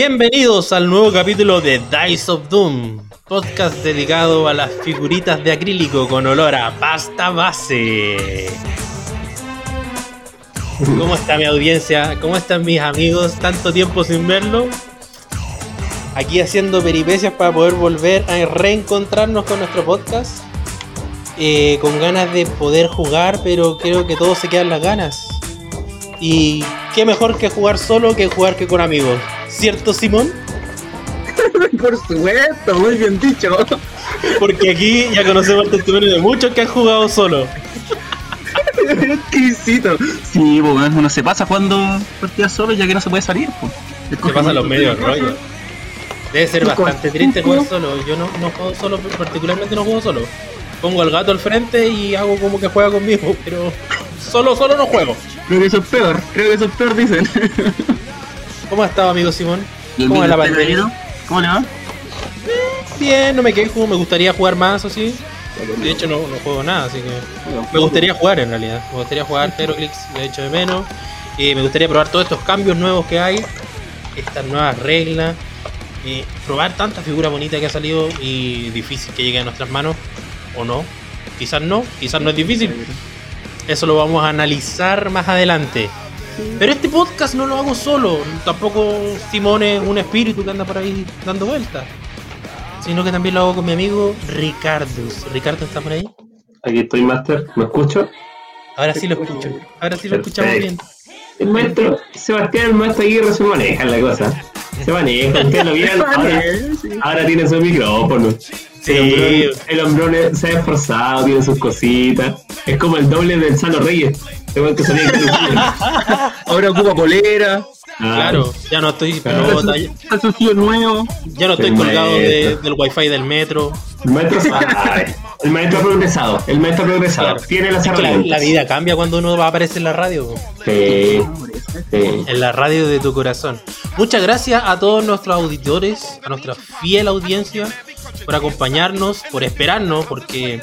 Bienvenidos al nuevo capítulo de Dice of Doom, podcast dedicado a las figuritas de acrílico con olor a pasta base. ¿Cómo está mi audiencia? ¿Cómo están mis amigos? Tanto tiempo sin verlo. Aquí haciendo peripecias para poder volver a reencontrarnos con nuestro podcast. Eh, con ganas de poder jugar, pero creo que todos se quedan las ganas. Y qué mejor que jugar solo que jugar que con amigos. ¿Cierto, Simón? Por supuesto, muy bien dicho. Porque aquí ya conocemos el testimonio de muchos que han jugado solo. Exquisito. Sí, pues uno se pasa jugando partidas solo ya que no se puede salir. Pues. Se pasan los medios rollo. Debe ser bastante triste jugar solo. Yo no, no juego solo, particularmente no juego solo. Pongo al gato al frente y hago como que juega conmigo, pero solo, solo no juego. Creo que eso es peor, creo que eso es peor, dicen. ¿Cómo ha estado, amigo Simón? Bien, ¿Cómo bien, es la ¿usted, pandemia? ¿Cómo le va? Bien, no me quejo, me gustaría jugar más, o sí. De hecho, no, no juego nada, así que. Me gustaría jugar en realidad. Me gustaría jugar Heroclix, de hecho de menos. Eh, me gustaría probar todos estos cambios nuevos que hay, estas nuevas reglas. eh, probar tanta figura bonita que ha salido y difícil que llegue a nuestras manos, o no. Quizás no, quizás no es difícil. Eso lo vamos a analizar más adelante. Pero este podcast no lo hago solo. Tampoco Simón es un espíritu que anda por ahí dando vueltas. Sino que también lo hago con mi amigo Ricardo. ¿Ricardo está por ahí? Aquí estoy, Master. ¿Me escucho? Ahora sí lo escucho. Ahora sí lo escuchamos bien. El maestro, Sebastián, el maestro Aguirre se maneja la cosa. Se maneja, ustedes lo vieron. Ahora, ahora tiene su micrófono. Sí. El hombrón, el hombrón se ha esforzado, tiene sus cositas. Es como el doble del Salo Reyes. Ese weón que salía en California. Ahora ocupa polera, Ah, Claro, ya no estoy pelota, sitio nuevo. ya no estoy El colgado de- del wifi del metro. El maestro sabe. El maestro ha progresado. El maestro ha progresado. Claro. Tiene las la, herramientas. la vida cambia cuando uno va a aparecer en la radio. Sí, sí. En la radio de tu corazón. Muchas gracias a todos nuestros auditores, a nuestra fiel audiencia, por acompañarnos, por esperarnos, porque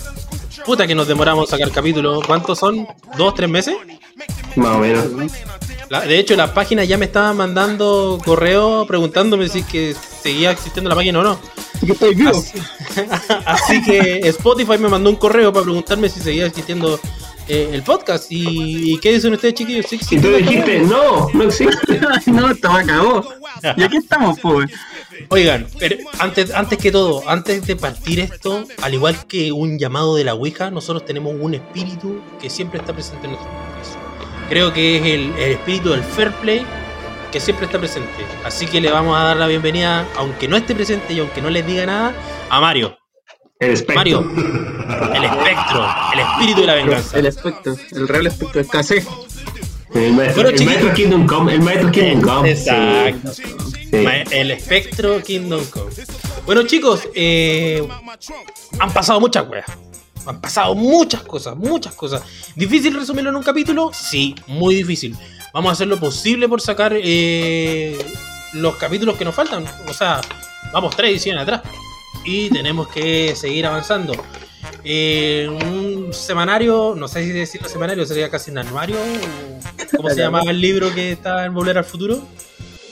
puta que nos demoramos a sacar capítulos. ¿Cuántos son? ¿Dos, tres meses? Más o menos. La- de hecho, las páginas ya me estaban mandando correo preguntándome si es que seguía existiendo la página o no. Así que estoy vivo. Así, así que Spotify me mandó un correo para preguntarme si seguía existiendo eh, el podcast. ¿Y, y qué dicen ustedes, chiquillos? ¿Sí Y tú la dijiste, página? no, no existe. no, estaba cagó. Y aquí estamos, pues. Oigan, pero antes, antes que todo, antes de partir esto, al igual que un llamado de la Ouija, nosotros tenemos un espíritu que siempre está presente en nuestro podcast. Creo que es el, el espíritu del fair play que siempre está presente. Así que le vamos a dar la bienvenida, aunque no esté presente y aunque no les diga nada, a Mario. El espectro. Mario, el espectro, el espíritu de la venganza. El aspecto, el real aspecto de escasez. El maestro, el maestro Kingdom Come. El maestro Kingdom Come. Exacto. Sí, El espectro Kingdom Come. Bueno, chicos, eh, han pasado muchas weas. Han pasado muchas cosas, muchas cosas. ¿Difícil resumirlo en un capítulo? Sí, muy difícil. Vamos a hacer lo posible por sacar eh, los capítulos que nos faltan. O sea, vamos tres ediciones atrás. Y tenemos que seguir avanzando. Eh, un semanario, no sé si decirlo semanario, sería casi un anuario. o ¿Cómo se llamaba el libro que está en Volver al Futuro?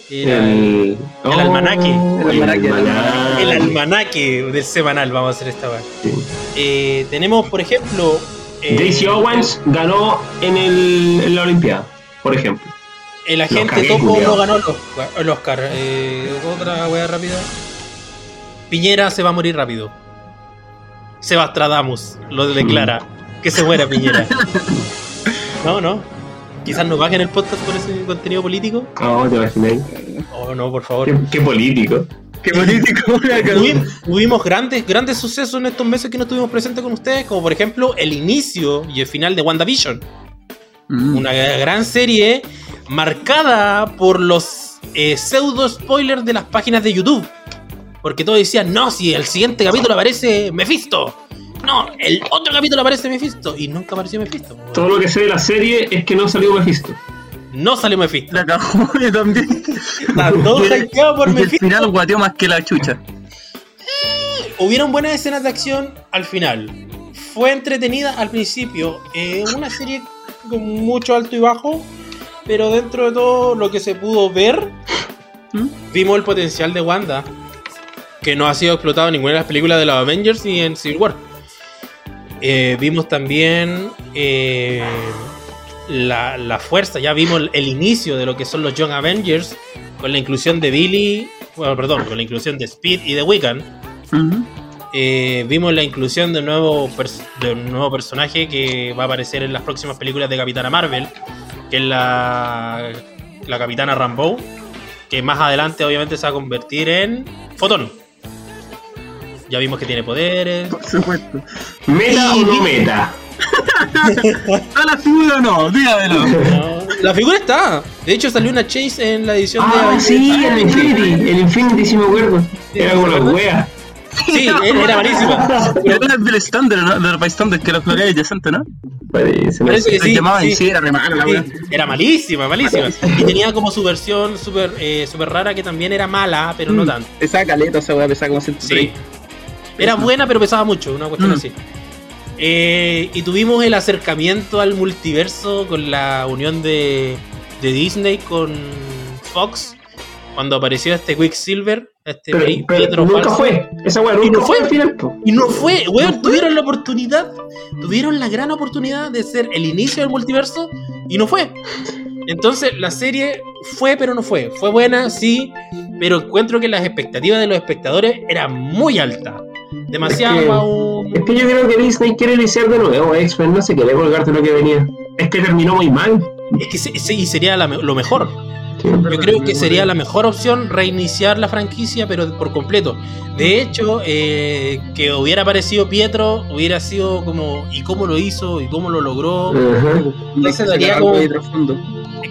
Era el, El, el almanaque. El El almanaque. almanaque. el almanaque del semanal, vamos a hacer esta vez. Sí. Eh, tenemos, por ejemplo. eh, JC Owens ganó en, el, en la Olimpiada, por ejemplo. El agente Topo no ganó el Oscar. el Oscar. Eh, otra wea rápida. Piñera se va a morir rápido. Sebastradamus lo declara. Que se muera Piñera. no, no. Quizás nos bajen el podcast por ese contenido político. Oh, te imaginé. Oh, no, por favor. Qué, qué político. Qué político, Hubimos grandes, grandes sucesos en estos meses que no estuvimos presentes con ustedes, como por ejemplo el inicio y el final de WandaVision. Mm. Una gran serie marcada por los eh, pseudo spoilers de las páginas de YouTube. Porque todos decían, no, si el siguiente capítulo aparece Mephisto. No, el otro capítulo aparece Mephisto. Y nunca apareció Mephisto. Todo lo que sé de la serie es que no salió Mephisto. No salió Mephisto. La cagó yo también. Por Y el Mephisto. final guateó más que la chucha. Hubieron buenas escenas de acción al final. Fue entretenida al principio. Eh, una serie con mucho alto y bajo. Pero dentro de todo lo que se pudo ver, ¿Mm? Vimos el potencial de Wanda, que no ha sido explotado en ninguna de las películas de los Avengers ni en Civil War. Eh, vimos también eh, la, la fuerza, ya vimos el, el inicio de lo que son los Young Avengers, con la inclusión de Billy, bueno, perdón, con la inclusión de Speed y de Wiccan. Eh, vimos la inclusión de un, nuevo de un nuevo personaje que va a aparecer en las próximas películas de Capitana Marvel, que es la, la Capitana Rambeau, que más adelante obviamente se va a convertir en Fotón. Ya vimos que tiene poderes. Por supuesto. ¿Meta o no meta? ¿Está la figura o no? Dígamelo. No, La figura está. De hecho salió una Chase en la edición de Ah, sí, el Infinity. El Infinity sí me acuerdo. Era como la wea. Sí, era malísima. Pero era del estándar, ¿no? Del bystander que lo florea adyacente, ¿no? Parece, no Parece sé. que sí, llamaban sí. y sí, era re mala la wea. era malísima, malísima. Y tenía como su versión súper eh, súper rara que también era mala, pero no Mm, tanto. Pesaba caleta esa wea, pesaba como Sí. 130. Era buena, pero pesaba mucho, una cuestión Mm. así. Eh, y tuvimos el acercamiento al multiverso con la unión de, de Disney con Fox. Cuando apareció este Quicksilver, este Pero, pero nunca falso. fue. Esa wea Y no fue al final. Y no fue, weón, tuvieron la oportunidad, tuvieron la gran oportunidad de ser el inicio del multiverso y no fue. Entonces la serie fue pero no fue. Fue buena, sí, pero encuentro que las expectativas de los espectadores eran muy altas. Demasiado Es que- un... Es que yo creo que Disney quiere iniciar de nuevo X-Men, no se quiere colgarte lo que venía. Es que terminó muy mal. Es que sí, sí, sería la lo mejor. Yo creo que sería la mejor opción reiniciar la franquicia, pero por completo. De hecho, eh, que hubiera aparecido Pietro, hubiera sido como, ¿y cómo lo hizo? ¿Y cómo lo logró? Ajá. Entonces daría como-.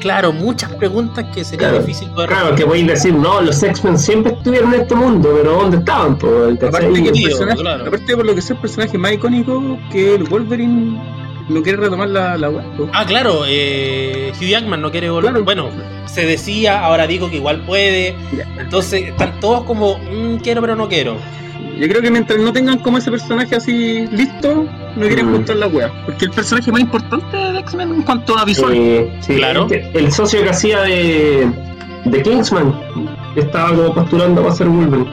Claro, muchas preguntas que sería Claro. difícil poder Claro, que podéis decir, no, los X-Men siempre estuvieron en este mundo, pero ¿dónde estaban? Aparte, que el Tío, personaje, claro. aparte por lo que es el personaje más icónico que el Wolverine no quiere retomar la, la po. Ah, claro, eh, Hugh Jackman no quiere volver. Claro. Bueno, se decía, ahora digo que igual puede. Entonces están todos como, "Mm, quiero pero no quiero. Yo creo que mientras no tengan como ese personaje así listo, no quieren Mm. mostrar la wea. Porque el personaje más importante de X-Men en cuanto a visual. Eh, sí, Claro. El socio que hacía de, de Kingsman estaba como postulando para ser Wolverine.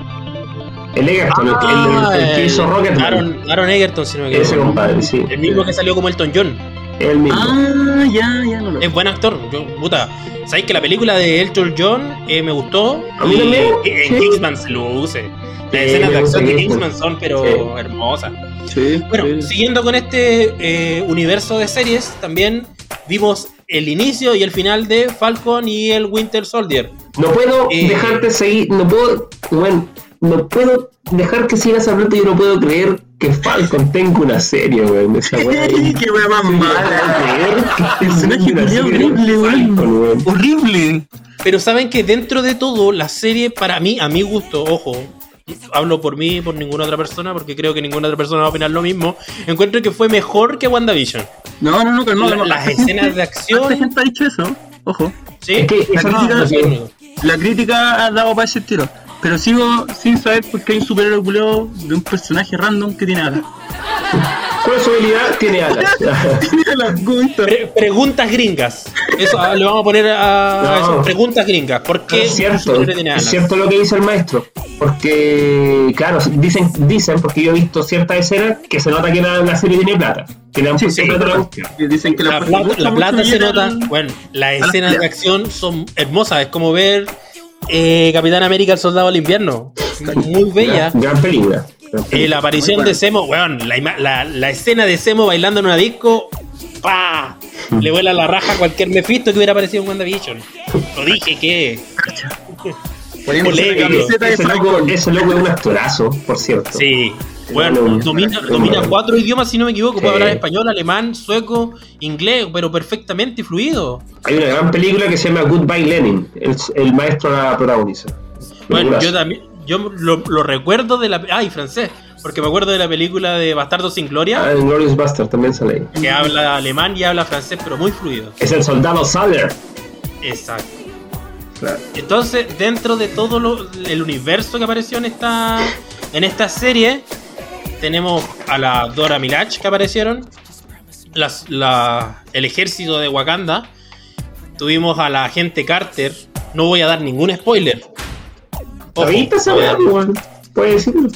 El Egerton, el, el- el- el que hizo Rocketman. Ah, Aaron, Aaron Egerton, si no me Ese equivoco. compadre, sí. El mismo que salió como Elton John. El mismo. Ah, ya, ya no lo Es buen actor. Yo, puta, ¿sabéis que la película de Elton John eh, me gustó? A mí también, En sí. Kingsman se luce. Las Sí, escenas de acción de Kingsman. Kingsman son, pero Sí. hermosas. Sí, Bueno, sí. siguiendo con este eh, universo de series, también vimos el inicio y el final de Falcon y el Winter Soldier. No puedo Eh. dejarte seguir, no puedo, bueno, no puedo dejar que sigas hablando, yo no puedo creer que Falcon tenga una serie, weón. Esa weá. Qué wea más No mala. creer que Personaje tenga una culiao serie horrible, weón. Falcon. Horrible. Pero saben que dentro de todo, la serie, para mí, a mi gusto, ojo, hablo por mí y por ninguna otra persona, porque creo que ninguna otra persona va a opinar lo mismo, encuentro que fue mejor que WandaVision. No, no, no, La- calma. las escenas de acción- harta gente ha dicho eso. Ojo. ¿Sí? Es que esa crítica- No. La crítica ha dado para ese tiro. Pero sigo sin saber por qué hay un superhéroe culiao de un personaje random que tiene alas. ¿Cuál es su habilidad? Tiene alas. Tiene alas. Pre- preguntas gringas. Eso ah, le vamos a poner a No. eso. Preguntas gringas. ¿Por qué es cierto, es cierto lo que dice el maestro. Porque, claro, dicen, dicen, porque yo he visto ciertas escenas que se nota que la, la serie tiene plata. Que le han Sí, plata la. Dicen que La la, plata, la plata se nota. al- Bueno, las las escenas de acción son hermosas. Es como ver eh, Capitán América, el soldado del invierno. Muy bella. Gran, gran película. Gran Eh, la aparición de. Semo, weón, la, la- la escena de Semo bailando en una disco, ¡pa! Le vuela la raja a cualquier Mephisto que hubiera aparecido en WandaVision. Lo dije que. Loco, ese loco es un actorazo, por cierto. Sí. Bueno, Bueno, domina, domina cuatro idiomas, si no me equivoco. Puede hablar español, alemán, sueco, inglés, pero perfectamente fluido. Hay una gran película que se llama Goodbye Lenin. El, el maestro la protagoniza. Bueno, yo también. Yo lo, lo recuerdo de la. Ay, francés. Porque me acuerdo de la película de Bastardo sin Ah, Gloria. en Glorious Buster también sale ahí. Que habla alemán y habla francés, pero muy fluido. Es el soldado Saller. Exacto. Claro. Entonces, dentro de todo lo- el universo que apareció en esta, en esta serie, tenemos a la Dora Milaje que aparecieron, las, la- el ejército de Wakanda, tuvimos a la agente Carter, no voy a dar ningún spoiler, Ojo, ¿Viste esa weá, weón? Puedes decirlo.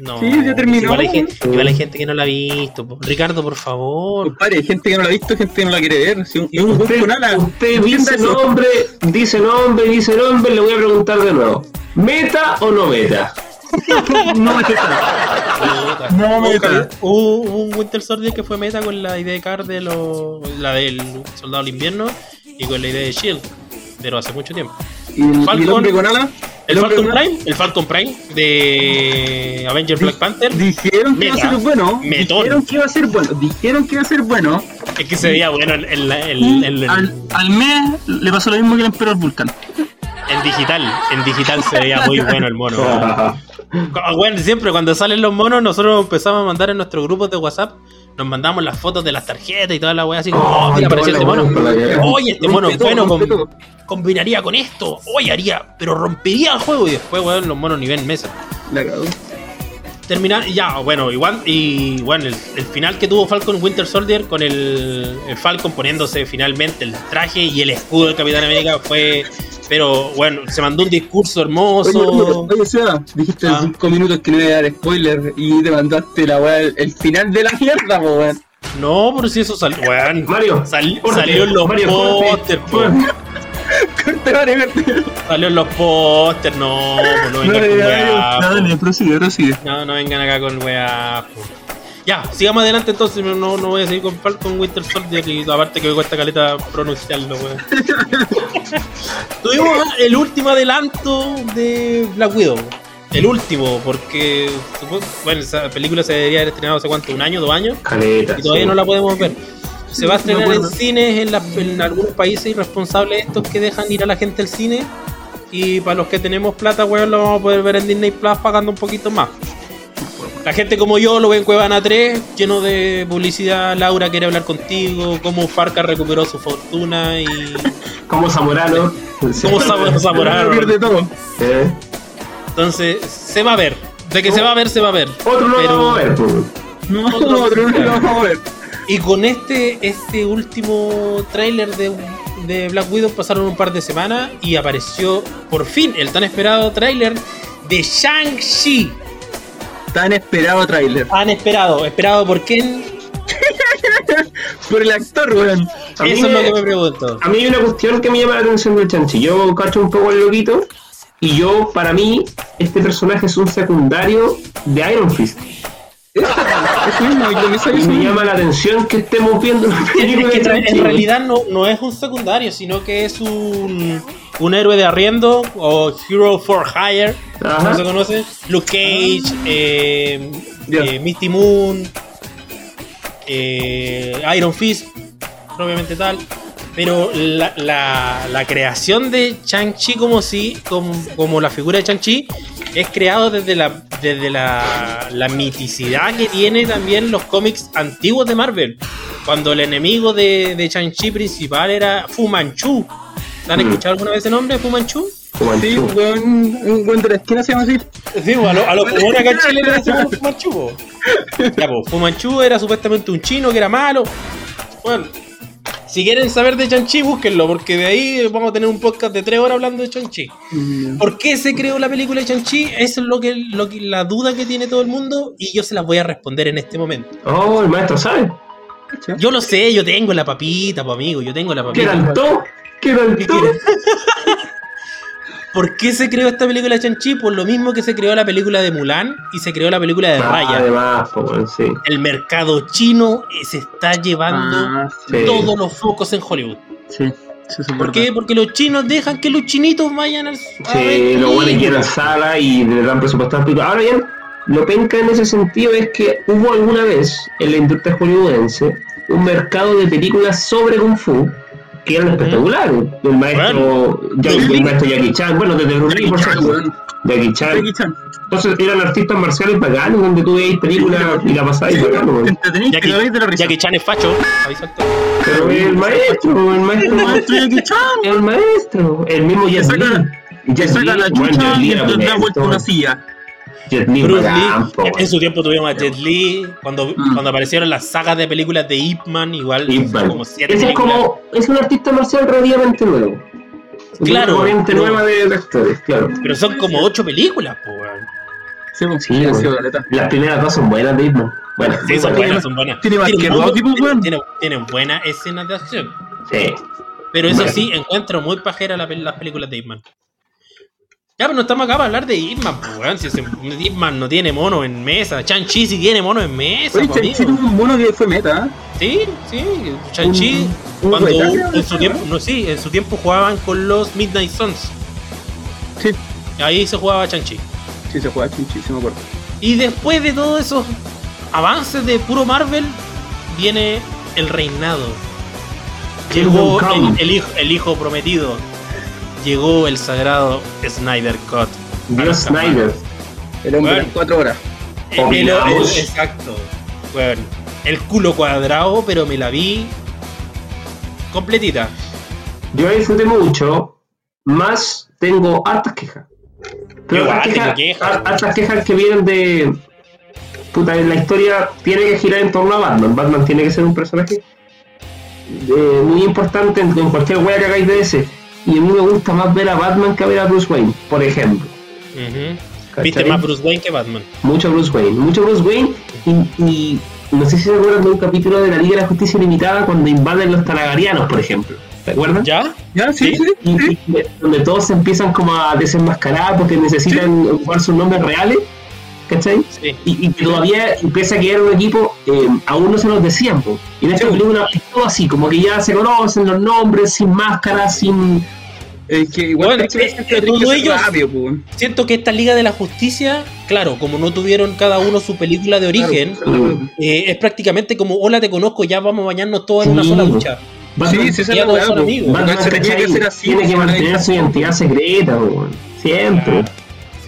No, Sí, ya terminó. Igual hay, gente, igual hay gente que no la ha visto. Ricardo, por favor. Compadre, hay gente que no lo ha visto, gente que no la quiere ver. Si un, un Usted, usted dice eso. nombre, dice nombre, dice nombre, le voy a preguntar de nuevo. ¿Meta o no meta? No me está. No, meta. Hubo un Winter Soldier que fue meta con la idea de Car de lo, la del Soldado del Invierno y con la idea de Shield, pero hace mucho tiempo. ¿Y el, y el Falcon. hombre con alas? El, Falcon con? Prime, el Falcon Prime de Avengers Black Panther, Dijeron que iba a Meta. ser bueno. Metón. Dijeron que iba a ser bueno. Dijeron que iba a ser bueno. es que se veía bueno en- al, al mes le pasó lo mismo que el Emperor Vulcan. en digital, en digital se veía muy bueno el mono. Cu- Bueno, siempre cuando salen los monos, nosotros empezamos a mandar en nuestros grupos de WhatsApp, nos mandamos las fotos de las tarjetas y toda la weá así como, oh, mira, apareció este mono. Oye, este mono es bueno, combinaría con esto. Oye, haría, pero rompería el juego. Y después, weón, los monos nivel mesa. La cagó. Terminar, ya, bueno, igual, y bueno, el, el final que tuvo Falcon Winter Soldier con el, el Falcon poniéndose finalmente el traje y el escudo del Capitán América fue, pero bueno, se mandó un discurso hermoso. Oye, oye, Seba, dijiste Ah. en 5 minutos que no iba a dar spoiler y te mandaste la weá, el, el final de la mierda, po, weón. No, pero si eso salió, weón. Mario, Sal- salió en los po. Corte, vale, corte. Salió en los pósters, no, po, no No, vengan con ya, weá, po. Dale, prosigue, prosigue. No, no vengan acá con weá. po. Ya, sigamos adelante entonces, no, no no voy a seguir con Falcon Winter Soldier y aparte que me cuesta caleta pronunciarlo, weón. Tuvimos el último adelanto de Black Widow. El último, porque bueno, esa película se debería haber estrenado hace cuánto, un año, dos años, Caleta. y todavía sí. no la podemos ver. Se va a estrenar No en cines en, la- en algunos países irresponsables estos que dejan ir a la gente al cine. Y para los que tenemos plata, weón, lo vamos a poder ver en Disney Plus pagando un poquito más. La gente como yo lo ve en Cuevana 3, lleno de publicidad. Laura quiere hablar contigo, cómo Farca recuperó su fortuna y Como Zamorano. cómo Sam- Zamorano. Pierde todo. Eh. Entonces, se va a ver. De que se va a ver, se va a ver. Otro no Pero- lo vamos a ver, pues. No, Otro- no, otro no lo vamos a ver. Y con este, este último tráiler de, de Black Widow pasaron un par de semanas y apareció por fin el tan esperado tráiler de Shang-Chi. Tan esperado tráiler. Tan esperado, esperado por quién. Por el actor, weón. Eso es lo que me pregunto. A mí hay una cuestión que me llama la atención del Chanchi. Yo cacho un poco el loquito. Y yo, para mí, este personaje es un secundario de Iron Fist. Me llama la atención que estemos viendo una Es película que de en, realidad no, no es un secundario, sino que es un, un héroe de arriendo o Hero for Hire, como se conoce. Luke Cage, eh, Ya. eh, Misty Moon, eh, Iron Fist, propiamente tal. Pero la, la- la creación de Chang-Chi como si, como, como la figura de Chang-Chi, es creado desde la desde la, la miticidad que tiene también los cómics antiguos de Marvel. Cuando el enemigo de, de Chang-Chi principal era Fu Manchu. ¿Han Mm. escuchado alguna vez ese nombre, Fu Manchu? Sí, un weón de la esquina se llama así. Sí, a los a lo fumones acá en Chile le decimos Fu Manchu. po. Ya, pues, Fu Manchu era supuestamente un chino que era malo. Bueno, si quieren saber de Chang-Chi, búsquenlo, porque de ahí vamos a tener un podcast de tres horas hablando de Chang-Chi. ¿Por qué se creó la película de Chang-Chi? Eso es lo que, lo que, la duda que tiene todo el mundo y yo se las voy a responder en este momento. Oh, el maestro sabe. Yo lo sé, yo tengo la papita, pues amigo, yo tengo la ¿Qué papita. tanto? ¿Qué ¿Qué tanto? ¿Por qué se creó esta película de Chang-Chi? Por lo mismo que se creó la película de Mulan y se creó la película de Ah, Raya. Además, pues, bueno, sí. El mercado chino se está llevando Ah, sí. Todos los focos en Hollywood. Sí, ¿Por qué? Porque los chinos dejan que los chinitos vayan al. Sí, los buenos llenan sala y le dan presupuesto. Ahora bien, lo penca en ese sentido es que hubo alguna vez en la industria hollywoodense un mercado de películas sobre Kung Fu que eran espectaculares. El maestro, Jackie- el maestro Jackie Chan, bueno, desde Bruce Lee, por Jackie Chan, cierto. Jackie Chan. Jackie Chan. Entonces eran artistas marciales bacanos donde tú veías películas y la bacano, weón. entretenís, te Jackie. Jackie Chan es facho. Pero el maestro, el maestro, El maestro Jackie Chan. el maestro, el mismo Que Jet saca- la bueno, chucha y da vuelta una silla. Jet Li Bruce Lee, po, en, su tiempo tuvimos a Jet Li, cuando, Mm. cuando aparecieron las sagas de películas de Ip Man, igual Ip Man. como siete Ese es como, es un artista marcial relativamente nuevo. Claro, Una corriente pero- nueva de, de actores, claro. Pero son como ocho películas, po, weón. Sí, pues, Sí, sí. Las primeras dos son buenas de Hitman. Bueno, Sí, son tiene buenas, son buenas. tiene más Tienen que muy- Rocky, pues, weón. tienen, tienen buenas escenas de acción. sí. Pero eso Bueno. sí, encuentro muy pajera la las películas de Hitman. Ya, pero no estamos acá para hablar de Hitman, pues, weón. Si ese Hitman no tiene mono en mesa. Chanchi sí tiene mono en mesa, Oye, Chanchi tuvo un mono que fue meta, Sí, sí. Chanchi, un cuando en su tiempo, no, sí, en su tiempo jugaban con los Midnight Suns. Sí, Ahí se jugaba Chanchi. sí se juega Chanchi, sí me acuerdo. Y después de todos esos avances de puro Marvel, viene el reinado. Llegó Kingdom el, Come. el hijo, el hijo prometido. Llegó el sagrado Snyder Cut. Dios Snyder. El hombre Bueno. en cuatro horas. El- el- Obligamos. el- exacto. Bueno, el culo cuadrado, pero me la vi completita. Yo la disfruté mucho, más tengo hartas quejas. Pero Igual hartas quejas, hartas que vienen de. Puta, la historia tiene que girar en torno a Batman. Batman tiene que ser un personaje de- muy importante en, en cualquier wea que hagáis de ese. Y a mí me gusta más ver a Batman que a ver a Bruce Wayne, por ejemplo. ¿Cachai? Viste más Bruce Wayne que Batman. Mucho Bruce Wayne, mucho Bruce Wayne y, y no sé si se acuerdan de un capítulo de la Liga de la Justicia Limitada cuando invaden los Talagarianos, por ejemplo. ¿Se acuerdan? ¿Ya? ¿Ya? Sí, Sí. sí. Y, sí. y donde todos se empiezan como a desenmascarar porque necesitan ocupar sus nombres reales, ¿cachai? Sí. Y, y que todavía, pese a que era un equipo, eh, aún no se los decían, po. Y en esta Sí. película es todo así, como que ya se conocen los nombres, sin máscaras, sin... Es que igual Bueno, que eh, que todo ellos- rápido. Siento que esta Liga de la Justicia, claro, como no tuvieron cada uno su película de origen, eh, es prácticamente como, hola, te conozco, ya vamos a bañarnos todos en una sola lucha. Batman, Sí, sí, esa es. Tiene que mantener su identidad secreta, po, siempre. Claro.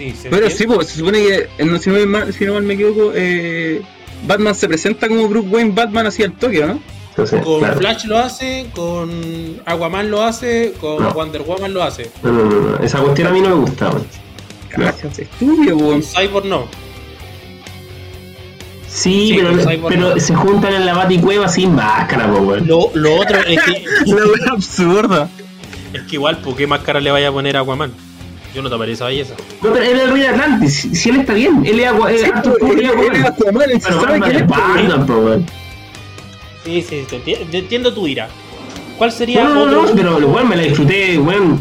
Sí, se Pero entiende. sí, pues, se supone que, no, si, no me, mal- si no mal me equivoco, eh, Batman se presenta como Bruce Wayne Batman así al toque, ¿no? Entonces, Con claro. Flash lo hace, con Aquaman lo hace, con No. Wonder Woman lo hace. No, no, no, no, esa cuestión a mí no me gusta, weón. Gracias, Con weón. Cyborg no. Sí, Sí, pero, pero no. se juntan en la baticueva sin máscara, po, weón. Lo, lo otro es que, La wea absurda. es que igual, ¿por qué máscara le vaya a poner a Aquaman? Yo no te parece belleza. No, pero él es el rey de Atlantis, si, si él está bien, él es agua, Curry Él es él es Aquaman. Él sabe que él es. Sí, sí, te enti- te entiendo tu ira. ¿Cuál sería No, no, no, otro? pero weón, me la disfruté, weón.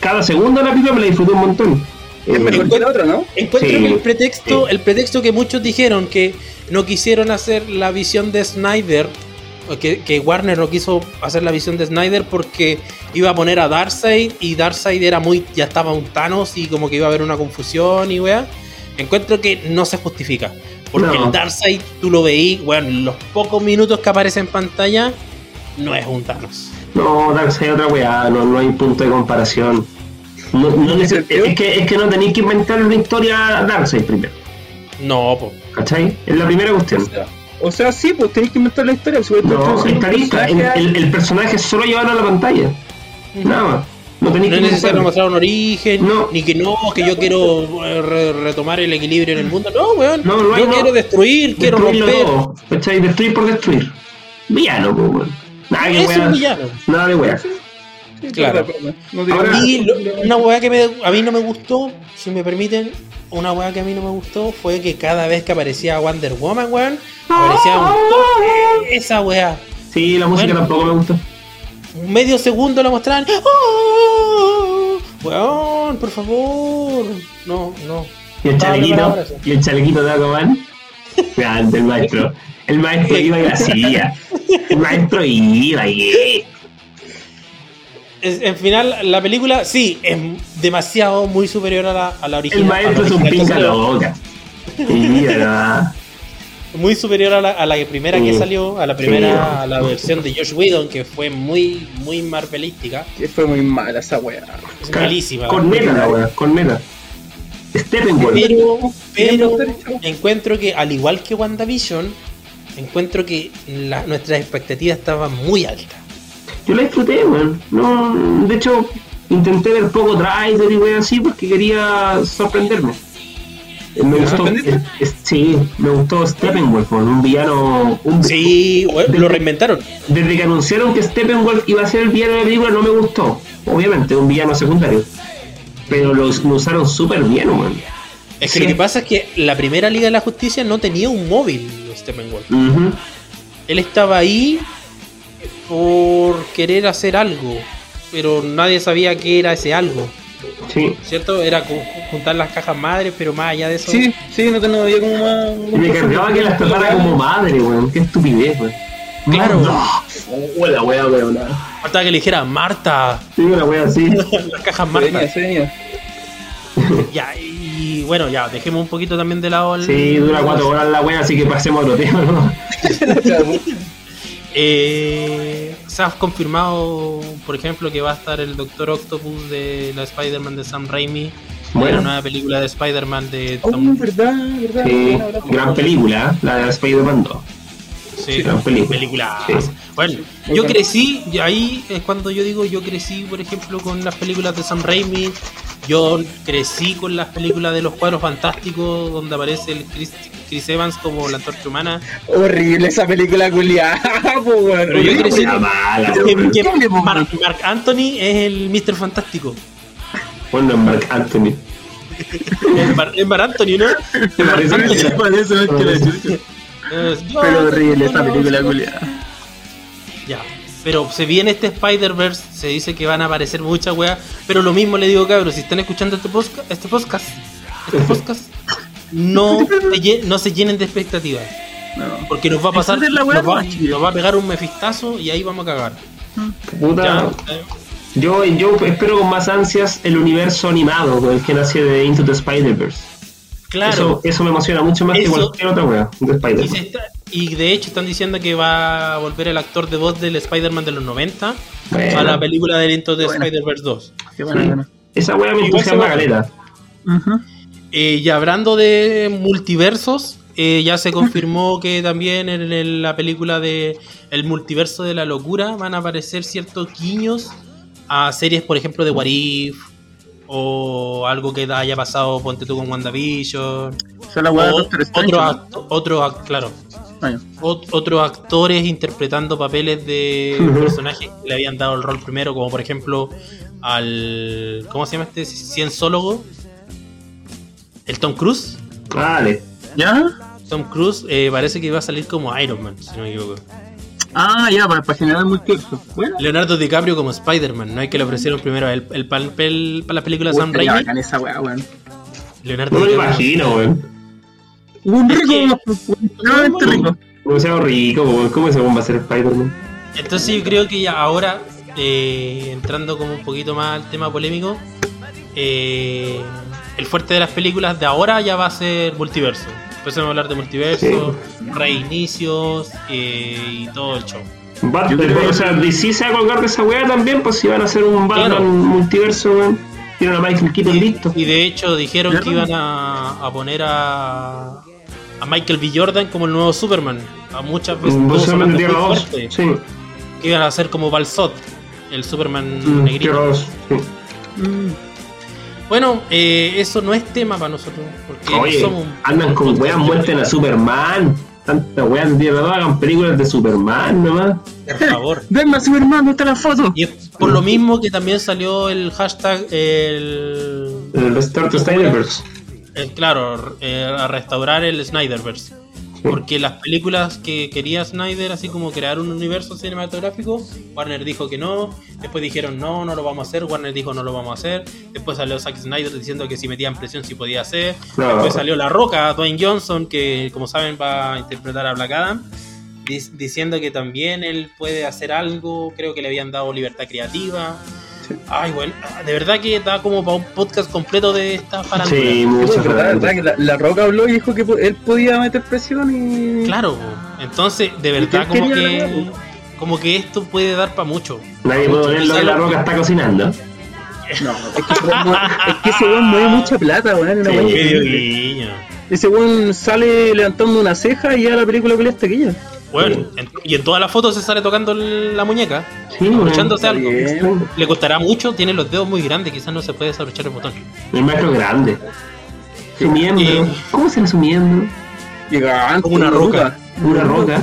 Cada segundo de la película me la disfruté un montón. Es Eh, mejor que la otra, ¿no? Encuentro Sí, que el pretexto, sí. el pretexto que muchos dijeron que no quisieron hacer la visión de Snyder, que, que Warner no quiso hacer la visión de Snyder porque iba a poner a Darkseid y Darkseid era muy, ya estaba un Thanos y como que iba a haber una confusión y weá. Encuentro que no se justifica. Porque No. el Darkseid tú lo veí, weón, los pocos minutos que aparece en pantalla, no es un Thanos. No, Darkseid es otra weá, no, no hay punto de comparación. No, no neces- es, que, es que no tenéis que inventar una historia Darkseid primero, No, po. ¿cachai? Es la primera cuestión. O sea, sí, pues tenéis que inventar la historia. Si No, estás está lista. El, el, el personaje solo llevarlo a la pantalla. Nada más. No tenéis No que es necesario mostrar un origen, No. ni que no, que yo quiero eh, re- retomar el equilibrio en el mundo. No, weón. No, no yo no. quiero destruir, quiero Destruirlo romper. todo, ¿cachai? Destruir por destruir. Villano, pues, weón. Nada weá. villano. Nada de Claro. No. Y lo- una weá que me- a mí no me gustó, si me permiten, una weá que a mí no me gustó fue que cada vez que aparecía Wonder Woman, weón, aparecía un esa weá. Sí, la música Bueno. tampoco me gusta. Un medio segundo la mostraban. ¡Oh! Weón, por favor. No, no. Y el chalequito, y el chalequito de Aquaman. Grande el maestro. El maestro iba y lo hacía. El maestro iba y. Es- en final, la película sí es demasiado muy superior a la, a la original. El maestro es un pinca loca. Mira, Muy superior a la, a la primera que Sí. salió, a la Sí. primera, a la versión de Josh Whedon, que fue muy, muy marvelística. Que fue muy mala esa wea. Es malísima. Corneta la wea, corneta. Steppenwolf. Pero, pero encuentro que, al igual que WandaVision, encuentro que la- nuestras expectativas estaban muy altas. Yo la disfruté, weón. No, de hecho, intenté ver poco trailer y weón así porque quería sorprenderme. Me gustó, es- es- sí, me gustó Steppenwolf, un villano. Un, Sí, bueno, lo reinventaron. Desde que anunciaron que Steppenwolf iba a ser el villano de la película, no me gustó. Obviamente, un villano secundario. Pero lo, lo usaron súper bien, weón. Es que Sí. lo que pasa es que la primera Liga de la Justicia no tenía un móvil, Steppenwolf. Ujú. Él estaba ahí por querer hacer algo, pero nadie sabía qué era ese algo, Sí. ¿cierto? Era ju- juntar las cajas madres, pero más allá de eso. Sí, sí, no tengo idea como más. Y me cargaba que las tratara como madre, weón. Qué estupidez, weón. Claro. No. Oh, la wea, weón. Faltaba que le dijera Marta, Sí, una wea así. las cajas Marta. Ya, y bueno, ya, dejemos un poquito también de lado el. Sí, dura cuatro horas la wea, así que pasemos a otro tema, ¿no? Eh, se ha confirmado, por ejemplo, que va a estar el Doctor Octopus de la Spider-Man de Sam Raimi. Bueno. La nueva película de Spider-Man de Oh, Tom. verdad, verdad. Sí, gran película, la de Spider-Man 2. Sí. Sí. Bueno, yo crecí, y ahí es cuando yo digo, yo crecí, por ejemplo, con las películas de Sam Raimi. Yo crecí con las películas de los cuadros fantásticos, donde aparece el Chris, Chris Evans como la antorcha humana. Horrible esa película culiada. Pero yo crecí. Mark, Mark Anthony es el Mr. Fantástico. Bueno, es Mark Anthony. Es Mar, es Mark Anthony, ¿no? ¿Te parece? Pero horrible no- película culiada. Ya. Pero se viene este Spider-Verse, se dice que van a aparecer muchas weas. Pero lo mismo le digo, cabros, si están escuchando este podcast, este podcast, este podcast, no, se no se llenen de expectativas. No. Porque nos va a pasar, la nos va, nos va a pegar un mefistazo y ahí vamos a cagar. Puta, Ya, Yo, yo espero con más ansias el universo animado con el que nace de Into the Spider-Verse. Claro. Eso, eso me emociona mucho más que cualquier otra wea de Y, Spider-Man. está- y de hecho están diciendo que va a volver el actor de voz del Spider-Man de los 90 Bueno. a la película del Into de Bueno. Spider-Verse 2. Qué buena, buena. Esa wea me entusiasma caleta. Ujú. Eh, y hablando de multiversos, eh, ya se confirmó que también en, el- la película de El multiverso de la locura van a aparecer ciertos guiños a series, por ejemplo, de What If o algo que haya pasado, ponte tú con WandaVision. La weá de o Doctor Strange. otros otros claro, Ah, otros actores interpretando papeles de personajes que le habían dado el rol primero, como por ejemplo al. ¿Cómo se llama este cienzólogo? El Tom Cruise. Vale. ¿Ya? Tom Cruise eh, parece que iba a salir como Iron Man, si no me equivoco. Ah, ya, para, para generar multiverso. Bueno. Leonardo DiCaprio como Spider-Man, no hay que le ofrecieron primero el, el papel para la película de Sam Raimi. bacán esa weá, weón. Leonardo No me lo DiCaprio. imagino, weón. Un rico, extremadamente rico. Demasiado rico, weón. ¿Cómo ese weón va a ser Spider-Man? Entonces yo creo que ya ahora, eh, entrando como un poquito más al tema polémico, eh, el fuerte de las películas de ahora ya va a ser multiverso. Empecemos a hablar de multiverso, reinicios eh, y todo el show. Bat- Yo creo que- o sea, DC se va a colgar de esa weá también, pues si van a hacer un Batman Claro. multiverso, weón. Tienen a Michael Keaton listo. Y de hecho dijeron que iban a, a poner a, a Michael B. Jordan como el nuevo Superman. A muchas veces Un estuvo Superman de sonando Tierra muy 2. fuerte, Sí. que iban a hacer como Balsot, el Superman Mm, negrito. Tierra 2. Sí. Mm. Bueno, eh, eso no es tema para nosotros, porque Oye, somos un- andan con weas, de muestren a Superman. Tanta weas de 2, hagan películas de Superman nomás. Por favor. Denme a Superman, ¿dónde está la foto? Y es por lo mismo que también salió el hashtag, el, El Restart Snyderverse. el- claro, eh, a restaurar el Snyderverse. Porque las películas que quería Snyder, así como crear un universo cinematográfico, Warner dijo que no, después dijeron no, no lo vamos a hacer, Warner dijo no lo vamos a hacer, después salió Zack Snyder diciendo que si metían presión sí podía hacer, No. después salió La Roca, Dwayne Johnson, que como saben va a interpretar a Black Adam, dic- diciendo que también él puede hacer algo, creo que le habían dado libertad creativa. Ay, bueno, de verdad que da como para un podcast completo de esta farándula. Sí, verdad, verdad que la, la Roca habló y dijo que él podía meter presión y. Claro, entonces de verdad como la que como que esto puede dar para mucho. Nadie puede ver lo que la roca está cocinando. No, es que, ese weón mue- es que ese weón mueve mucha plata, weón. una Sí. Ese weón sale levantando una ceja y ya la película que le está. Bueno, en- y en todas las fotos se sale tocando la muñeca, Sí, aprovechándose algo. bien. Le costará mucho, tiene los dedos muy grandes, quizás no se puede desabrochar el botón. El maestro es grande. Su miembro. Eh. ¿Cómo será su miembro? Gigante, Como una roca. Una roca.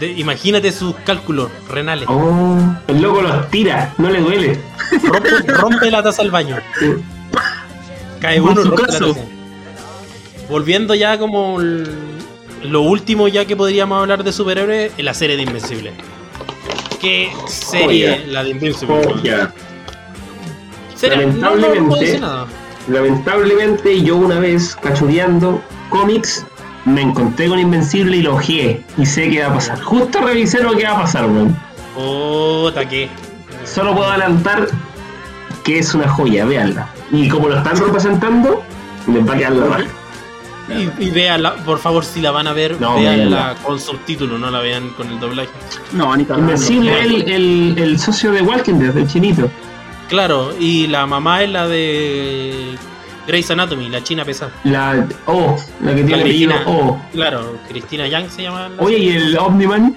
De- imagínate sus cálculos renales. Oh, el loco los tira, no le duele. Rompe, rompe la taza al baño. Cae uno, la taza. Volviendo ya como el- lo último ya que podríamos hablar de superhéroes, es la serie de Invencible. ¿Qué serie la de? Oh, ya. Serie, no, no, Lamentablemente-. Lamentablemente, yo una vez cachureando cómics, me encontré con Invencible y lo ojeé. Y sé qué va a pasar. Justo revisé lo que va a pasar, weón. Puta que. Solo puedo adelantar que es una joya, véanla. Y como lo están representando, les va a quedar la raja. Y, y véanla, por favor, si la van a ver, No, véanla con subtítulos, no la vean con el doblaje. No, ni. Invencible es el, el, el socio de Walking Dead, el chinito. Claro, y la mamá es la de Grey's Anatomy, la china pesada. La O, la que tiene La Cristina. O. Claro, Cristina Young se llama. la- Oye, y el Omniman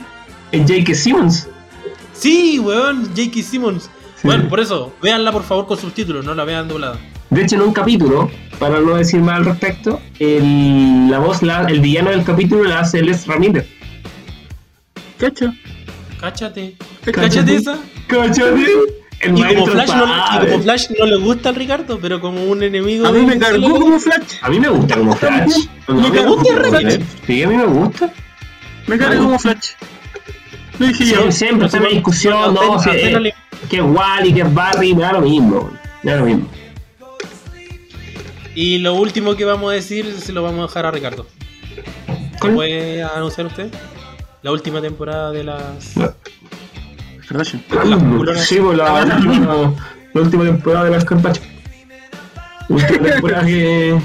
es J.K. Simmons. Sí, weón, J.K. Simmons. Sí. Bueno, por eso, véanla por favor con subtítulos, no la vean doblada. De hecho, en un capítulo, para no decir más al respecto, el, la voz, la- el villano del capítulo la hace Les Ramírez. Cacha. Cáchate. Cáchate. Cáchate esa. ¿Cachate? El Y como, Flash no, y sabe. como Flash no le gusta al Ricardo, pero como un enemigo. A mí me cargó como Flash. A mí me gusta como Flash. Me No, gusta Flash. Sí, a mí me gusta. Me cargó como Flash. Lo dije yo. Siempre, siempre está discusión, no, que es Wally, que es Barry, me da lo mismo. Me da lo mismo. Y lo último que vamos a decir se lo vamos a dejar a Ricardo. ¿Cuál? ¿Puede anunciar usted? La última temporada de las. Kardashian. las culonas. Sí, pues la, última, la última temporada de las Carpachas. Última temporada que.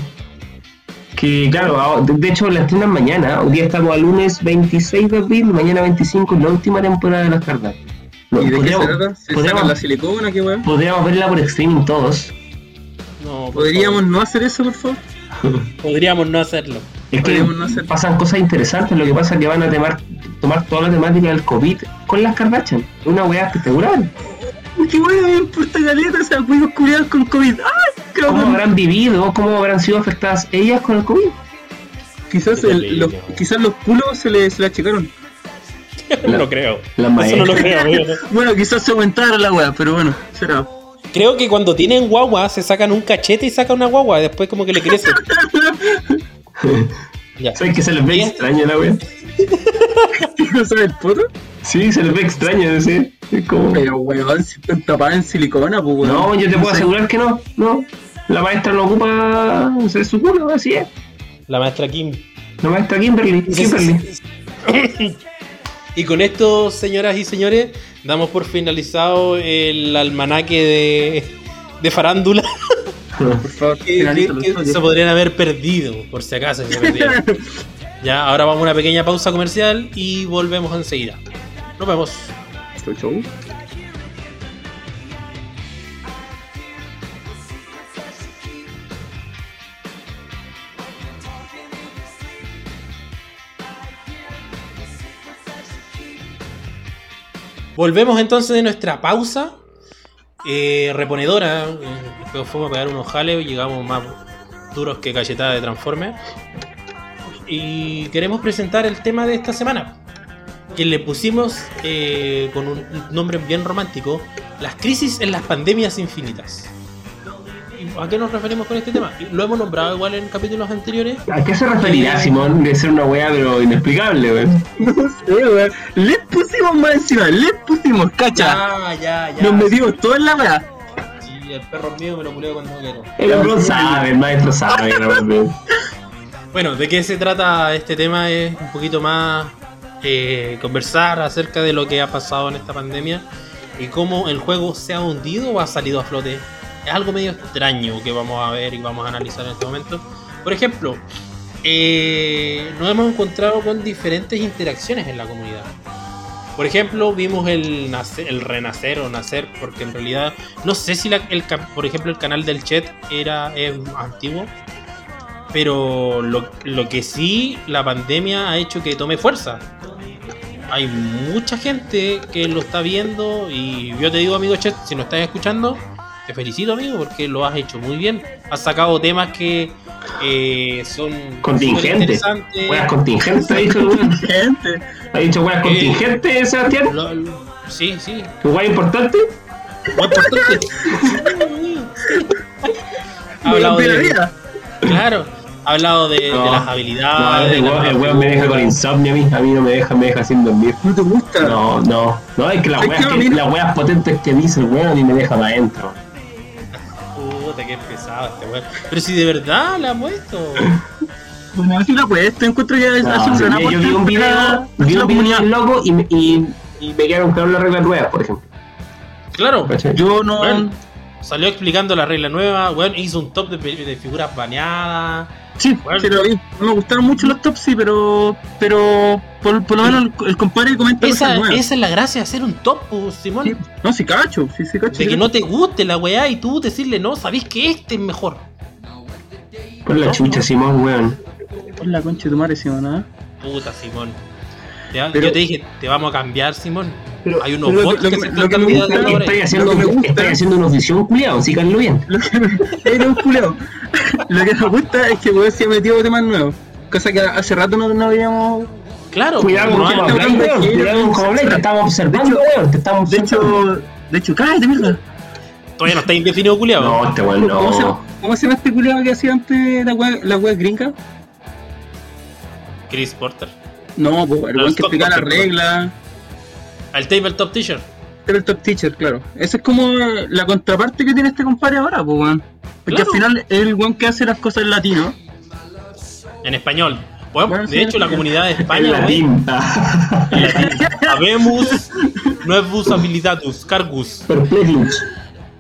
Que claro, ahora- de hecho la estrenan mañana. Hoy día estamos al lunes 26 de abril, mañana 25, la última temporada de las Carpachas. No, ¿Y de qué se podríamos, trata? ¿Se podríamos- sacan la silicona? ¿Qué weón? podríamos verla por streaming todos. No, ¿Podríamos no hacer eso, por favor? Podríamos no hacerlo. Es que no hacer- pasan cosas interesantes, lo que pasa es que van a temar- tomar toda la temática del COVID con las Kardashian. Una weá espectacular. ¿Qué weón me importa caleta? O sea, cuidos con COVID. Qué ¿Cómo habrán vivido? ¿Cómo habrán sido afectadas ellas con el COVID? Quizás, el- los, quizás los culos se le, se le achicaron. no lo creo. La Eso no lo creo, amigo. Bueno, quizás se aumentara la weá, pero bueno, será. Creo que cuando tienen guagua se sacan un cachete y sacan una guagua y después como que le crece. ya. ¿Sabes que se les ve Bien. extraño la wea? ¿No sabes el poto? Sí, se les ve extraño, decir. Es como... Pero weón, si están tapadas en silicona, pues weón. No, yo te puedo asegurar que no, no. La maestra no ocupa hacer su culo, así es. La maestra Kim. La maestra Kimberly, Kimberly. Y con esto, señoras y señores, damos por finalizado el almanaque de, de farándula Por favor, que, se podrían haber perdido, por si acaso se perdieron. Ya, ahora vamos a una pequeña pausa comercial y volvemos enseguida. Nos vemos. Chau, chau. Volvemos entonces de nuestra pausa eh, reponedora. eh, fuimos a pegar unos jales, llegamos más duros que cachetadas de Transformers. Y queremos presentar el tema de esta semana. Que le pusimos eh, con un nombre bien romántico: Las crisis en las pandemias infinitas. ¿Y ¿A qué nos referimos con este tema? Lo hemos nombrado igual en capítulos anteriores. ¿A qué se referirá, Simón? De ser una weá, pero inexplicable, weón. No sé, weón. Les pusimos más encima, les pusimos, cacha. Ya, ya, ya. Nos metimos todo en la weá. Sí, el perro mío me lo culeo cuando quiero. El hombre sabe, el maestro sabe. Bueno, ¿de qué se trata este tema? Es un poquito más eh, conversar acerca de lo que ha pasado en esta pandemia y cómo el juego se ha hundido o ha salido a flote. Es algo medio extraño que vamos a ver y vamos a analizar en este momento. Por ejemplo, eh, nos hemos encontrado con diferentes interacciones en la comunidad. Por ejemplo, vimos el, nace- el renacer o nacer, porque en realidad no sé si, la- el, por ejemplo, el canal del chat era antiguo, pero lo, lo que sí, la pandemia ha hecho que tome fuerza. Hay mucha gente que lo está viendo y yo te digo, amigo Chet, si no estás escuchando, te felicito, amigo, porque lo has hecho muy bien. Has sacado temas que eh, son Contingente. superinteresantes. Weas contingentes, ha dicho el weón. Gente. Ha dicho weas contingentes, Sebastián. Lo- lo- sí, sí. ¿Tu wea importante? Importante. ha hablado de vida. claro, ha hablado de, las habilidades. el de las weón, el weón me deja con insomnio a mí. A mí no me deja, me deja sin dormir. No te gusta. No, no. No, es que weas, las weas potentes que dice el weón y me deja para adentro. Puta, qué pesado este weón. Pero si de verdad la ha puesto. Bueno, así la puedes. Te encuentro que hace No, un gran yo vi un video, la- vi un video comunidad. loco y, me- y, y me quedaron claras las reglas nuevas, por ejemplo. Claro. Yo no. Bueno. Salió explicando la regla nueva, weón, hizo un top de, figuras baneadas. Sí, Bueno. sí lo vi. No me gustaron mucho los tops, sí, pero. Pero. Por, por lo menos el, el compadre comenta Esa, cosas nuevas. esa es la gracia de hacer un top, pues, Simón. Sí. No, sí, cacho. Sí, sí, cacho. De que no te guste la weá y tú decirle no, sabés que este es mejor. Por la No, chucha, no. Simón, weón. Por la concha de tu madre, Simón, ¿ah? Puta, Simón. Te- Pero- yo te dije, te vamos a cambiar, Simón. Pero- Hay unos pero lo que- que, lo que- están lo que me gusta- haciendo, haciendo una audición culiado, síganlo bien. Lo que me, era un culeado. Lo que me gusta es que weón se ha metido temas nuevos. Cosa que hace rato no, no habíamos. Claro, Cuidado con no cómo habláis, te estamos observando, weón. Te estamos De hecho. De hecho, cállate, mierda. todavía no está indefinido, culiado. No, este weón ¿Cómo, se, no. ¿Cómo se llama este culeado que hacía antes la wea, la wea gringa? Chris Porter. No, pues el No, weón que explicaba las reglas. Al tabletop teacher. Era el top teacher, claro. Esa es como la contraparte que tiene este compadre ahora, pues weón. Porque Claro. al final es el weón que hace las cosas en latino. En español. Bueno, Bueno, sí, de hecho, la comunidad de España, latín. en latín. Habemos nuevos habilitatus, cargus. Perplexlux.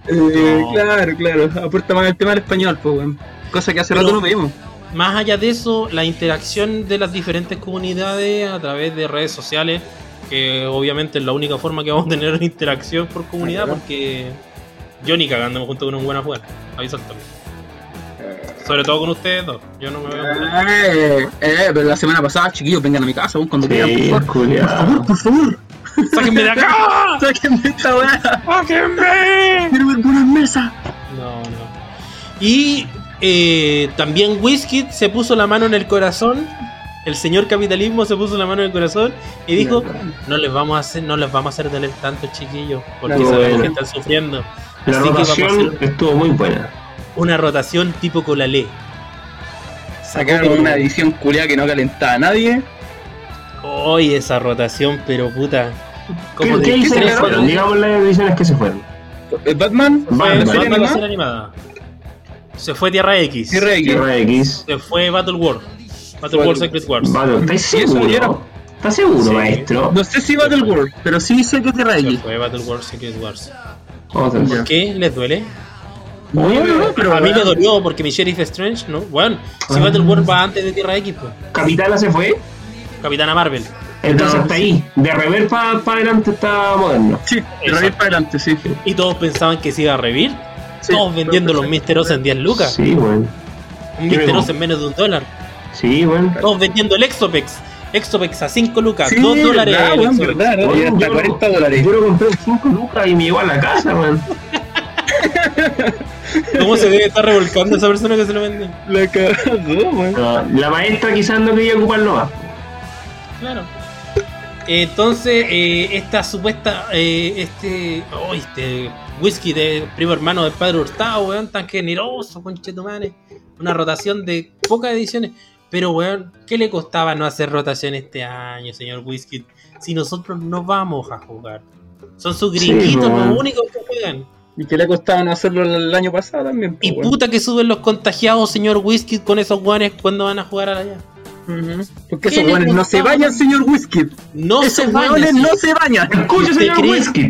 Eh, No. Claro, claro. Aporta más el tema del español, pues weón. Cosa que hace Pero- rato no pedimos. Más allá de eso, la interacción de las diferentes comunidades a través de redes sociales, que obviamente es la única forma que vamos a tener interacción por comunidad, porque yo ni cagando me junto con un buen a jugar. Aviso al toque. Sobre todo con ustedes dos. Yo no me veo. Eh, eh, pero la semana pasada, chiquillos, vengan a mi casa, cuando quieran, Sí, por favor. Por culiado. favor, por favor. ¡Sáquenme de acá! Sáquenme esta weá. ¡Sáquenme! Quiero ver buenas mesas. No, no. Y eh, también Whisky se puso la mano en el corazón. El señor capitalismo se puso la mano en el corazón y dijo: No les vamos a hacer, no les vamos a hacer doler tanto, chiquillos, porque Claro, sabemos bueno. que están sufriendo. La Así que vamos a rotación hacer estuvo muy buena. una rotación tipo colalé. Sacaron una edición culiada que no calentaba a nadie. Hoy esa rotación, pero puta. Como ¿Qué, qué se fueron? Digamos las ediciones que se fueron. ¿El Batman? Fue Batman. ¿La serie Batman, animada? serie animada. Se fue Tierra X. Tierra X. Tierra X. Se fue Battle War. Battle Battle- War Secret Wars. Vale, ¿estás ¿Y eso seguro? ¿Estás seguro, Sí. maestro? No sé si Battle World, pero sí sé que es Tierra Se X. fue Battle War Secret Wars. Ya. ¿Qué? ¿Les duele? No, no, no, pero a mí me dolió porque mi Sheriff Strange, ¿no? Bueno, si Ah. Battle War va antes de Tierra X, pues. Capitana se fue. Capitana Marvel. Entonces No, hasta sí. ahí. De rever para adelante está moderno. Sí, Tierra X para adelante, sí. Y todos pensaban que se iba a revivir. Sí, todos vendiendo los sí. Misteros en 10 lucas. Sí, bueno. Un en menos de un dólar. Sí, bueno. Todos vendiendo el Exopex. Exopex a 5 lucas. Sí, 2 dólares. verdad, el Exopex. verdad, ¿no? Y hasta 40 dólares. Yo lo compré en 5 lucas y me llegó a la casa, man. ¿Cómo se debe estar revolcando esa persona que se lo vende? La cagó. No, la maestra quizás no quería ocuparlo más. Claro. Entonces, eh, esta supuesta, eh, este, oh, este whisky de primo hermano del padre Hurtado, weón, tan generoso, conchetumare. Una rotación de pocas ediciones. Pero, weón, ¿qué le costaba no hacer rotación este año, señor Whisky? Si nosotros no vamos a jugar. Son sus Sí, gringuitos weón. los únicos que juegan. Y que le costaba no hacerlo el año pasado también. Y pues, weón. puta que suben los contagiados, señor Whisky, con esos guanes cuando van a jugar allá. Ujú. Porque ¿Qué esos weones no se bañan, señor Whisky. No Esos se weones si- no se bañan. Escucha, ¿Usted señor? Whisky.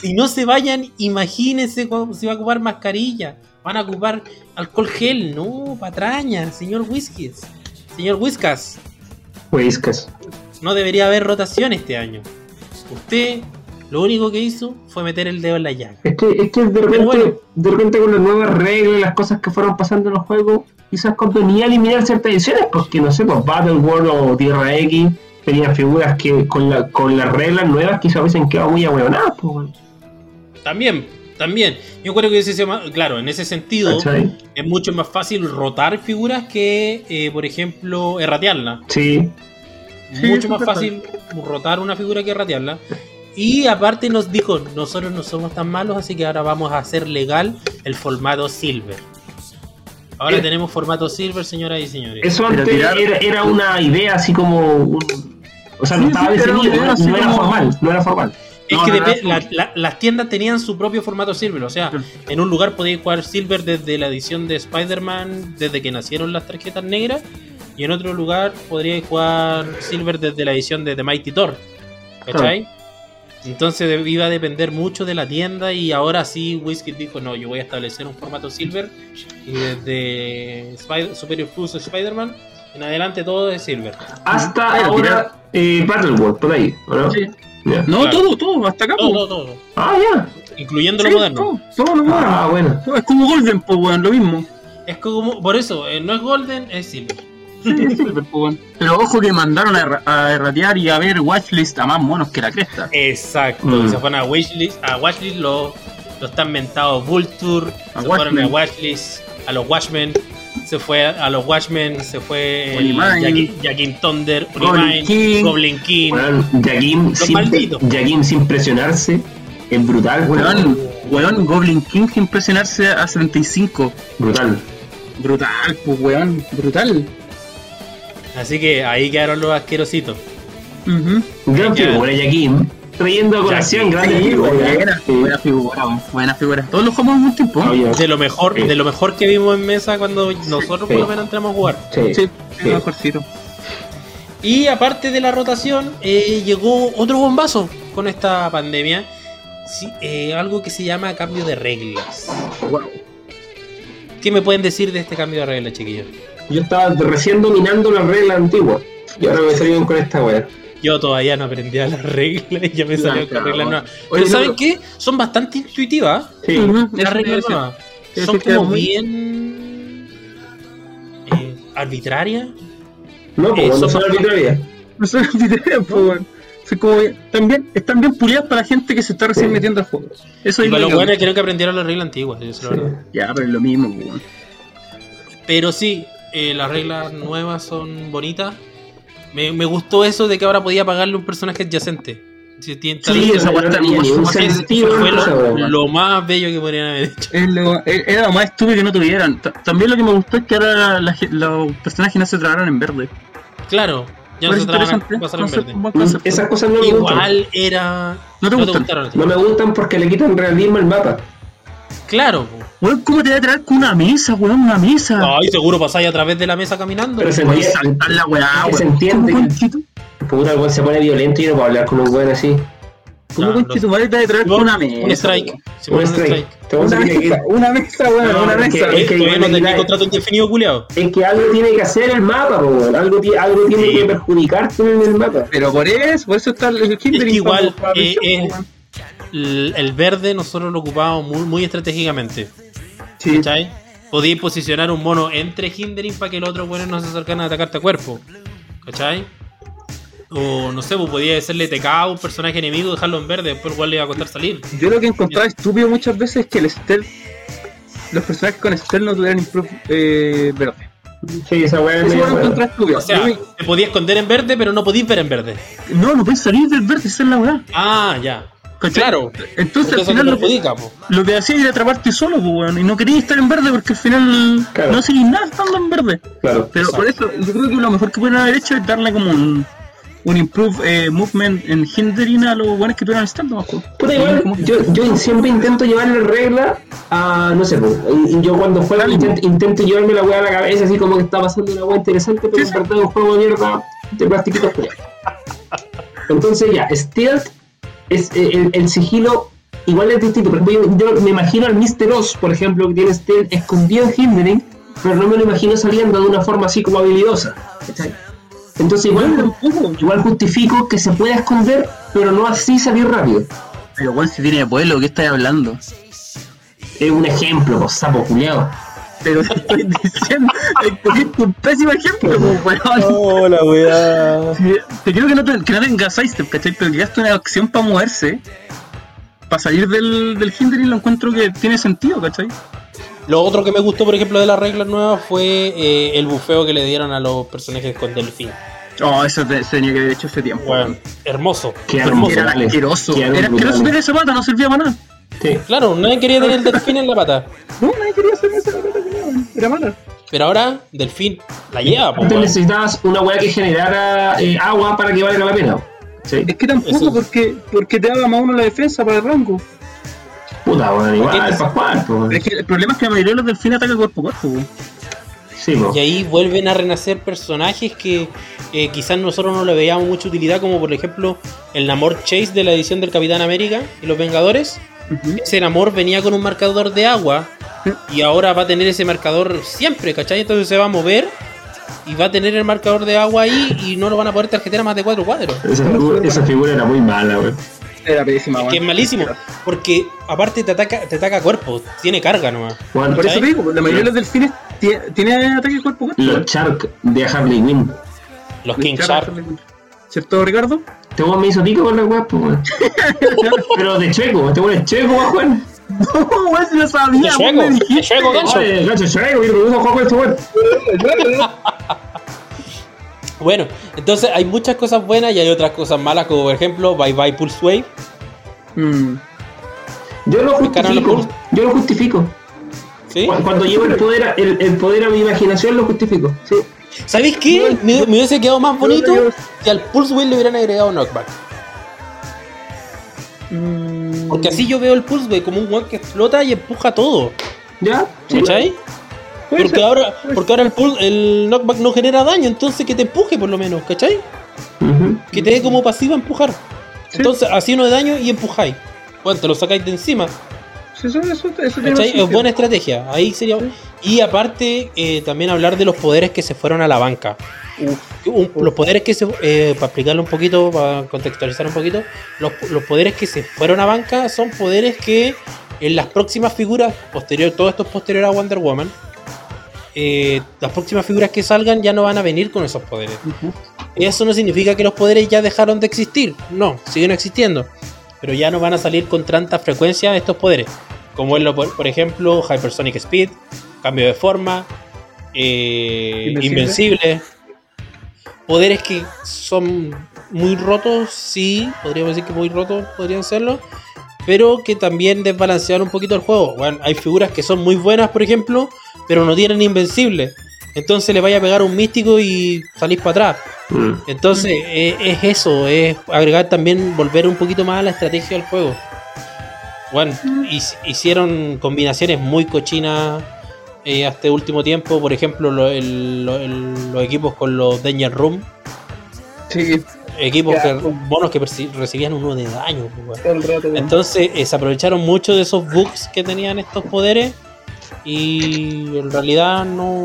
Si no se vayan, imagínense cómo- si va a ocupar mascarilla. Van a ocupar alcohol gel, no, patraña, señor Whiskies. Señor Whiskas, Whiskas. no debería haber rotación este año. Usted lo único que hizo fue meter el dedo en la llaga. Es que, es que de repente, bueno. de repente con las nuevas reglas y las cosas que fueron pasando en los juegos, quizás convenía eliminar ciertas ediciones, porque no sé, pues Battle World o Tierra X tenían figuras que con, la, con las reglas nuevas quizás hubiesen quedado muy ahueonadas, pues. También, También, yo creo que ese se llama- claro, en ese sentido ¿Cachai? es mucho más fácil rotar figuras que, eh, por ejemplo, erratearla. Sí. Mucho más fácil rotar una figura que ratearla. Y aparte nos dijo, nosotros no somos tan malos, así que ahora vamos a hacer legal el formato silver. Ahora Eh. tenemos formato silver, señoras y señores. Eso antes tirar- era, era una idea así como. un- o sea, no Sí, estaba sí, definido, no, era formal. No era formal. Es No, que no, depe- no, la- no. la- las tiendas tenían su propio formato silver, o sea, en un lugar podíais jugar silver desde la edición de Spider-Man, desde que nacieron las tarjetas negras, y en otro lugar podríais jugar silver desde la edición de The Mighty Thor. ¿Cachai? Entonces iba a depender mucho de la tienda y ahora sí Whiskey dijo, no, yo voy a establecer un formato silver y desde Spider- Superior Plus Spider-Man en adelante todo es silver. Hasta ahora, eh, Battle World, por ahí, ¿o ¿no? Sí. No, Claro. todo, todo, hasta acá. Todo, todo, todo. Ah, ya. Incluyendo Sí, lo moderno. todo, todo lo moderno. Ah, bueno. Es como Golden, pues, weón, lo mismo. Es como, por eso, eh, no es golden, es silver. Sí, es Silver, pues, weón. Pero ojo que mandaron a, erra- a erratear y a ver watchlist a más monos que la cresta. Exacto, Mm. se fueron a Wishlist, a Watchlist los, los tan mentados Vulture, A se fueron a Watchmen. Watchlist, a los Watchmen, se fue a, los Watchmen, se fue. Jackie- Jackin Thunder, Goblin King. Goblin King. Weón, Jaquim sin, presionarse. Es brutal, Weón, weón, Goblin King sin impresionarse a 75. Brutal. Brutal, pues, weón, brutal. Así que ahí quedaron los asquerositos. Ujú. Gran Ya. figura, Jaquim. Trayendo a colación, grande figura. buena, figura, weón, buena figura. Todos los jugamos al mismo tiempo. De lo mejor, Sí. de lo mejor que vimos en mesa cuando nosotros por Sí. lo menos entramos a jugar. Sí. Sí, Sí. mejorcito. Y aparte de la rotación, eh, llegó otro bombazo con esta pandemia. Sí, eh, algo que se llama cambio de reglas. Wow. ¿Qué me pueden decir de este cambio de reglas, chiquillos? Yo estaba recién dominando la regla antigua. Y ahora me salieron con esta wea. Yo todavía no aprendía las reglas y ya me La salió con reglas nuevas. Pero no, ¿saben qué? Son bastante intuitivas. Sí. Ujú, Las a reglas nuevas. Son como muy- bien... eh, arbitrarias. No, pues Eh, cuando son arbitrarias. No son arbitrarias, pues, weón. Son como, también, están bien pulidas para la gente que se está recién Sí. metiendo al juego. Eso Y es lo buenos creo que aprendieron las reglas antiguas. eso es la verdad. Ya, pero es lo mismo, pues, weón. Pero sí, eh, las reglas nuevas son bonitas. Me, me gustó eso de que ahora podía pagarle un personaje adyacente. Si tiene Sí, esa no tenía hermosa. Ese sentido fue lo, más bello que podrían haber hecho. Es lo- es- Era lo más estúpido que no tuvieran. Ta- También lo que me gustó es que ahora la los personajes no se tragaran en verde. Claro, ya no se pasar en verde. concepto. Esas cosas no me gustan. Igual era. ¿No te gustaron? No me gustan porque le quitan realismo al mapa. Claro. Weón, ¿cómo te voy a traer con una mesa, weón? Una mesa. Ay, seguro pasáis a través de la mesa caminando. Pero se entiende, saltar la weá, que se weón. entiende ¿Cómo que- puta, el weón se pone violento y no puedo hablar con un weón así. ¿Cómo No, conchito madre te voy a traer con una mesa? Un strike. weón? Se Un strike. Una que- mesa, una mesa, weón, una es que- mesa. es que- no que- tenía que- contrato indefinido, culiado. Es que algo tiene que hacer el mapa, po, weón. Algo, ti- algo tiene que perjudicarte en el mapa. Pero por eso, por eso está el Es que hindering igual, El, el verde nosotros lo ocupamos muy, muy estratégicamente. Sí. ¿Cachai? Podíais posicionar un mono entre hindering para que los otros buenos no se acercaran a atacarte a cuerpo. ¿Cachai? O no sé, pues podía hacerle TK a un personaje enemigo, dejarlo en verde, después igual le iba a costar salir. Yo lo que encontraba estúpido muchas veces es que el stealth, los personajes con stealth no tuvieran improve eh, verde. Sí, esa weá es. O sea, te podías esconder en verde, pero no podías ver en verde. no, no puedes salir del verde, esa es la weá. Ah, ya. ¿Cachai? Claro. Entonces al final lo que, lo que hacía era atraparte solo, pues, weón, y no querías estar en verde porque al final Claro. no seguís nada estando en verde. Claro. Pero Exacto. por eso, yo creo que lo mejor que pueden haber hecho es darle como un, un improve eh, movement en hindering a los buenos que tuvieran stand más Puta, igual, yo, yo siempre intento llevar la regla a, no sé, y- y yo cuando juego Ánimo. intento, intento llevarme la weá a la cabeza así como que está pasando una weá interesante, pero en verdad es un juego de mierda de plastiquitos. Entonces ya, Stealth es eh, el, el sigilo igual es distinto. Por ejemplo, yo, yo me imagino al Mr. Oz, por ejemplo, que tiene Stealth escondido en Hindering, pero no me lo imagino saliendo de una forma así como habilidosa. ¿cachai? Entonces igual, igual justifico que se pueda esconder, pero no así salir rápido. Pero weón, si tiene vuelo, ¿qué estás hablando? Es un ejemplo, sapo culiao. Pero te estoy diciendo, es un pésimo ejemplo, pues, weón. Hola, weá. Sí, Te creo que no, te, que no ¿cachai? Pero que gaste una acción para moverse. para salir del, del hindering lo encuentro que tiene sentido, ¿cachai? Lo otro que me gustó, por ejemplo, de las reglas nuevas fue eh, el bufeo que le dieron a los personajes con delfín. Oh, eso te- se tenía que haber hecho hace tiempo. Bueno, hermoso. Qué hermoso. Era asqueroso. Era asqueroso tener esa pata, no servía para nada. Sí. Claro, nadie quería tener el delfín en la pata. No, nadie quería hacer esa pata. Era mala. Pero ahora, delfín la lleva, pues, Antes weón. necesitabas una weá que generara eh, agua para que valga la pena. Sí. Es que tampoco, Eso- porque, porque te daba más uno la defensa para el rango. Puta, weón, igual, jugar, pues. Es que el problema es que la mayoría de los delfines atacan cuerpo a cuerpo, weón. Sí. Y ahí vuelven a renacer personajes que eh, quizás nosotros no le veíamos mucha utilidad, como por ejemplo el Namor Chase de la edición del Capitán América y los Vengadores. Ujú. Ese Namor venía con un marcador de agua y ahora va a tener ese marcador siempre, ¿cachai? Entonces se va a mover y va a tener el marcador de agua ahí y no lo van a poder tarjetear a más de cuatro cuadros. Esa, figura, esa figura era muy mala, weón. Era pésima, weón. Que es malísimo, porque aparte te ataca, te ataca cuerpo, tiene carga nomás. Weón, Por eso digo, la mayoría de los delfines tie- tiene ataque cuerpo a cuerpo. Los Shark de Harley Quinn. Los King Shark. ¿Cierto, Ricardo? Este weón me hizo pico con la weá, pues, weón. Pero de chueco, este weón es chueco, weón, Juan. No, weón, si lo De sabía, weón, me de dijiste. gancho. Con este weón. Bueno, entonces hay muchas cosas buenas y hay otras cosas malas, como por ejemplo Bye Bye Pulse Wave. Mm. Yo lo justifico. Yo lo justifico. ¿sí? Cu- Cuando llevo el poder, a, el, el poder a mi imaginación, lo justifico. Sí. ¿Sabéis qué? Me, me hubiese quedado más bonito que al Pulse Wave le hubieran agregado knockback. Mm. Porque así yo veo el Pulse Wave como un weón que explota y empuja todo. ¿Ya? ¿Cachai? Porque ser. ahora, porque ahora el, pul- el knockback no genera daño, entonces que te empuje por lo menos, ¿cachai? Ujú. Que te dé como pasiva empujar. Sí. Entonces, así uno de daño y empujáis. Bueno, te lo sacáis de encima. Sí, Eso, eso, eso tiene ¿Cachai? más Es buena estrategia. Ahí sería. Y aparte, eh, también hablar de los poderes que se fueron a la banca. Un- los poderes que se. eh, para explicarlo un poquito, para contextualizar un poquito, los, los poderes que se fueron a banca son poderes que en las próximas figuras, posterior, todo esto es posterior a Wonder Woman, eh, las próximas figuras que salgan ya no van a venir con esos poderes. Eso no significa que los poderes ya dejaron de existir, no, siguen existiendo, pero ya no van a salir con tanta frecuencia estos poderes, como es lo, por, por ejemplo Hypersonic Speed, cambio de forma, eh, Invencible. invencible. poderes que son muy rotos, sí, podríamos decir que muy rotos podrían serlo, pero que también desbalancean un poquito el juego. Bueno, hay figuras que son muy buenas, por ejemplo, pero no tienen invencible. Entonces le vaya a pegar un místico y salís para atrás. Mm. Entonces eh, es eso, es agregar también, volver un poquito más a la estrategia del juego. Bueno, hic- hicieron combinaciones muy cochinas eh, hasta este último tiempo. Por ejemplo, lo- el- lo- el- los equipos con los Danger Room. Sí, Equipos que, bonos que recibían uno de daño. pues. Entonces eh, se aprovecharon mucho de esos bugs que tenían estos poderes y en realidad no,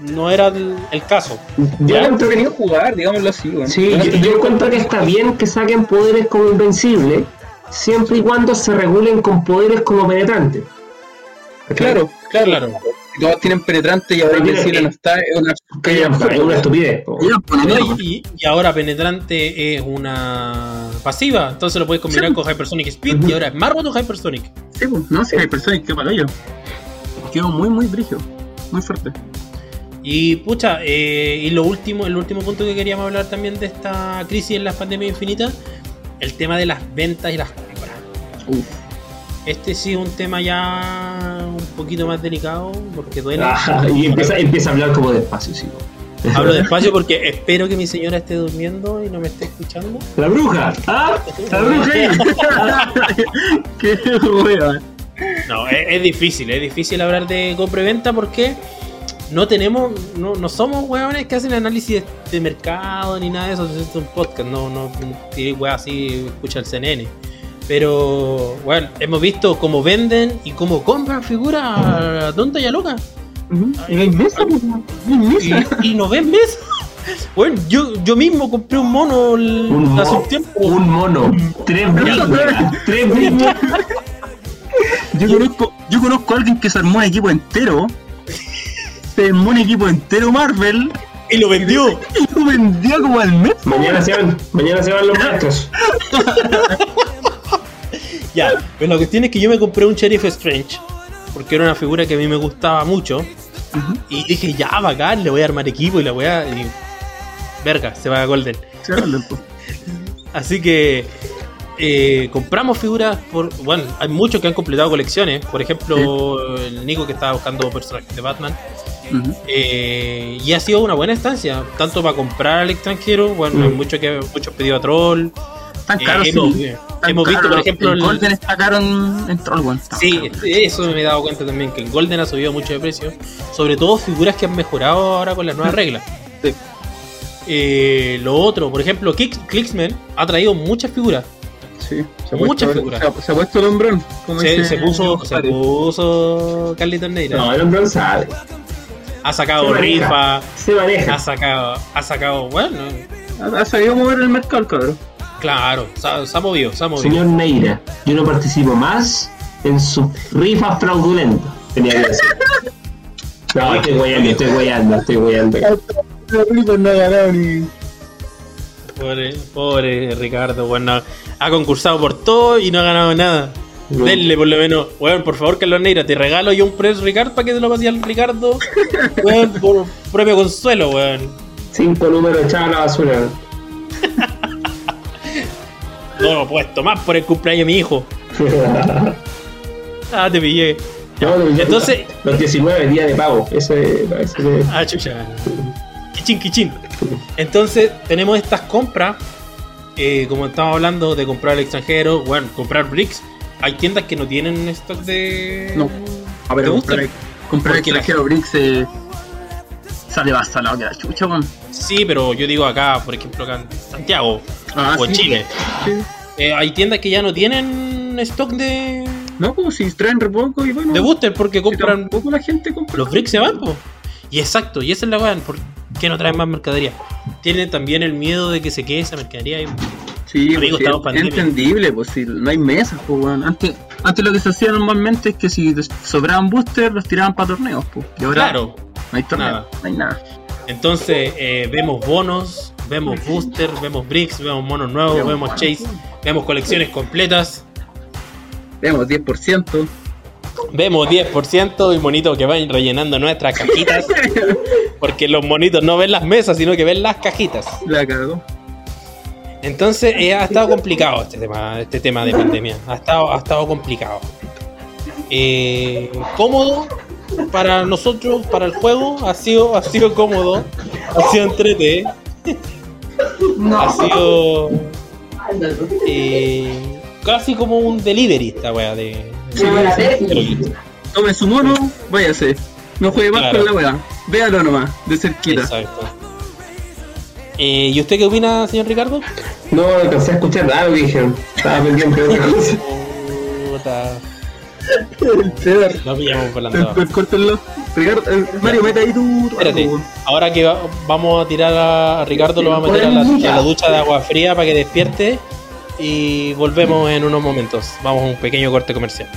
no era el, el caso. Yo lo- entretenido jugar, digámoslo así, weón. Sí, yo, yo encuentro que está bien que saquen poderes como invencible, siempre y cuando se regulen con poderes como penetrantes. Claro, claro. Claro. Si todos tienen penetrante y ahora eh, no está, es una Es una estupidez. y, y ahora penetrante es una pasiva, entonces lo puedes combinar Sí. con Hypersonic Speed y ahora es más roto Hypersonic. Sí, pues, no, si hay personas que para ello. Quedó muy, muy brígido. Muy fuerte. Y pucha, eh, y lo último, el último punto que queríamos hablar también de esta crisis en la pandemia infinita, el tema de las ventas y las compras. Uf. Este sí es un tema ya un poquito más delicado porque duele. Ah, y empieza, empieza a hablar como despacio, sí. Hablo despacio porque espero que mi señora esté durmiendo y no me esté escuchando. La bruja, ¿ah? La bruja. Qué wea. No, es, es difícil, es difícil hablar de compra y venta porque no tenemos, no, no somos hueones que hacen análisis de, de mercado ni nada de eso. Es un podcast, no, no, wea así escucha el CNN. Pero, bueno, hemos visto cómo venden y cómo compran figuras a tonta y a loca. Y no hay mesa, pues, no hay mesa. Y, y no ven mes. Bueno, yo, yo mismo compré un mono el- Un, hace mo- un tiempo. un mono. Tres brillas. Tres brillas. Yo conozco, yo conozco a alguien que se armó un equipo entero. Se armó un equipo entero Marvel Y lo vendió. y lo vendió como al mes. Mañana se van, mañana se van los maestros. Ya, pero la cuestión es que yo me compré un Sheriff Strange. Porque era una figura que a mí me gustaba mucho. Y dije, ya, bacán, le voy a armar equipo y la voy a. Y... Verga, se va a Golden. Se va Golden, po. Así que eh, compramos figuras por. Bueno, hay muchos que han completado colecciones. Por ejemplo, el Nico que estaba buscando personajes de Batman. Eh, y ha sido una buena estancia, tanto para comprar al extranjero. Bueno, hay Mm. mucho que muchos pedido a Troll. Tan Eh, caro, hemos, sí. eh, Tan hemos visto, por ejemplo, el el- Golden está caro en, en Troll. Está Sí, caro. eso me he dado cuenta también, que el Golden ha subido mucho de precio. Sobre todo figuras que han mejorado ahora con las nuevas reglas. Sí. Eh, lo otro, por ejemplo, Clicksman ha traído muchas figuras. Sí, se ha Muchas puesto- figuras. Se ha, se ha puesto el hombrón. como Se, dice se puso, se puso Carlitos Neira. No, el hombre sabe. Ha sacado Se rifa, Se maneja. ha sacado, ha sacado, bueno, Ha, ha sabido mover el mercado, el cabrón. claro, se ha, se ha movido, se ha movido. Señor Neira, yo no participo más en sus rifas fraudulentas. Tenía que decir. No, estoy guayando, estoy guayando, estoy guayando. no ha ganado ni. Pobre, pobre Ricardo, bueno, ha concursado por todo y no ha ganado nada. Denle por lo menos, weón, por favor, Carlos Neira, te regalo yo un press Ricardo para que te lo pase al Ricardo. Weón, por propio consuelo, weón. Cinco números echados a la basura. No lo he puesto más por el cumpleaños de mi hijo. Ah, te pillé. No, no, Entonces- Los 19 días de pago. Ese, ese, Ah, chucha. Kichín, kichín. Entonces, tenemos estas compras. eh, como estamos hablando de comprar al extranjero, bueno, comprar bricks. Hay tiendas que no tienen stock de. No. A ver, ¿Te comprar, comprar la- extranjero Bricks eh, sale salado que la chucha, weón. Sí, pero yo digo acá, por ejemplo, acá en Santiago Ah, o en sí. Chile. Sí. eh, hay tiendas que ya no tienen stock de, No, pues si traen re poco y bueno. de booster porque compran. tampoco la gente compra. Los bricks se van, po. Y exacto, y esa es la weá. ¿Por qué no traen más mercadería? Tienen también el miedo de que se quede esa mercadería. ahí. Sí, Amigo, pues, es pandemia. entendible, pues si no hay mesas, pues weón. Antes, antes lo que se hacía normalmente es que si sobraban boosters los tiraban para torneos, pues. Y ahora Claro. no hay torneos, nada. no hay nada. Entonces, eh, vemos bonos, vemos booster, vemos bricks, vemos monos nuevos, Vemos vemos chase, vemos colecciones completas, Veamos 10%. vemos 10% y monitos que van rellenando nuestras cajitas. Porque los monitos no ven las mesas, sino que ven las cajitas. La cagó. Entonces, eh, ha estado complicado este tema, este tema de pandemia. Ha estado, ha estado complicado. Eh, cómodo para nosotros, para el juego, ha sido, ha sido cómodo, ha sido entrete. Ha sido eh, casi como un delivery esta wea de. de- Tome su mono, váyase. No juegue más Claro. con la weá. Véalo nomás, de cerquita. Exacto. Eh, ¿Y usted qué opina, señor Ricardo? No alcancé a escuchar nada lo dijeron. Estaba pendiente de otra cosa. Puta, El Cedar. no pillamos volando. Córtenlo. Ricardo, eh, Mario, mete ahí tu. tu Espérate, algo, ahora que va- vamos a tirar a, a Ricardo, lo vamos a meter a la, a la ducha de agua fría para que despierte y volvemos en unos momentos. Vamos a un pequeño corte comercial.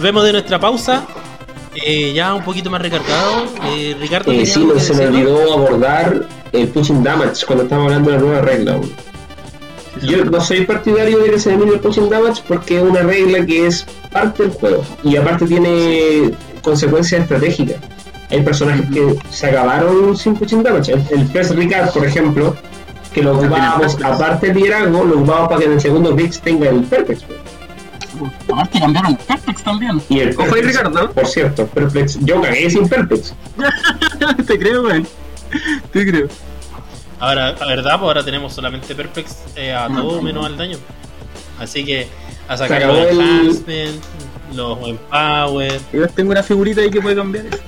Volvemos de nuestra pausa, eh, ya un poquito más recargado. Eh, Ricardo, Eh, ¿tenía sí, que se me olvidó abordar el pushing damage cuando estábamos hablando de la nueva regla. Yo no soy partidario de que se elimine el pushing damage porque es una regla que es parte del juego y aparte tiene consecuencias estratégicas. Hay personajes que se acabaron sin pushing damage. El, el Press Ricard, por ejemplo, que lo ocupábamos, aparte del liderazgo, lo ocupábamos para que en el segundo Blitz tenga el Perfect. Weón. Aparte cambiaron Perfect también. Y el Ojo ahí, Perfect, Ricardo. Por cierto, Perfect, yo cagué sin Perfect. Te creo, weón. Te creo. Ahora, la verdad, pues ahora tenemos solamente Perfect eh, a No, todo no, menos no. al daño. Así que a sacar los el- enhancements, los empower. Yo tengo una figurita ahí que puede cambiar eso.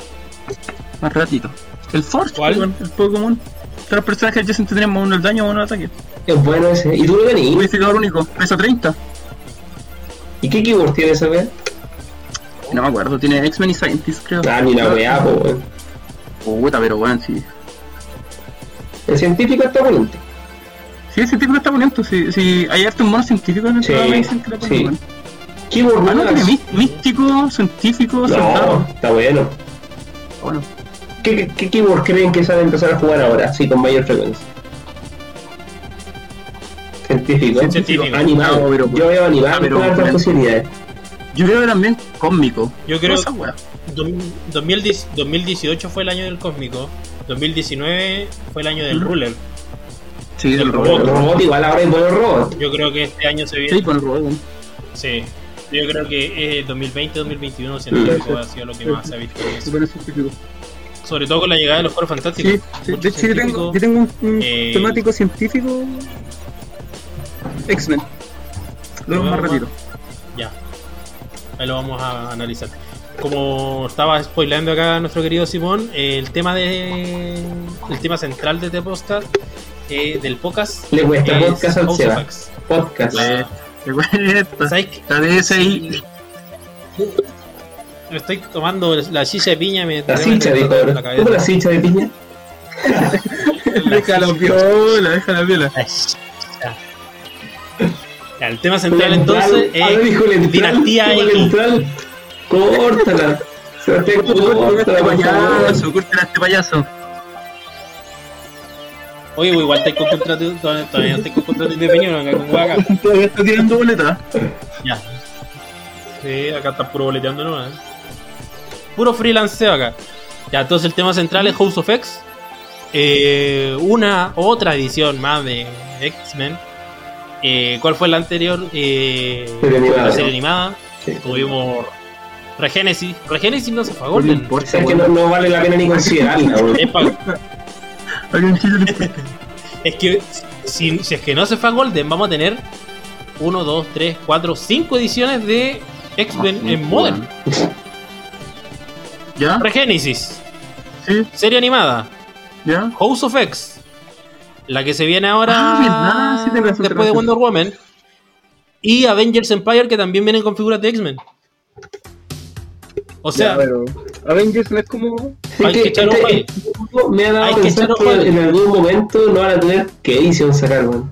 Más ratito. El Forge, ¿Cuál? el juego común. Todos los personajes ya tenemos uno el daño o uno el ataque. Es bueno ese. ¿Y tú lo tenés? Modificador único, pesa 30. ¿Y qué keyboard tiene esa wea? No me acuerdo, tiene X-Men y Scientist, creo. Ah, ni la weá, po, weón. Puta, pero bueno, sí. El científico está bonito. Sí, el científico está bonito. Sí, sí, hay hartos monos científicos en el Sí, dicen que la ponen sí. Keyboard Ah, no, tiene mí- místico, científico, soldado. No, está bueno. Bueno, ¿Qué, qué, qué keyboard creen que sabe empezar a jugar ahora? Sí, con mayor frecuencia. Científico. Científico. Animado. Pero- Yo veo animado Ah, pero- con hartas posibilidades. yo creo que también cósmico. Yo creo 2010 2018 fue el año del cósmico. 2019 fue el año del Mm. ruler. Sí, El del robot. El robot. robot igual ahora hay buenos robots. Yo creo que este año se viene. Sí, con el robot. Sí. Yo creo que eh, 2020-2021 científico ha sido lo que más se ha visto. Sobre todo con la llegada de los cuerpos fantásticos. Sí, sí, de hecho yo tengo, yo tengo un, un Eh, temático científico X-Men. Luego más retiro. Ya. Ahí lo vamos a analizar. Como estaba spoileando acá nuestro querido Simón, eh, el tema de el tema central de este podcast, eh, del podcast, Le cuesta es podcast al Seba. Podcast. Qué cuesta. Me estoy tomando la silla de piña, me La me- dijo la ahora. cabeza. ¿Cómo la cincha de piña? Deja la viola, deja la viola. Ya. El tema central entonces es Dinastía X. Córtala. Sebastián, este córtala, payaso, corta a este payaso. Oye, pues, igual estoy con contrato, todavía estoy con contrato indefinido, acá con acá. Todavía está tirando boleta. Ya. Sí, acá está puro boleteando nomás. ¿eh? Puro freelanceo acá. Ya, entonces el tema central es House of X. Eh, una otra edición más de X-Men. Eh, ¿Cuál fue la anterior? Eh, Serie animada. La serie animada. Sí. Tuvimos Regenesis. Regenesis no se fue a No Golden. importa, O sea, que no, no vale la pena ni considerarla. Es, no es que si, si es que no se fue a Golden, vamos a tener 1, 2, 3, 4, 5 ediciones de X-Men Ah, en Modern. ¿Ya? Regenesis. Sí, Serie animada. ya. House of X. La que se viene ahora Ah, sí, razón, después de Wonder Woman. Y Avengers Empire que también vienen con figuras de X-Men. O sea, Ya, pero Avengers no es como. Sí, Hay que echar ojo ahí. este me ha dado Hay a que pensar echar que, ojo en algún momento no van a tener qué edición sacar, weón.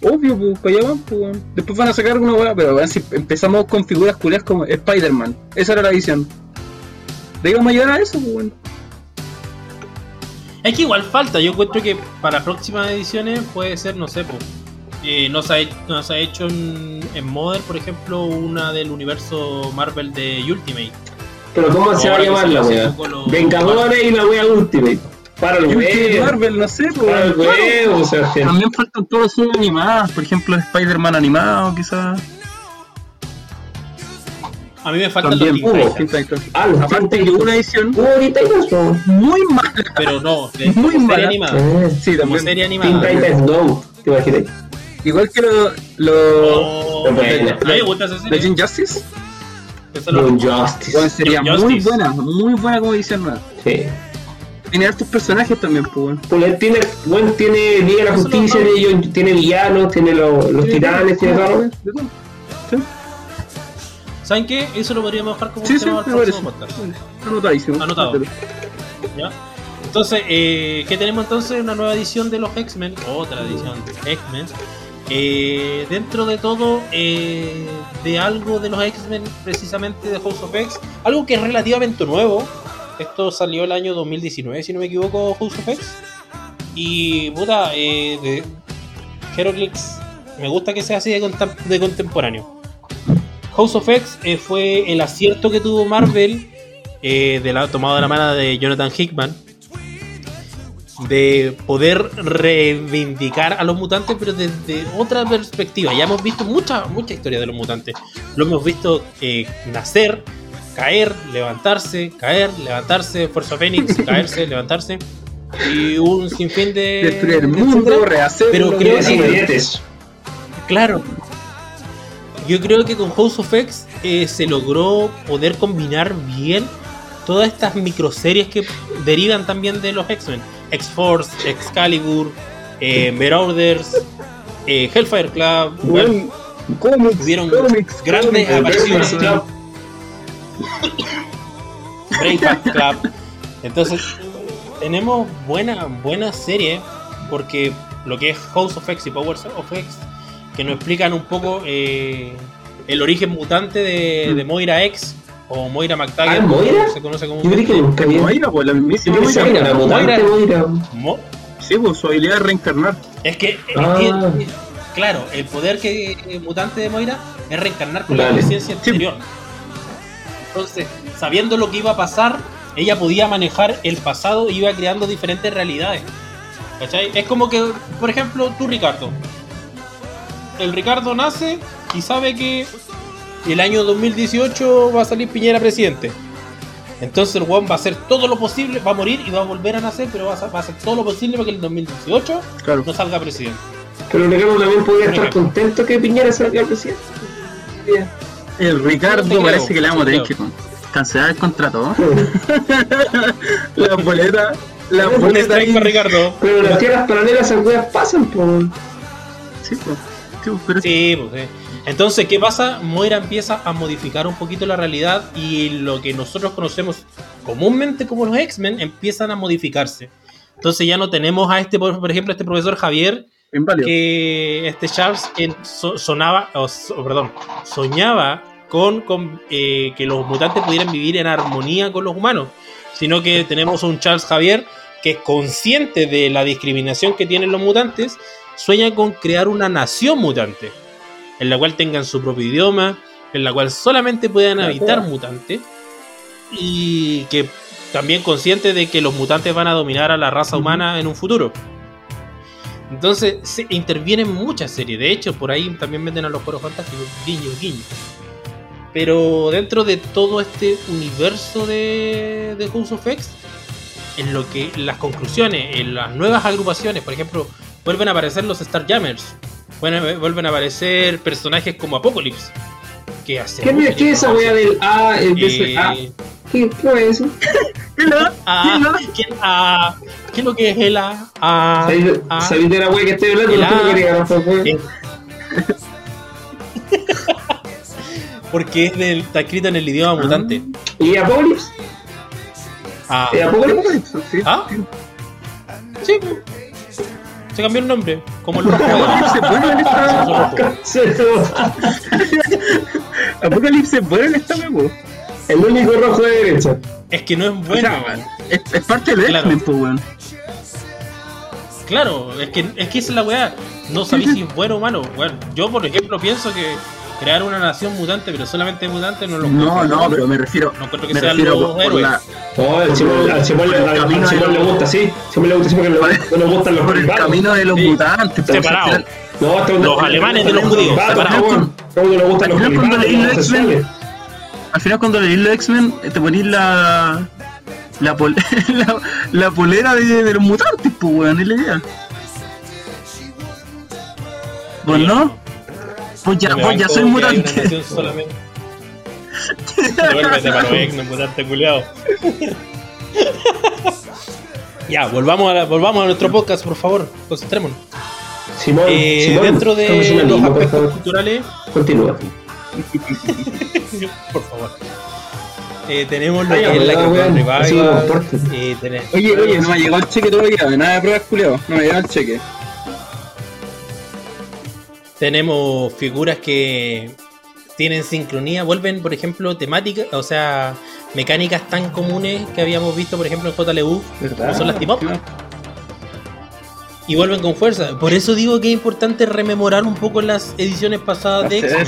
Obvio, pues, para allá van, pues. weón. Después van a sacar una weá, pero weón, si empezamos con figuras culias como Spider-Man. Esa era la edición. ¿De qué vamos a llegar a eso, pues, weón? Es que igual falta. Yo encuentro que para próximas ediciones puede ser, no sé, pues, eh, no, se ha, he- no se ha hecho en, en Modern, por ejemplo, una del universo Marvel de Ultimate. Pero ¿cómo se va a llamar la Vengadores y la weá Ultimate. Para el Ultimate. Marvel, no sé, pues. Para el weón. huevo, Sebastián. También faltan todas las series animadas, por ejemplo, Spider-Man animado, quizás. A mí me faltan También los Teen hubo. Titans, Ah, los Aparte que una edición muy mala. pero no, de, Muy como serie mala. animada. Eh, Sí, Como también. serie Teen animada. Titans No, te imaginas. Igual que lo, lo, Oh, me gusta esa serie. Legend Justice. Justice. Bueno, sería muy buena, muy buena como edición nueva. Sí. Tiene hartos personajes también, pues. Pues tiene, bueno, tiene Liga de la Justicia, tiene, tiene villanos, tiene los, los titanes, tiene todo. De todo. ¿Saben qué? Eso lo podríamos dejar como Sí, un sí, tema me para el próximo parece. podcast. Anotadísimo. Anotado. ¿ya? Entonces, eh, ¿qué tenemos entonces? Una nueva edición de los X-Men, otra edición de X-Men. Eh, dentro de todo, eh, de algo de los X-Men, precisamente de House of X, algo que es relativamente nuevo. Esto salió el año 2019, si no me equivoco, House of X. Y, puta, de Heroclix, me gusta que sea así de, contem- de contemporáneo. House of X eh, fue el acierto que tuvo Marvel, eh, de la, tomado de la mano de Jonathan Hickman, de poder reivindicar a los mutantes, pero desde otra perspectiva. Ya hemos visto mucha, mucha historia de los mutantes. Lo hemos visto eh, nacer, caer, levantarse, caer, levantarse, Fuerza Fénix, caerse, levantarse. Y un sinfín de. Destruir el mundo, rehacerlo. Pero creo que-. Claro. Yo creo que con House of X eh, se logró poder combinar bien todas estas microseries que derivan también de los X-Men. X-Force, Excalibur, eh, Marauders, eh, Hellfire Club. bueno, cómics, grandes apariciones. Club. Club. Entonces, tenemos buena, buena serie, porque lo que es House of X y Powers of X, que nos explican un poco eh, el origen mutante de, de Moira X o Moira McTaggart, Ah, ¿Moira? se conoce como Yo creí que nunca. Moira, pues la mismísima Moira. mutante, Moira. Mo- Sí, pues su habilidad es reencarnar. Es que, es Ah. que- claro, el poder que eh, mutante de Moira es reencarnar con la conciencia anterior. Entonces, sabiendo lo que iba a pasar, ella podía manejar el pasado y iba creando diferentes realidades. ¿Cachai? Es como que, por ejemplo, tú, Ricardo. El Ricardo nace y sabe que el año 2018 va a salir Piñera presidente. Entonces el weón va a hacer todo lo posible, va a morir y va a volver a nacer, pero va a hacer, va a hacer todo lo posible para que el 2018 Claro. no salga presidente. Pero Ricardo también podía estar Ricardo. contento que Piñera salga presidente. El Ricardo parece que le vamos a tener que cancelar el contrato. la boleta. La boleta Ricardo. Pero las tierras paralelas esas weas pasan, pues. Sí, pues. Sí, pues, pero Sí, pues sí. Entonces, ¿qué pasa? Moira empieza a modificar un poquito la realidad y lo que nosotros conocemos comúnmente como los X-Men empiezan a modificarse. Entonces ya no tenemos a este, por ejemplo, a este profesor Javier, inválido. que este Charles que so- sonaba, o so- perdón, soñaba con, con, eh, que los mutantes pudieran vivir en armonía con los humanos, sino que tenemos un Charles Javier que es consciente de la discriminación que tienen los mutantes, sueña con crear una nación mutante, en la cual tengan su propio idioma, en la cual solamente puedan habitar mutantes, y que también consciente de que los mutantes van a dominar a la raza humana en un futuro. Entonces se intervienen muchas series. De hecho, por ahí también meten a los coros fantásticos. Guiño, guiño. Pero dentro de todo este universo de, de House of X, en lo que las conclusiones, en las nuevas agrupaciones, por ejemplo, vuelven a aparecer los Starjammers. Vuelven, vuelven a aparecer personajes como Apocalypse. Que hace ¿Qué, ¿Qué es esa wea del A en se- vez de A? Eh, ¿Qué, ¿Qué es eso? ah, ¿quién, ah, ¿Qué es lo que es el A? Ah, ¿Sabéis ah, sabéis de la wea que estoy hablando? El No A. tengo que agarrar por wea. Eh, Porque es del, está escrito en el idioma mutante. ¿Y Apocalypse? Ah, ¿Y Apocalypse? Sí. ¿Ah? Sí. Se cambió el nombre. Como el rojo. Apocalipsis bueno en esta. Apocalipsis bueno en esta po. El único rojo de derecha. Es que no es O bueno. sea, es, es parte del Claro. X-Men, weón. Claro, es que, es que esa es la weá. No sabéis si es bueno o malo. Bueno, yo, por ejemplo, pienso que crear una nación mutante, pero solamente mutante, no lo No, no, pero me refiero. No encuentro que Me sean refiero los por, por héroes. la, Oh, al Simón, al Simón, le- Por al- camino al Simón de le gusta, sí. Simón le gusta, sí, porque no, le gustan los por el privados. camino de los Sí. mutantes. pero Separado. al No, hasta Los alemanes de los judíos, separados. cabrón. ¿Cómo que le gustan los Al final, cuando privados, leí los X-Men, homosexuales? Al final, cuando leí los X-Men, te ponís la. La, pol- la, la polera de, de los mutantes, pues, weón, es la idea. Pues no, pues ya, Me pues ya soy mutante. solamente. Devuélvete X-Men, mutante culiao. Ya, volvamos a, la- volvamos a nuestro podcast, por favor. Concentrémonos. Simón, Eh, Simón, dentro de los aspectos favor. culturales, Continúa. por favor. Eh, tenemos lo que es la Revival. eh, tenés- Oye, oye, no me ha llegado el cheque todavía, nada de pruebas culiao, no me ha llegado el cheque. Tenemos figuras que tienen sincronía, vuelven, por ejemplo, temáticas, o sea, mecánicas tan comunes que habíamos visto, por ejemplo, en JLU, como son las team up, y vuelven con fuerza. Por eso digo que es importante rememorar un poco las ediciones pasadas de X-Men.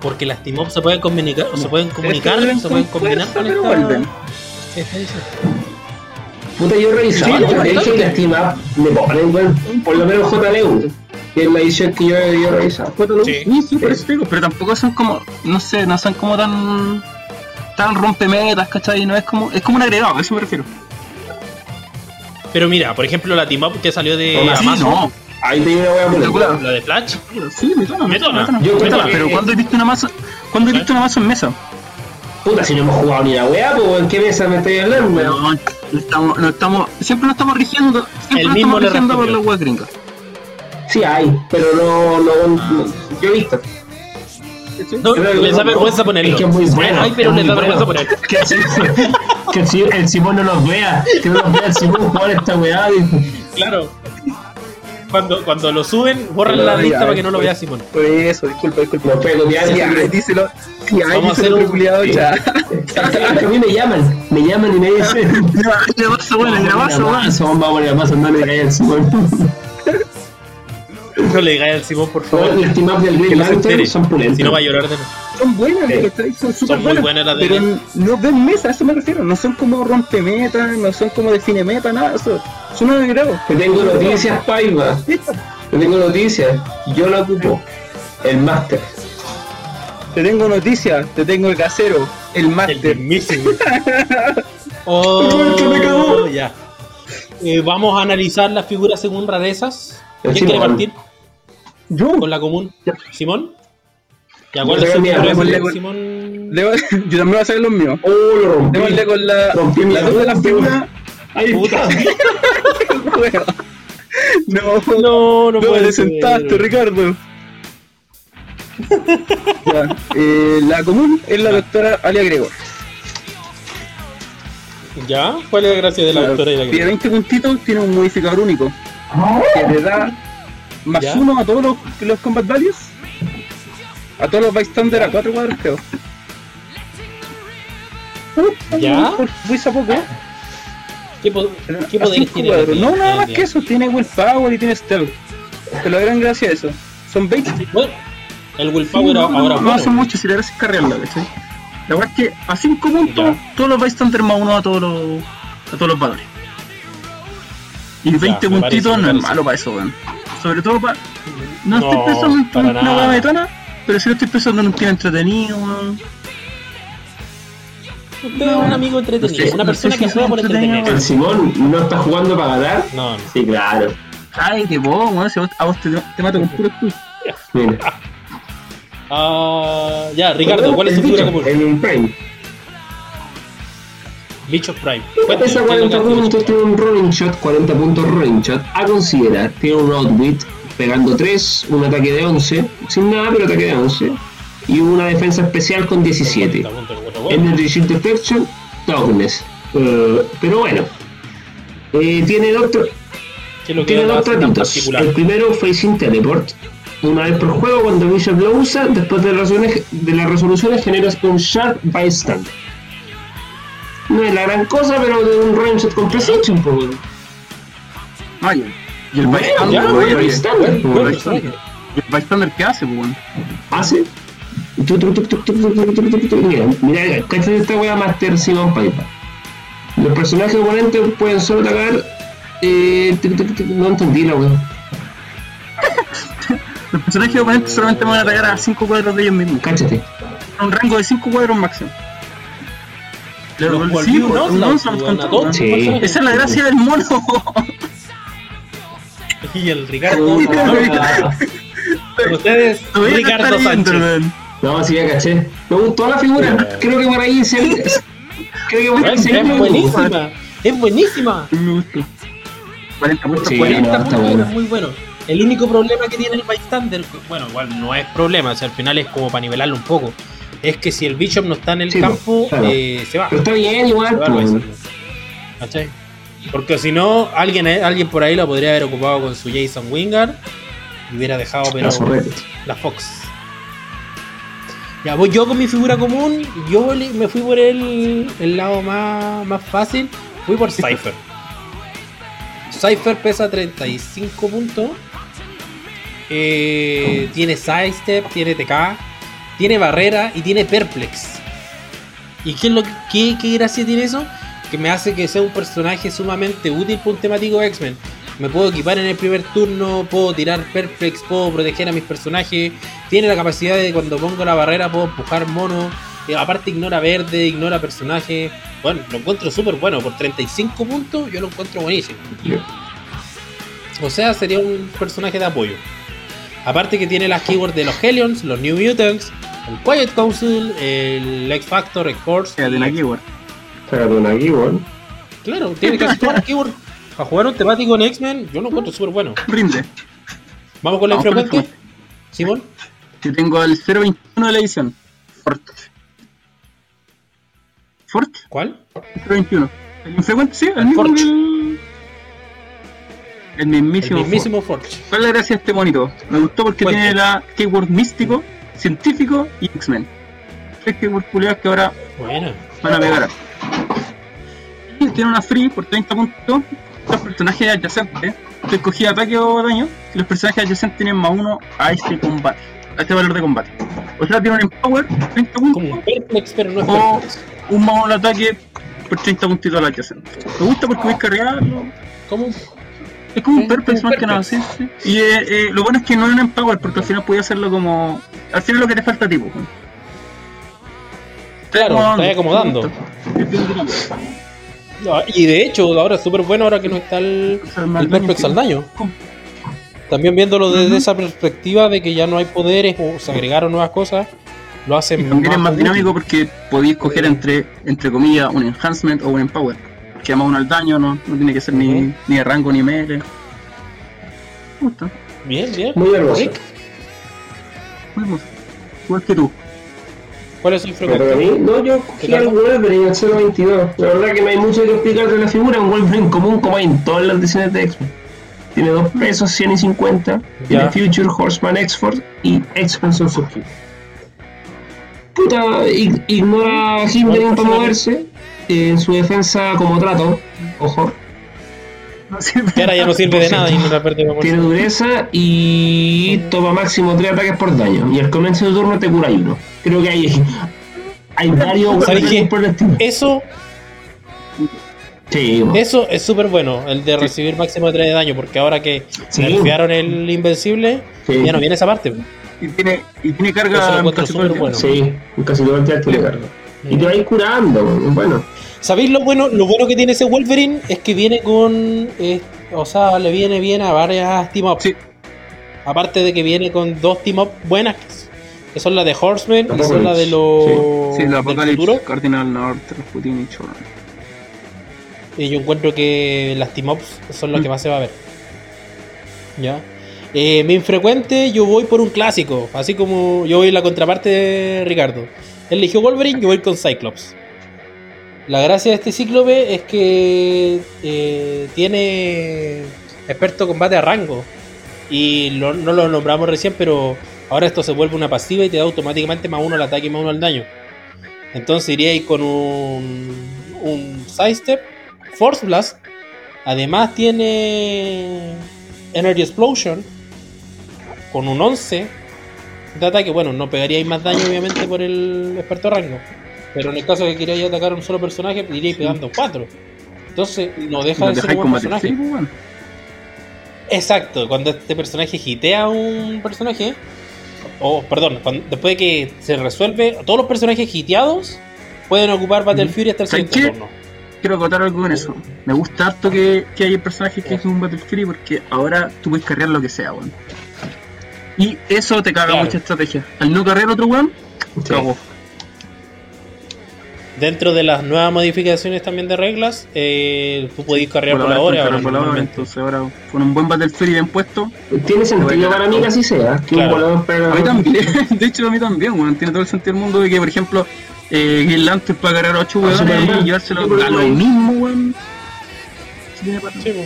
Porque las team up se pueden comunicar, se pueden comunicar, se pueden combinar con esta, esta edición. Puta, yo revisaba Sí, bastante. las team up me ponen, por lo menos JLU, que es la edición que yo, yo revisaba. JLU. Sí. Sí, sí, por eso digo, pero tampoco son como, no sé, no son como tan tan rompemetas, ¿cachai? No es como, es como un agregado, a eso me refiero. Pero mira, por ejemplo, la team up que salió de Toma, sí, Amazon, no, Ahí te voy a poner. La de Flash, sí, me toma, Me toma. me Yo me creo toma, que- pero cuando he visto una masa, cuando he visto una masa en mesa, Puta, si no hemos jugado ni la weá, pues ¿en qué mesa me estoy hablando? weón? no, no estamos, no estamos, siempre nos estamos rigiendo, siempre El nos mismo estamos rigiendo por los web gringos. Sí hay, pero no, no, no- yo he visto. No, les da vergüenza ponerlo. Es que es muy bueno. Ay, pero es les da vergüenza ponerlo. Que, el- Simón- no nos vea. Que no nos vea el Simón jugar esta weá. Claro. Cuando, cuando lo suben, borran la lista para que no lo vea Simón. Por eso, disculpa, disculpa. Díselo. Vamos a hacer un- ya. A mí me llaman. Me llaman y me dicen. Grabazo, bueno, grabazo, bueno. Grabazo, vamos a poner más no le caiga el Simón. No le digáis al Simón, por favor. Las team-ups del Green. Lantern son pulentas. Si no va a llorar de nuevo. Son buenas, Sí. ¿cachai? Son súper buenas. buenas las de Pero Link. no ven mesa, a eso me refiero. No son como rompemeta, no son como define meta, nada. Eso. Son una de grado. Te tengo noticias, Paiva. Te tengo noticias. Yo la ocupo. El Master. Te tengo noticias, te tengo el casero, el El máster. mismísimo. Oh, que me cagó. ya. Eh, vamos a analizar las figuras según rarezas. El ¿Quién quiere partir Yo, con la común? Ya. ¿Simón? Ya, Voy a ¿cuál es sacar su mi figura arma, de le- Simón? le- yo también voy a hacer los míos. Oh, lo rompí. Démosle con la, Rompí la dos de las figuras. Ahí Puta. No, No, no no puede te ser. sentaste, Ricardo. Ya, eh, la común es la doctora Alia Gregor. ¿Ya? ¿Cuál es la gracia de la Claro, doctora y la Tiene que 20 puntitos, tiene un modificador único que te da más ¿Ya? uno a todos los, los combat values. A todos los bystander a 4 cuadros, creo. ¿Ya? Por fuerza poco. ¿Qué, po- qué a cuadros. la No, nada más Ya. que eso. Tiene willpower y tiene stealth. Te lo gran gracia a eso. Son 20. Bueno, el Sí, willpower no, ahora no, no hace mucho si le haces cargarla, ¿cachai? La verdad es que a 5 puntos, Ya. todos los bystander más uno a todos los, a todos los valores. Y 20 me puntitos parece, no es malo para eso, weón. Sobre todo para. No, No, estoy pensando en una metona, pero sí lo estoy pensando en un tío entretenido, weón. Usted es un amigo entretenido, No sé, una no persona sé que si juega soy por entretenido, El entretener. Simón no está jugando para ganar. No, no. Sí, claro. Ay, que vos, weón, si a vos, te, te mato con puro escudo. Mira. Ah, ya, Ricardo, ¿cuál es tu figura común? En un Prime. Bicho Prime. Cuéntame, Esa ¿qué es lo 40 que hace puntos tiene un rolling shot, 40 puntos rolling shot. A considerar, tiene un outwit pegando 3, un ataque de 11, sin nada, pero ataque de 11. Y una defensa especial con 17. Prime? Punto, punto, punto. Energy Shield Deflection, Toughness. Eh, pero bueno, eh, tiene dos, tra- ¿Qué es lo que tiene dos tratitos. El primero, Facing Teleport. Una vez por juego, cuando Bishop lo usa, después de las resoluciones, de las resoluciones generas un Sharp Bystander. No es la gran cosa, pero de un range con precision, pues. bueno. Ah, ya. Y el bystander, ¿qué hace, weón? ¿Hace? Mira, cacha esta wea Master Simon Paipa. Los personajes oponentes pueden solo atacar. no entendí la. Los personajes oponentes solamente van a atacar a 5 cuadros de ellos mismos. Cáchate. Un rango de 5 cuadros máximo. Sí, no, no, Esa es la gracia del mono. Y el Ricardo. Ustedes, Ricardo Sánchez. No, sí, ya caché. Me gustó la figura. Creo que por ahí se. Creo que por ahí Es, se. es buenísima. Es buenísima. Me gustó. 40 puntos, Sí, 40. no, está bueno. muy bueno. El único problema que tiene el bystander, bueno, igual no es problema, o sea, al final es como para nivelarlo un poco. Es que si el Bishop no está en el Sí, campo, claro. eh, se va. Pero está bien, igual. Se va pues. ¿Cachai? Porque si no, alguien, eh, alguien por ahí lo podría haber ocupado con su Jason Wingard y hubiera dejado pero La la Fox. Ya, voy yo con mi figura común. Yo me fui por el, el lado más, más fácil. Fui por Cypher. Cypher pesa 35 puntos. Eh, tiene sidestep, tiene TK, tiene barrera y tiene perplex. ¿Y qué, es lo que, qué, qué gracia tiene eso? Que me hace que sea un personaje sumamente útil para un temático de X-Men. Me puedo equipar en el primer turno, puedo tirar perplex, puedo proteger a mis personajes. Tiene la capacidad de cuando pongo la barrera puedo empujar mono. Eh, aparte ignora verde, ignora personaje. Bueno, lo encuentro súper bueno. Por 35 puntos yo lo encuentro buenísimo. O sea, sería un personaje de apoyo. Aparte que tiene las keywords de los Hellions, los New Mutants, el Quiet Council, el X Factor. Quédate en aquí, weón. Sácate una weón. Claro, tiene casi todas las keywords. Para jugar un temático en X-Men, yo lo encuentro súper bueno. Brinde. Vamos con la Vamos infrecuente. el Simón. Yo tengo el 021 de la edición. Fort. ¿Fort? ¿Cuál? 021. El infrecuente, sí, el mismo el... El El mismísimo. Fort. mismísimo Forge. ¿Cuál es la gracia de este monito? Me gustó porque tiene la keyword místico, científico y X-Men. Tres keywords culiados que ahora van a pegar. Tiene una free por 30 puntos. Los personajes adyacentes. Tú escogías ataque o daño. Y los personajes adyacentes tienen más uno a este combate. A este valor de combate. O sea, tiene un empower por 30 puntos. Como un perplex, pero no es O un más uno ataque por 30 puntitos al adyacente. Me gusta porque voy a cargarlo. ¿Cómo? Es como un perplex más que nada, sí, sí. Y eh, eh, lo bueno es que no es un empower porque al final podía hacerlo como. Al final lo que te falta a ti, pues. Claro, está acomodando. Dinámico. No, Y de hecho, ahora es súper bueno ahora que no está el, más el perplex daño al que- daño. ¿Cómo? También viéndolo desde esa perspectiva de que ya no hay poderes o se agregaron nuevas cosas, lo hace Y también es más dinámico porque podéis escoger entre, entre comillas, un enhancement o un empower. Que más uno al daño, no, no tiene que ser ni, Ujú. ni de rango ni melee. Bien, bien. Muy hermoso. Muy hermoso. Igual que tú. ¿Cuál es el Pero a frecuente? mí, no, yo cogí al Wolverine al 022. La verdad que no hay mucho que explicar de la figura. Un Wolverine común como hay en todas las ediciones de X-Men. Tiene dos pesos, 100 y 50. Tiene. Future, Horseman, X-Force y Expansion Surgery. Puta, ig- ignora a para moverse. eh, en su defensa como trato. Ojo. No sirve. Que ahora ya no sirve de nada y no la pérdida de Tiene dureza y toma máximo 3 ataques por daño. Y al comienzo del turno te cura uno. Creo que hay, hay varios ¿Sabes qué? por el. Eso, Sí, eso es súper bueno, el de recibir máximo de 3 de daño, porque ahora que Sí. nerfearon el invencible, Sí. ya no viene esa parte. Y tiene, y tiene carga casi todo el súper tiempo. bueno. Sí, casi todo el día tiene carga. Y te va a ir curando, bueno. ¿Sabéis lo bueno? Lo bueno que tiene ese Wolverine es que viene con. eh, o sea, le viene bien a varias team ups. Sí. Aparte de que viene con dos team ups buenas, que son las de Horseman y son las de los. Sí, la del Apocalypse. Cardinal North, Rasputin y. Y yo encuentro que las team ups son las que más se va a ver. Ya. Eh, mi infrecuente, yo voy por un clásico. Así como yo voy en la contraparte de Ricardo. Eligió Wolverine, yo voy con Cyclops. La gracia de este cíclope es que eh, tiene experto combate a rango. Y no lo nombramos recién, pero ahora esto se vuelve una pasiva y te da automáticamente más uno al ataque y más uno al daño. Entonces iríais con un, un sidestep, Force Blast. Además tiene Energy Explosion con un 11 de ataque. Bueno, no pegaríais más daño obviamente por el experto rango. Pero en el caso de que queráis atacar a un solo personaje, iríais pegando 4. Entonces no deja de ser un buen personaje. Pues, bueno. Exacto, cuando este personaje hitea a un personaje, o perdón, cuando- después de que se resuelve, todos los personajes hiteados pueden ocupar Battle. Fury hasta el ¿Sabes siguiente turno. Quiero acotar algo con eso. Me gusta harto que, que haya personajes que es un Battle Fury porque ahora tú puedes cargar lo que sea, weón. Y eso te caga Claro. mucha estrategia. Al no cargar otro weón, Sí. Dentro de las nuevas modificaciones también de reglas, eh, tú podés cargar Voladores voladores con ahora cargar voladores, normalmente. entonces ahora con un buen Battle Fury bien puesto. Tiene sentido para mí que así sea. Que Claro. un volador pega. A mí también, de hecho a mí también, weón. Tiene todo el sentido del mundo de que, por ejemplo, eh, Lantern para cargar a 8 Ah, weones Superman. y llevárselo por a lo mismo, weón. Sí po.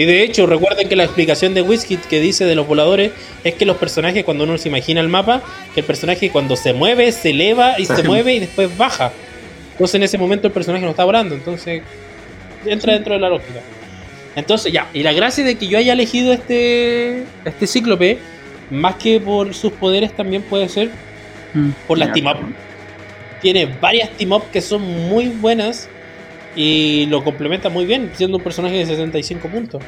Y de hecho, recuerden que la explicación de Wizkid que dice de los voladores es que los personajes, cuando uno se imagina el mapa, que el personaje cuando se mueve, se eleva y se mueve y después baja. Entonces en ese momento el personaje no está volando, entonces entra dentro de la lógica. Entonces ya, y la gracia de que yo haya elegido este, este cíclope, más que por sus poderes también puede ser Mm, por las team up. tiene varias team up que son muy buenas y lo complementa muy bien, siendo un personaje de 65 puntos.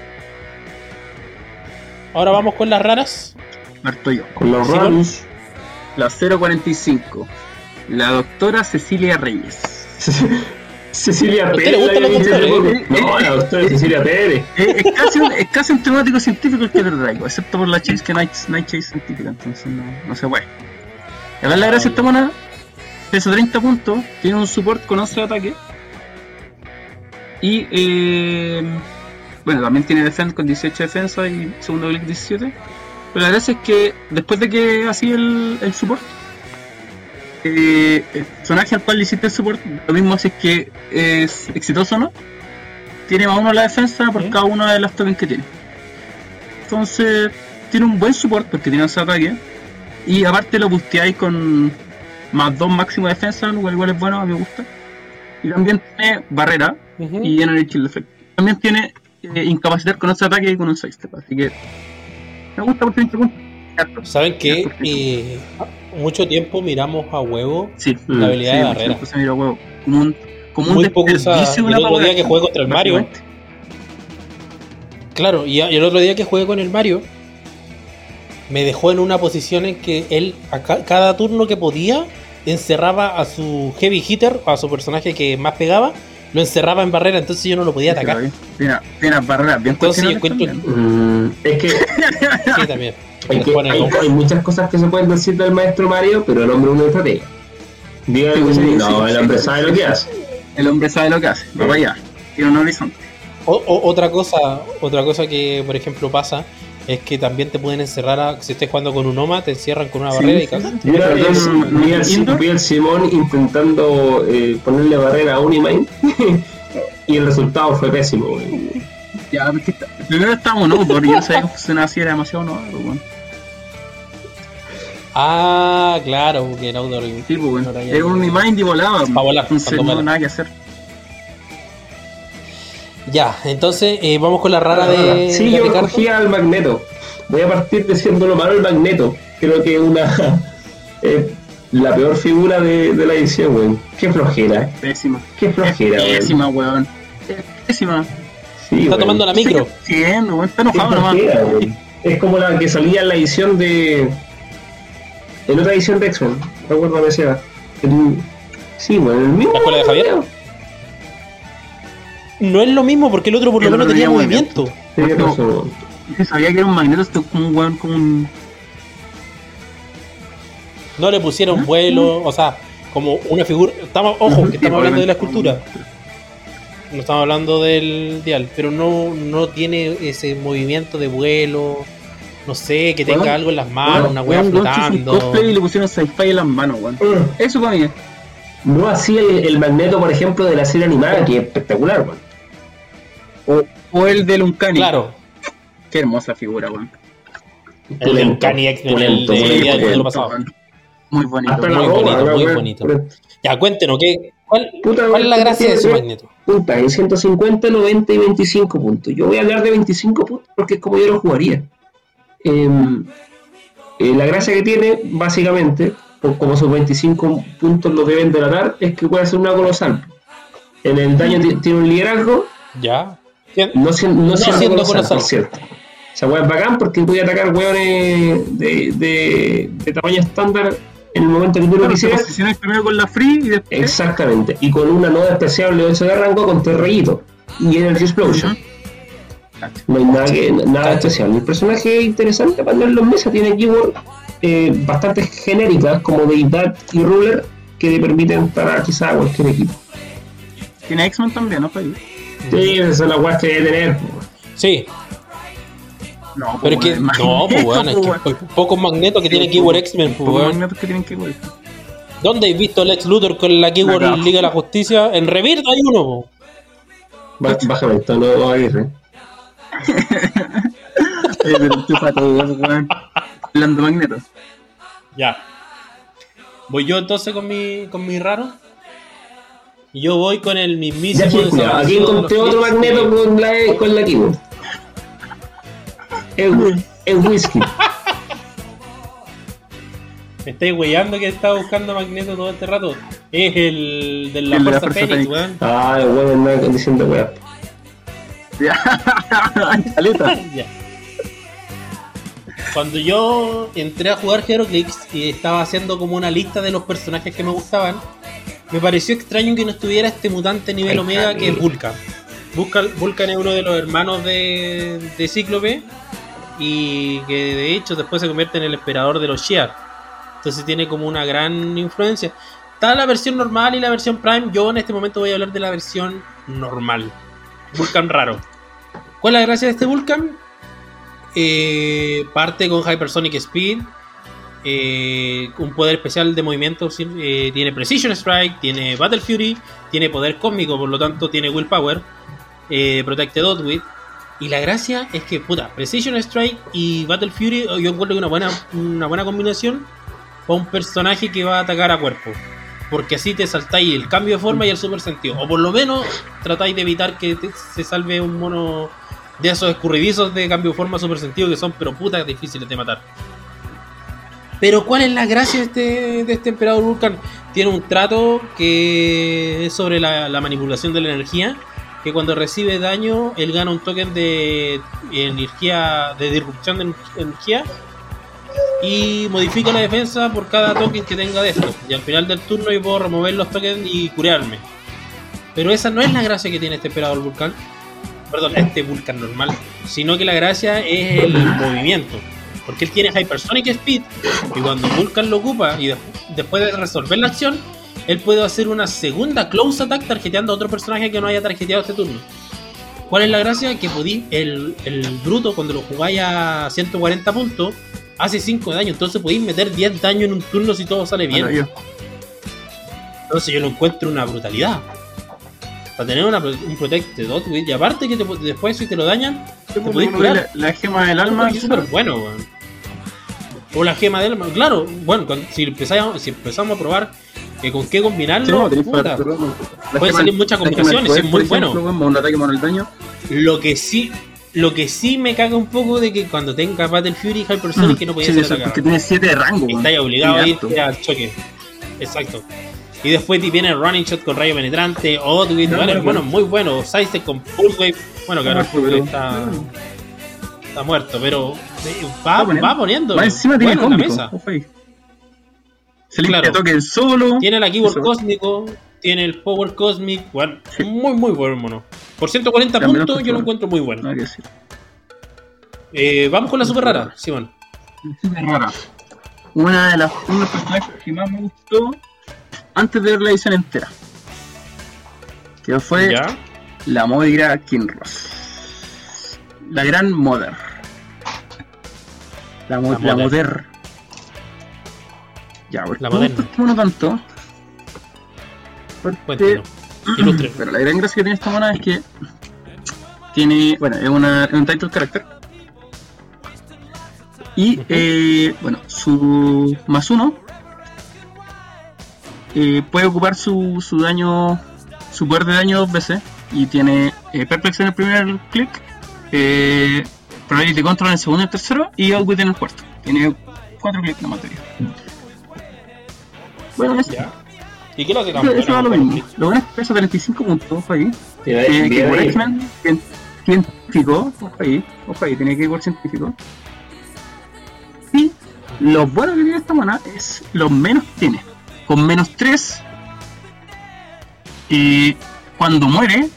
Ahora vamos con las raras. Parto yo. Con los raros. La 045. La doctora Cecilia Reyes. Cecilia ¿A usted Pérez. le doctores? hace poco. No, la doctora Cecilia Pérez. Eh, es, casi un, es casi un temático científico el que te traigo, excepto por la chase que no hay, no hay chase científica, entonces no, no se puede. A ver la gracia esta mona, pesa 30 puntos, tiene un support con 11 de ataque. Y eh, bueno, también tiene defense con 18 de defensa y segundo click 17. Pero la gracia es que después de que hacía el, el support, eh, el personaje al cual le hiciste el support, lo mismo si es que es exitoso o no, tiene más uno la defensa por ¿Sí? cada una de las tokens que tiene. Entonces, tiene un buen support porque tiene ese ataque. Y aparte lo busteáis con más dos máximo de defensa, lo cual igual es bueno, a mí me gusta. Y también tiene barrera Ujú. y Energy Shield Effect. También tiene eh, incapacitar con ese ataque y con un sidestep. Así que me gusta porque harto. ¿Saben que Perfecto. eh, mucho tiempo miramos a huevo Sí, la habilidad de barrera? se mira huevo. Como un, como un Muy poco el otro día que jugué contra el Mario. Claro, y, y el otro día que jugué con el Mario, me dejó en una posición en que él, a ca- cada turno que podía, encerraba a su heavy hitter, a su personaje que más pegaba, lo encerraba en barrera, entonces yo no lo podía atacar. Tiene, tiene barreras bien Entonces, yo encuentro- también. Mm, es que, Sí, también. hay, Me que- hay- hay muchas cosas que se pueden decir del maestro Mario, pero el hombre es un estratega. Diga Sí, que sí, no, sí, el hombre sí, sabe sí, lo que sí. hace. El hombre sabe lo que hace, va para allá. Tiene un horizonte. O- o- otra cosa, otra cosa que por ejemplo pasa es que también te pueden encerrar a, si estés jugando con un OMA, te encierran con una Sí, barrera y cagas. Yo vi al Simón intentando eh, ponerle barrera a Unimind y el resultado fue pésimo. güey. Ya, porque primero estábamos no, porque yo no sabía que funcionaba así, era demasiado no, pues, bueno. Ah, claro, porque era outdoor. Sí, pues, bueno. Ya- Era un mind y volaba. pues. Pa' volar, Entonces no nada que hacer. Ya, entonces eh, vamos con la rara de, sí, de yo Ricardo. cogí al Magneto. Voy a partir diciendo lo malo del Magneto. Creo que es una eh, la peor figura de, de la edición, güey. Qué flojera, eh. Pésima. qué flojera, güey. Pésima, weón. Pésima. Sí, Está tomando la micro. Sí, weón. Está Qué enojado nomás. Es como la que salía en la edición de. En otra edición de X-Men. Recuérdame si era. El- Sí, bueno, el mismo. ¿La escuela de Javier? No es lo mismo porque el otro por lo menos tenía movimiento. Sí, sabía que era un magneto, esto como un weón, como un. No le pusieron vuelo, o sea, como una figura. Estamos, ojo, que estamos hablando de la escultura. No estamos hablando del dial, pero no, no tiene ese movimiento de vuelo. No sé, que tenga Bueno, algo en las manos, una wea un flotando. cosplay y le pusieron sci-fi en las manos, weón. Mm. Eso para mí es. No así el, el magneto, por ejemplo, de la serie animada, que es espectacular, weón. O, o el del Uncanny. Claro, Qué hermosa figura, weón. el de Pulento, Uncanny X-Men, pulento, el de- el del pulento. pasado. Muy bonito. Hasta muy bonito, muy bonito. pulento. Ya, cuéntenos, ¿qué, cuál, Puta, ¿cuál es la gracia de su magneto? Punta, en 150, 90 y 25 puntos. Yo voy a hablar de 25 puntos porque es como yo lo jugaría. Em, eh, la gracia que tiene, básicamente, por como sus 25 puntos lo deben delatar, es que puede hacer una colosal. En el daño ti- tiene un liderazgo, Ya. No, sien- no siendo, siendo colosal, colosal. por cierto. O sea, weón, es bacán porque voy a atacar weones de, de, de tamaño estándar en el momento que tú lo quisieras. posicionas primero con la free y después. Exactamente. Y con una noda despreciable 8 de rango con tres rayitos. Y Energy Explosion. No hay nada, que, nada especial. El personaje es interesante para en mesa. Tiene keywords eh, bastante genéricas como Deidad y Ruler que le permiten para quizá a cualquier equipo. Tiene X-Men también, ¿no? Sí, esas son las weas que debe tener. Sí, No, pero es que. No, pues weón, es que hay pocos magnetos que tienen keyword X-Men, pues weón. magnetos que tienen ir. ¿Dónde has visto a Lex Luthor con la keyword. Liga de la Justicia? En Rebirth hay uno, po. Bájame esto, no, Aguirre. Eh, pero tú para todos, weón. Hablando magnetos. Ya. Voy yo entonces con mi, con mi raro. Yo voy con el mismísimo Ya, sí. Aquí encontré otro magneto con la, con la keyword. Es, es whisky. Me estáis weyando que estaba buscando magneto todo este rato. Es el de la El de la Fuerza Fuerza Fénix, Fénix. weón. Ah, el weón anda diciendo weas. Caleta. Ya. Cuando yo entré a jugar Heroclix y estaba haciendo como una lista de los personajes que me gustaban, me pareció extraño que no estuviera este mutante nivel Omega que es. Vulcan. Vulcan. Vulcan es uno de los hermanos de, de Cíclope y que de hecho después se convierte en el esperador de los Shear. Entonces tiene como una gran influencia. Está la versión normal y la versión Prime. Yo en este momento voy a hablar de la versión normal. Vulcan raro. ¿Cuál es la gracia de este Vulcan? eh, parte con Hypersonic Speed, eh, un poder especial de movimiento, eh, tiene Precision Strike, tiene Battle Fury, tiene poder cósmico, por lo tanto tiene Willpower, eh, Protected Outwit. Y la gracia es que, puta, Precision Strike y Battle Fury yo encuentro que una buena, una buena combinación para un personaje que va a atacar a cuerpo. Porque así te saltáis el cambio de forma y el super sentido. O por lo menos tratáis de evitar que se salve un mono de esos escurridizos de cambio de forma super sentido que son pero putas difíciles de matar. Pero ¿cuál es la gracia de este, de este emperador Vulcan? Tiene un trato que es sobre la, la manipulación de la energía, que cuando recibe daño, él gana un token de energía, de disrupción de energía, y modifica la defensa por cada token que tenga de esto. Y al final del turno yo puedo remover los tokens y curarme. Pero esa no es la gracia que tiene este emperador Vulcan. Perdón, este Vulcan normal. Sino que la gracia es el movimiento. Porque él tiene Hypersonic Speed. Y cuando Vulcan lo ocupa y de- después de resolver la acción, él puede hacer una segunda close attack tarjeteando a otro personaje que no haya tarjeteado este turno. ¿Cuál es la gracia? Que podí, el, el bruto cuando lo jugáis a 140 puntos hace 5 de daño. Entonces podéis meter 10 daño en un turno si todo sale bien. Maravilloso. Entonces yo lo encuentro una brutalidad. Para tener una, un Protected Outwit. Y aparte que te después si te lo dañan, te Uno podéis curar. La, la gema del alma. Es súper bueno, weón. O la gema del alma. Claro, bueno, cuando- si, empezamos, si empezamos a probar que con qué combinarlo, Sí, puta, Pueden salir muchas combinaciones, poder, es muy ejemplo, bueno. Un ataque el daño. Lo que sí, lo que sí me caga un poco de que cuando tenga Battle Fury y Hypersonic que no podía Sí, ser eso, porque tiene 7 de rango. Estáis obligado a ir al choque. Exacto. Y después viene el running shot con rayo penetrante, No, muy bueno, muy bueno. Sidestep con Pulse Wave. Bueno, el Wave pero- está, está muerto, pero va, Va poniendo. va poniendo. Encima tiene bueno en la cómico. mesa. Se limpia Claro. toque solo. Tiene la keyboard Eso. cósmico, tiene el power cosmic, bueno, Sí. muy muy bueno, mono. Por 140 También puntos yo lo encuentro muy bueno. Eh, vamos con la super rara, Simón. Súper rara. Una de las uno de los personajes que más me gustó antes de ver la edición entera. Que fue ¿Ya? la Moira Kinross. La gran Mother. La, mo- La la Mother. Ya, ¿por La moderna. mono tanto? Porque, pero la gran gracia que tiene esta mona es que tiene, bueno, es, una, es un title character. Y, eh, bueno, su más uno eh, puede ocupar su, su daño, su poder de daño dos veces. Y tiene eh, Perplex en el primer clic, eh, Probability Control en el segundo y el tercero, y Outwit en el cuarto. Tiene cuatro clics de materia. Bueno, eso, ¿Ya? ¿Y qué lo hace tan eso, eso da lo mismo. Lo bueno es que pesa 35 puntos, ojo ahí. Tiene Eh, que por ahí. X-Men cien- científico, ojo ahí, ojo ahí, tiene que ir por científico. Y lo bueno que tiene esta mona es lo menos que tiene. Con menos 3, y cuando muere,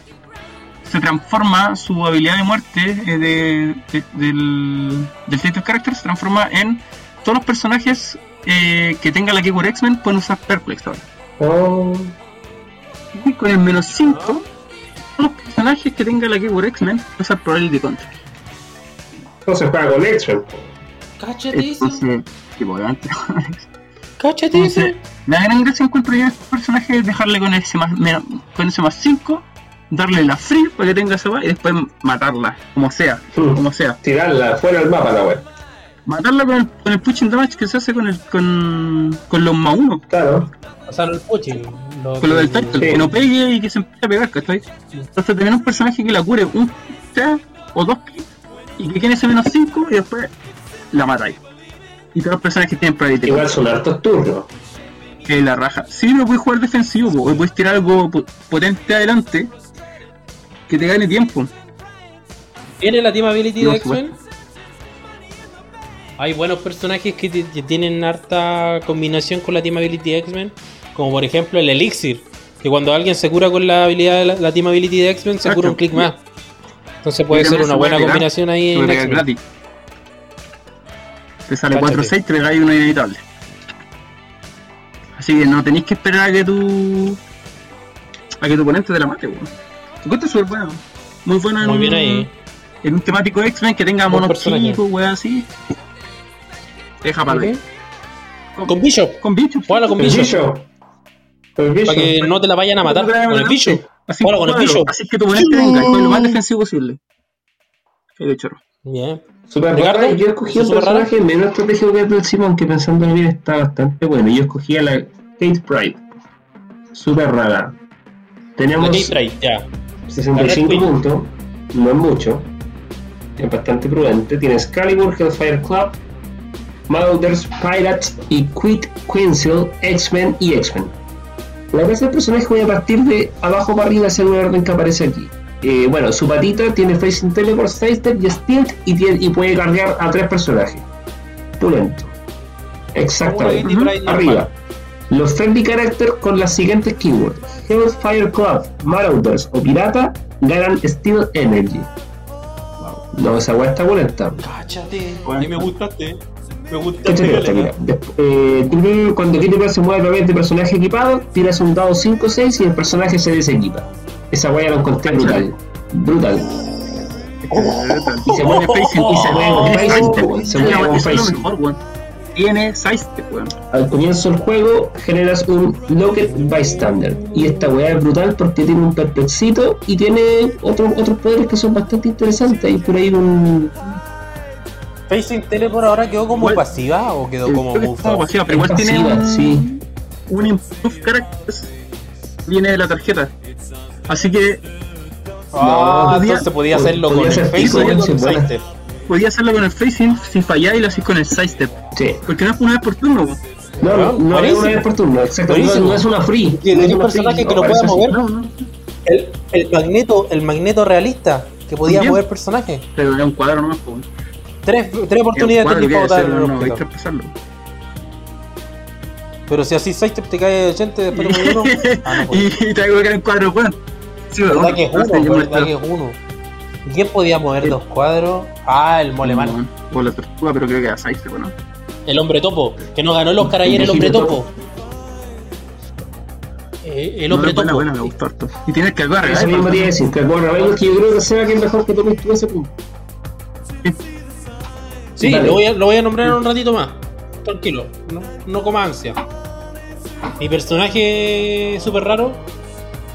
se transforma su habilidad de muerte eh, de, de- del, del Character, se transforma en todos los personajes eh, que tenga la Keyword X-Men pueden usar Perplex ahora. Oh, Y con el menos 5, todos los personajes que tenga la Keyword X-Men pueden usar Probability Control. entonces juega con X-Men. Entonces, tipo, obviamente. Cáchate. Entonces, la gran gracia encuentro yo a este personaje es dejarle con ese más, menos- con ese más 5, darle la free para que tenga esa va y después matarla, como sea, Hmm. como sea. Tirarla fuera del mapa, la wea. Matarla con el, con el pushing damage que se hace con el con, con los más 1, Claro. O sea, el puchi. Lo, con lo del title, Sí. que no pegue y que se empiece a pegar, ¿cachai? Entonces tener un personaje que la cure un o dos y que tiene ese menos 5 y después la matáis. Y todos los personajes que tienen probability Igual son hartos turnos. que la raja. Sí, pero puedes jugar defensivo, po, o puedes tirar algo po- potente adelante que te gane tiempo. ¿Tiene la Team Ability No, de X-Men? Hay buenos personajes que, ti- que tienen harta combinación con la Team Ability de X-Men. Como por ejemplo el Elixir. Que cuando alguien se cura con la habilidad de la, la Team Ability de X-Men, se cura un clic más. Entonces puede ser una buena combinación ahí en Te sale Cáchate. 4-6, te pegáis uno inevitable. Así que no tenéis que esperar a que tu. a que tu oponente te la mate, weón. Es súper buena. Muy buena en Muy un- bien ahí. en un temático X-Men que tenga monos chicos, weón, así. Deja para ahí. Con Bishop. Con bichos. Jugala con Bishop. Bishop. Bishop. Para que no te la vayan a matar con el Bishop. Así, Jugala con el Bishop. Así que tu oponente venga y fue lo más defensivo posible. Chorro. Bien. Super rara, yo escogí un ¿Súper rara? personaje menos estratégico que el del Simón, que pensándolo bien está bastante bueno. Yo escogí a la Kate Pride. Super rara. Tenemos Kate Pride, ya. 65 Red Queen. puntos, no es mucho. Es bastante prudente. Tiene Excalibur, Hellfire Club, Marauders, Pirates y Quit Quinzel, X-Men y X-Men. La clase de personaje voy a partir de abajo para arriba según el orden que aparece aquí. Eh, bueno, su patita tiene Facing Teleport, Sidestep y Stint y, tiene- y puede cargar a tres personajes. Pulento. Exactamente. Arriba. Los friendly characters con las siguientes keywords: Hellfire Club, Marauders o Pirata ganan Steel Energy. No, esa weá está pulenta. Cáchate. Bueno. A mí me gustaste. Me mira. Desp- eh, cuando Kitty se mueve a través de personaje equipado, tiras un dado 5 o 6 y el personaje se desequipa. Esa weá la encontré brutal. Brutal. Y se mueve facing y se mueve weón, Se mueve con lo facing. Tiene sidestep, weón. Al comienzo del juego generas un Locket Bystander. Y esta weá es brutal porque tiene un perplexito y tiene otros otros poderes que son bastante interesantes. Hay por ahí un. Facing Teleport ahora quedó como pasiva o quedó como move? pasiva, pero igual tiene un, sí. un improve. Viene de la tarjeta. Así que Ah, No, entonces podía hacerlo podía con el ser Facing con el podía hacerlo con el facing si falláis y lo hacís con el sidestep. Sí. Porque no es una vez por turno. No, no, no es una vez por turno, exacto. No, es una free. No tenía un free, personaje que lo pueda mover. El, el magneto, el magneto realista, que podía Bien. mover personajes. Pero era un cuadro nomás, weón. Tres, tres oportunidades cuadro botar hacer, el no, hay que empezarlo. Pero si así Sidestep te cae 80 después de uno. Ah, no, pues. y te hago que era un cuadro, weón. Sí. ¿Verdad que es uno? No sé, yo me ¿Verdad que es uno? ¿Quién podía mover dos cuadros? Ah, el molemán. weón. O la tortuga, pero creo que era sidestep, ¿no? El hombre topo. Que no ganó el Oscar ayer el hombre topo. Eh, el hombre topo. buena, me gustó harto. Y tienes que agarrar, Eso mismo te iba a decir, que Rebel, que yo creo que sea que es mejor que tomes tú ese punto. Sí, lo voy, a, lo voy a nombrar un ratito más. Tranquilo, no, no coma ansia. Mi personaje súper raro,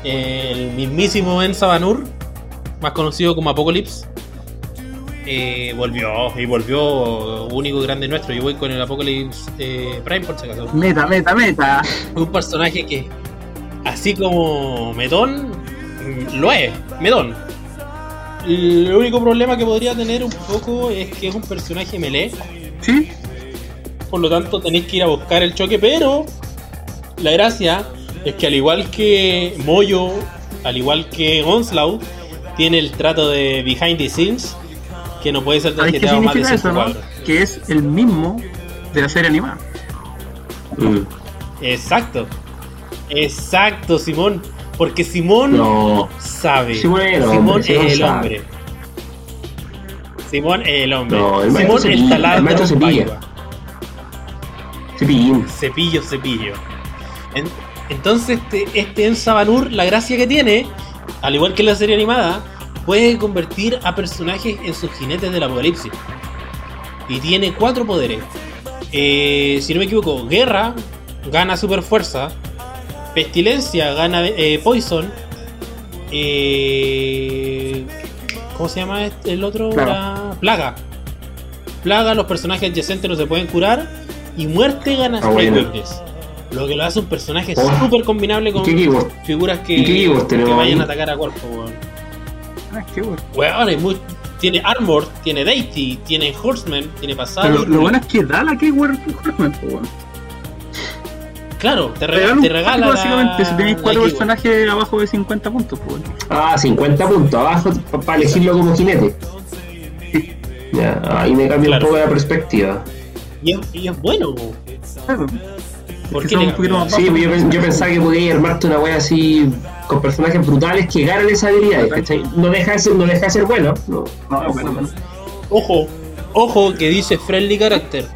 eh, el mismísimo Enza Banur, más conocido como Apocalypse, eh, volvió y volvió único y grande nuestro. Yo voy con el Apocalypse eh, Prime por si acaso. Meta, meta, meta. Un personaje que, así como Medón, lo es, Medón. El único problema que podría tener un poco es que es un personaje melee. ¿Sí? Por lo tanto, tenéis que ir a buscar el choque, pero la gracia es que al igual que Moyo, al igual que Onslaught, tiene el trato de behind the scenes, que no puede ser ¿Sabes qué tarjeteado más de significa 5 eso, no? Que es el mismo de la serie animada. Mm. Exacto. Exacto, Simón. Porque Simón No. sabe. Simón es el hombre, Simón es el hombre. Simón es el hombre. No, el Simón Cepilla, el taladro el. Cepillín. Cepillo, cepillo. En- entonces, este, este Enza Banur, la gracia que tiene, al igual que en la serie animada, puede convertir a personajes en sus jinetes del apocalipsis. Y tiene cuatro poderes. Eh, si no me equivoco, Guerra gana super fuerza. Pestilencia gana eh, Poison. Eh, ¿Cómo se llama este- el otro? Plaga. La- Plaga. Plaga, los personajes adyacentes no se pueden curar. Y muerte gana. Weakness. Lo que lo hace un personaje Oh. súper combinable ¿Y con figuras que, ¿Y qué keyword que vayan ahí? a atacar a cuerpo. weón. Ah, qué bueno. Weón, tiene Armor, tiene Deity, tiene Horseman, tiene pasado. Pero lo bueno es que da la keyword Horseman, po, weón. Claro, te, Te rega- regala te regala. pack, básicamente si tenéis cuatro personajes abajo de 50 puntos. Ah, 50 puntos abajo para elegirlo como jinete. Ya, ahí me cambia Claro. un poco la perspectiva. Y es, y es bueno. po. Claro. ¿Por qué un poquito más Sí, yo, pen- yo pensaba que podía armarte una wea así con personajes brutales que ganan esa habilidad, ¿cachai? No deja de ser, no deja de ser bueno, no. No, bueno, bueno. Ojo, ojo que dice friendly character.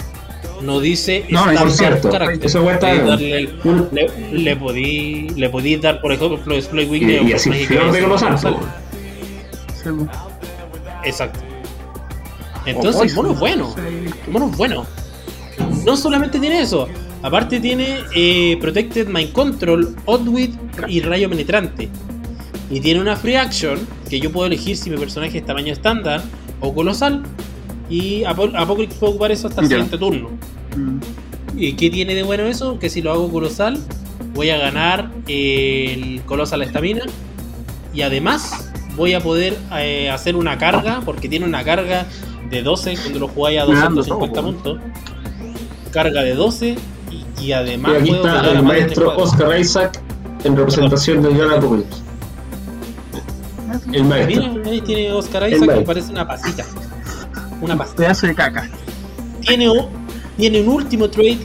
No dice No, standard por cierto, character. eso cuesta- Podéis darle Un- le, le podí, le podí dar, por ejemplo, Exploit Y, a un y así flor de es weón. Exacto. Entonces el mono es bueno. El mono es bueno. No solamente tiene eso, aparte tiene eh, Protected Mind Control, Oddwit y Rayo Penetrante. Y tiene una free action que yo puedo elegir si mi personaje es tamaño estándar o colosal. Y a, po- a poco puedo ocupar eso hasta el siguiente turno. Mm. ¿Y qué tiene de bueno eso? Que si lo hago colosal, voy a ganar el colosal estamina. Y además voy a poder eh, hacer una carga, porque tiene una carga de 12 cuando lo jugáis a Me dando 250 todo, puntos. Carga de 12 y, además Y aquí puedo está el de maestro. Oscar Isaac en representación del Gran Apocalypse. El maestro. Ahí tiene Oscar Isaac que parece una pasita. Una pasita. Pedazo de caca. Tiene, un- tiene un último trade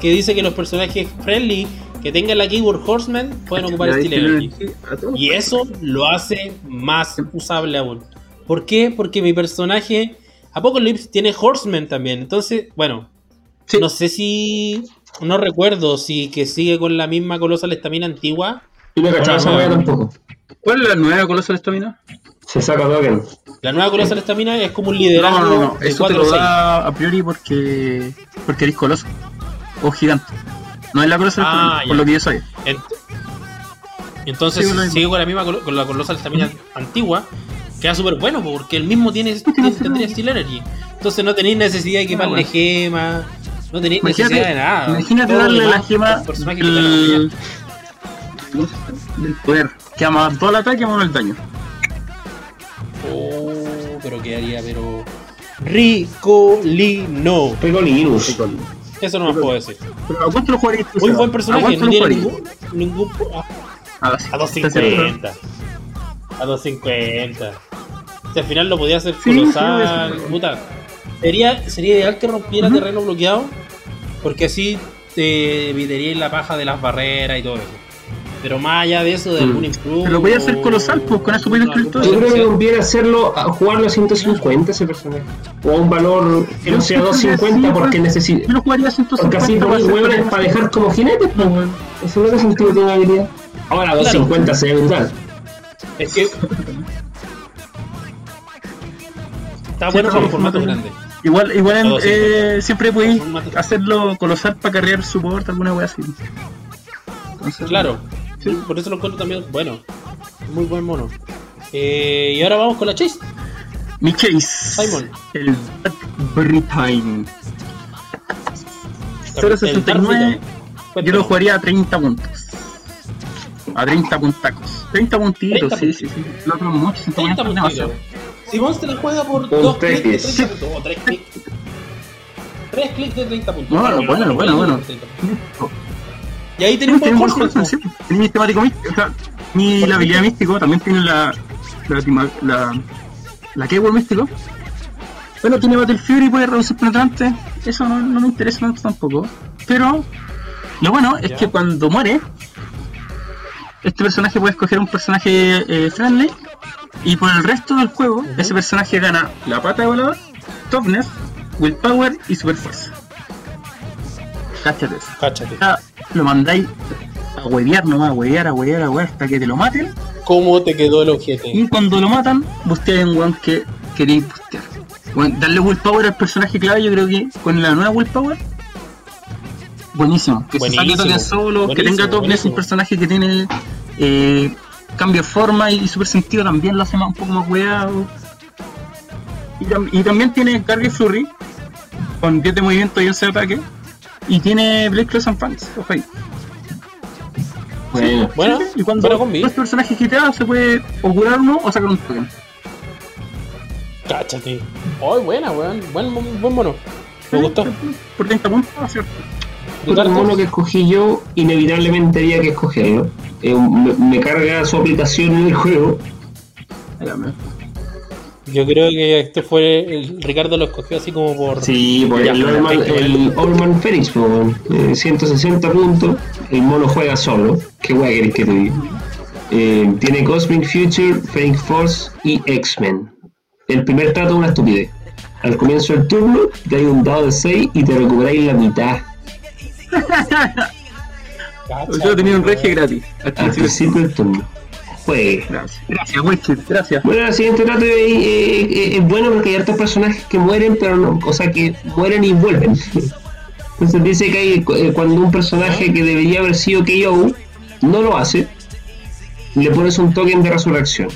que dice que los personajes friendly que tengan la keyword Horseman pueden ocupar Steel Energy. Y eso lo hace más usable aún. ¿Por qué? Porque mi personaje Apocalypse tiene Horseman también. Entonces, bueno, Sí. no sé si. No recuerdo si que sigue con la misma Colossal Estamina antigua. Y no cachaba esa tampoco. ¿Cuál es la nueva Colosal Estamina? Se saca token. La nueva Colossal Estamina es como un No, liderazgo no, no. de Eso te 4 lo 6. da a priori porque. porque eres coloso. O gigante. No es la Colosal Ah, Estamina, ya. por lo que yo soy. Ent- Entonces, Sí, con la si misma. sigo con la misma con la Colossal Estamina antigua, queda súper bueno po, porque el mismo tiene, tiene- tendría Steel Energy. Entonces no tenéis necesidad de equiparle bueno. gemas, no tenéis Imagínate, necesidad de nada. imagínate Todo darle la gema del, poder. Que ama todo el ataque y ama el daño. Oh, pero quedaría, pero. Ricolino. Pecolinus. Eso no más puedo decir. Pero ¿a cuánto lo jugarías Muy buen ¿A personaje, no tiene ningún. ningún ah, A A 250. A 250. Si al final lo podía hacer Sí, colosal. sí, sí. puta. Sería, sería ideal que rompiera Ujú. terreno bloqueado. Porque así te evitaría la paja de las barreras y todo eso. Pero más allá de eso, de Mm. algún improve. Pero lo podía hacer colosal, pues, con eso podía destruir todo. Yo creo que conviene hacerlo, a jugarlo a 150 ese personaje. O a un valor que no sea 250 porque necesita. Yo lo jugaría a 150 Porque así para ponéis todo. para dejar como jinetes, pues weón. Eso no tiene sentido tiene habilidad. Ahora 250 se ve brutal. Es que. Está bueno para un formato grande. Igual, igual en- eh, siempre podéis hacerlo colosal para carrear support, alguna wea así. Entonces, Claro. Sí. Por eso lo encuentro también bueno. Muy buen mono. Eh, y ahora vamos con la Chase. Mi Chase. Simon. El Time. El 069. Dark Yo lo jugaría a 30 puntos. A 30 puntacos. 30 puntitos, 30 sí, sí, sí. Otro mucho, 30 150 demasiado. puntitos. Si Monster la juega por Un 2 tres clics de clics. 30 puntos, o 3 clics. 3 clics de 30 puntos. Bueno, bueno, bueno, bueno. Y ahí tenemos un sí. Tiene mi temático místico. O sea, mi la habilidad místico también tiene la. La. La, la keyword místico. Pero tiene Battle Fury y puede reducir penetrante. Eso no, no me interesa tanto tampoco. Pero. Lo bueno es Ya. que cuando muere. Este personaje puede escoger un personaje eh, friendly. Y por el resto del juego, ese personaje gana la pata de volador, toughness, willpower y super fuerza. Cáchate eso. Cáchate. Lo mandáis a huevear nomás, a huevear, a huevear, a huevear hasta que te lo maten. ¿Cómo te quedó el objeto? Y cuando lo matan, busteáis un weón que queréis bustear. Bueno, darle willpower al personaje clave, yo creo que con la nueva willpower. Buenísimo. Que se Buenísimo, saque token solo, que tenga token, es un personaje que tiene eh, cambio de forma y, super sentido también lo hace más, un poco más hueado. Y, tam- y también tiene carga y flurry, con 10 de movimiento y 11 de ataque. Y tiene Blade Cross and Fangs, ojo ahí. Bueno, Bueno, Y cuando buena combi. este personaje hiteado se puede o curar uno o sacar un token. Cáchate. Ay, buena, weón. Buen, buen mono. Me gustó. Por 30 puntos, ¿cierto? Otro mono que escogí yo, inevitablemente había que escogerlo. Eh, me, me carga su aplicación en el juego. Yo creo que este fue. El, Ricardo lo escogió así como por. Sí, Ya, el Orman, el Orman Phoenix, pues, weón. Eh, 160 puntos. El mono juega solo. ¿Qué guay querés que te diga? Eh, tiene Cosmic Future, Phoenix Force y X-Men. El primer trato es una estupidez. Al comienzo del turno, te hay un dado de 6 y te recuperáis la mitad. Yo tenía un regio weón. gratis. al principio. del turno. juegue. Gracias, gracias, gracias. Bueno, el siguiente dato es, es- es bueno porque hay hartos personajes que mueren, pero no, o sea, que mueren y vuelven. Entonces dice que hay, eh, cuando un personaje que debería haber sido KO no lo hace, le pones un token de resurrección.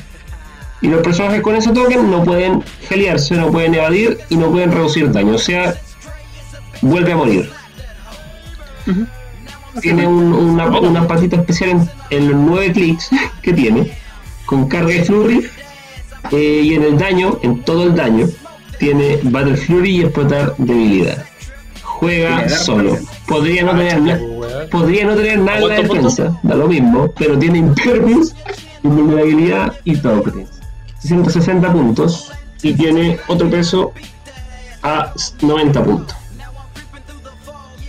Y los personajes con ese token no pueden geliarse, no pueden evadir y no pueden reducir daño. O sea, vuelve a morir. Tiene un- una, una patita especial en, en los 9 clics que tiene, con carga y flurry. eh, y en el daño, en todo el daño, tiene Battle Fury y explotar debilidad. Juega solo. también. Podría no tener nada. Podría no tener nada en la defensa, da lo mismo, pero tiene Impervious, invulnerabilidad y token. 160 puntos y tiene otro peso a 90 puntos.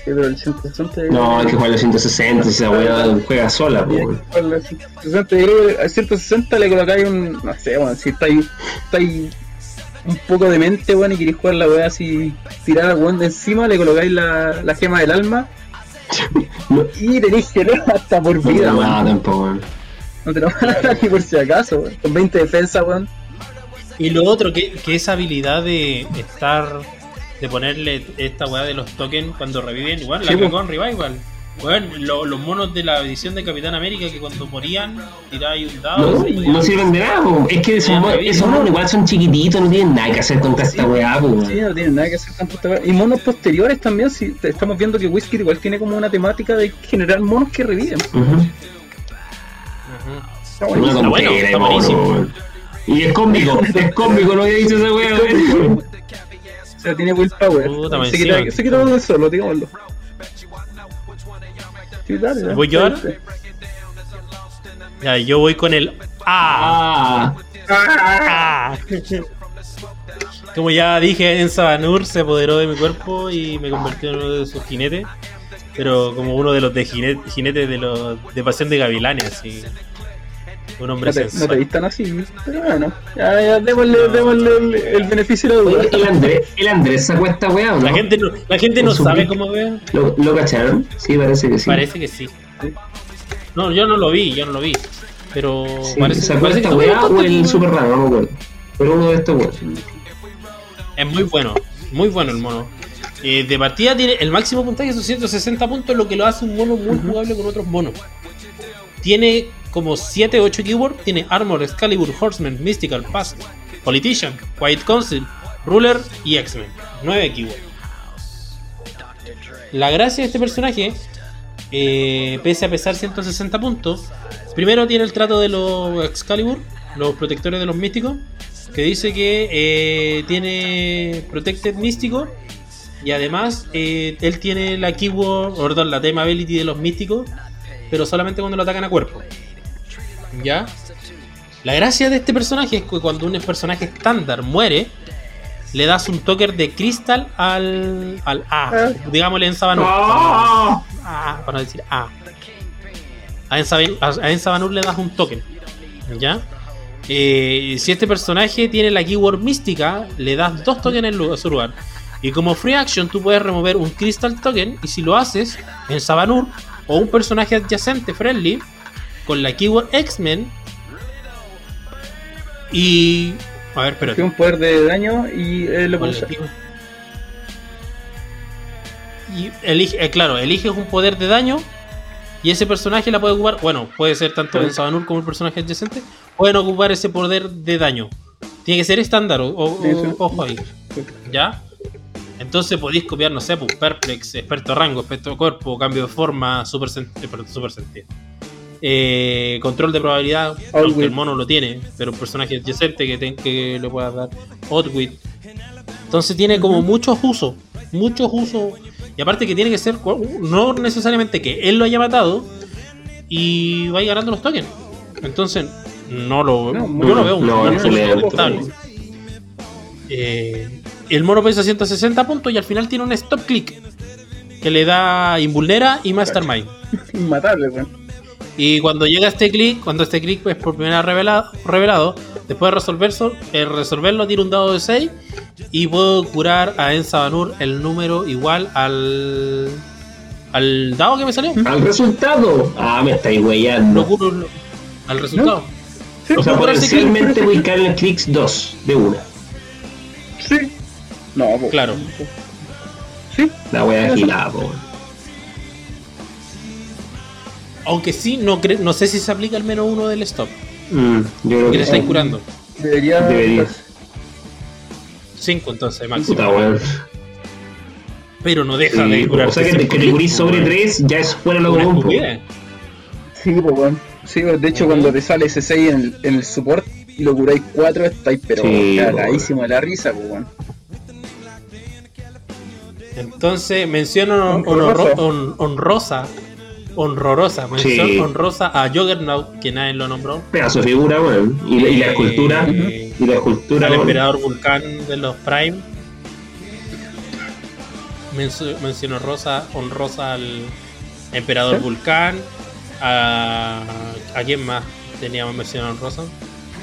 Sí, pero el 160. No, hay que jugar a 160, esa weá juega sola, po, weón. El 160, yo creo que al 160 le colocáis un. No sé, bueno, si estáis, estáis un poco de mente, bueno, y queréis jugar la weá así, tirar al weón de encima, le colocáis la, la gema del alma No, y tenéis que leer hasta por no te vida, lo weón. weón. No te lo van a dar ni por si acaso, weón. Con 20 defensa, weón. Y lo otro, que, que esa habilidad de estar, de ponerle esta weá de los tokens cuando reviven, igual la Sí, po. en Revival. Weón, lo- los monos de la edición de Capitán América que cuando morían tiráis un dado. No, podían- no sirven de nada, po. es que esos, monos igual son chiquititos, no tienen nada que hacer contra esta weá, po, weón. Sí, no tiene nada que hacer con esta weá. Y monos posteriores también, si te- estamos viendo que Whisky igual tiene como una temática de generar monos que reviven. Ujú. Está bueno, está buenísimo. Y es cómico, es cómico, no había dicho esa weá, weón. O sea, tiene willpower. Puta, se, quita, se quita solo, digámoslo. Sí, dale, dale. ¿Voy yo ahora? Ya, yo voy con el A. Ah, Ah. Como ya dije, en Sabanur se apoderó de mi cuerpo y me convirtió en uno de sus jinetes. Pero como uno de los de jinete, jinetes de los de pasión de gavilanes, así. Un hombre No te, no te sensual. vistan así, pero bueno. Ya, ya, démosle, No. démosle el, el beneficio de la duda. El Andrés, el Andrés sacó esta weá, ¿o no? La gente no, la gente no sabe cómo ve. ¿Lo, lo cacharon? Sí, parece que sí. Parece que sí. No, yo no lo vi, yo no lo vi. Pero Sí, parece, ¿Sacó parece esta que weá o el super raro? No me acuerdo. Pero uno de estos weón. Es muy bueno, muy bueno el mono. Eh, de partida tiene el máximo puntaje son 160 puntos, lo que lo hace un mono muy jugable con otros monos. Tiene como 7 8 keywords, tiene Armor, Excalibur, Horseman, Mystical, Past, Politician, Quiet Council, Ruler y X-Men. 9 keywords. La gracia de este personaje, eh, pese a pesar 160 puntos, primero tiene el trato de los Excalibur, los protectores de los místicos, que dice que eh, tiene Protected Místico y además eh, él tiene la keyword, perdón, la tema ability de los místicos, pero solamente cuando lo atacan a cuerpo. ¿Ya? La gracia de este personaje es que cuando un personaje estándar muere, le das un token de cristal al, al A, digámosle en Sabanur. ¡Ah! A, para decir A. A a Ensabanur le das un token. ¿Ya? Eh, si este personaje tiene la keyword mística, le das dos tokens en su lugar. Y como free action, tú puedes remover un crystal token. Y si lo haces en Sabanur o un personaje adyacente friendly con la keyword X-Men. Y. A ver, pero. Tiene un poder de daño y eh, lo Y elige, eh, claro, eliges un poder de daño y ese personaje la puede ocupar, bueno, puede ser tanto en Sabanur como el personaje adyacente, pueden ocupar ese poder de daño. Tiene que ser estándar, o, o- Sí, sí. ojo ahí, ¿ya? Entonces podéis copiar, no sé, pues, Perplex, experto rango, experto cuerpo, cambio de forma, super, eh, super sentido. Eh, control de probabilidad, aunque el mono lo tiene, pero un personaje adyacente que, que le pueda dar Outwit. Entonces tiene como muchos usos, muchos usos. Y aparte que tiene que ser, no necesariamente que él lo haya matado y vaya ganando los tokens. Entonces, no lo, No, yo lo veo un no. Eh, el mono pesa 160 puntos y al final tiene un stop click que le da invulnera y mastermind. Inmatable, weón. Y cuando llega este click, cuando este click es por primera vez revelado, revelado después de resolverlo, eh, resolverlo, tira un dado de 6 y puedo curar a Ensabanur el número igual al al dado que me salió. Al resultado. Ah, me estáis Lo weyando. curo lo- al resultado. o sea, potencialmente voy a caer en el Clicks 2 de una. Sí. No, po. Claro. Sí. La wea gilada, po. Aunque sí, no, no sé si se aplica al menos uno del stop. Mm, yo creo Que que le estáis curando. Debería. Debería. 5 entonces, máximo. Puta, weón. Pero no deja Sí, de curar. o sea que te, que te curís sobre 3 ya es fuera lo común. Sí, pues, weón. Sí, de hecho, cuando te sale ese 6 en el, en el support y lo curáis 4, estáis pero Sí, cagadísimo de la risa, pues, weón. Entonces, menciono hon- Honroso. honro- hon- honrosa. Honrorosa. Mención Sí. honrosa a Juggernaut, que nadie lo nombró. Pedazo de figura, weón. Y, la- y la Eh, escultura. Y la escultura, al weón. emperador Vulcán de los Prime. Mencio- menciono rosa, honrosa al emperador ¿Sí? Vulcán. A, ¿A quién más teníamos mención honrosa?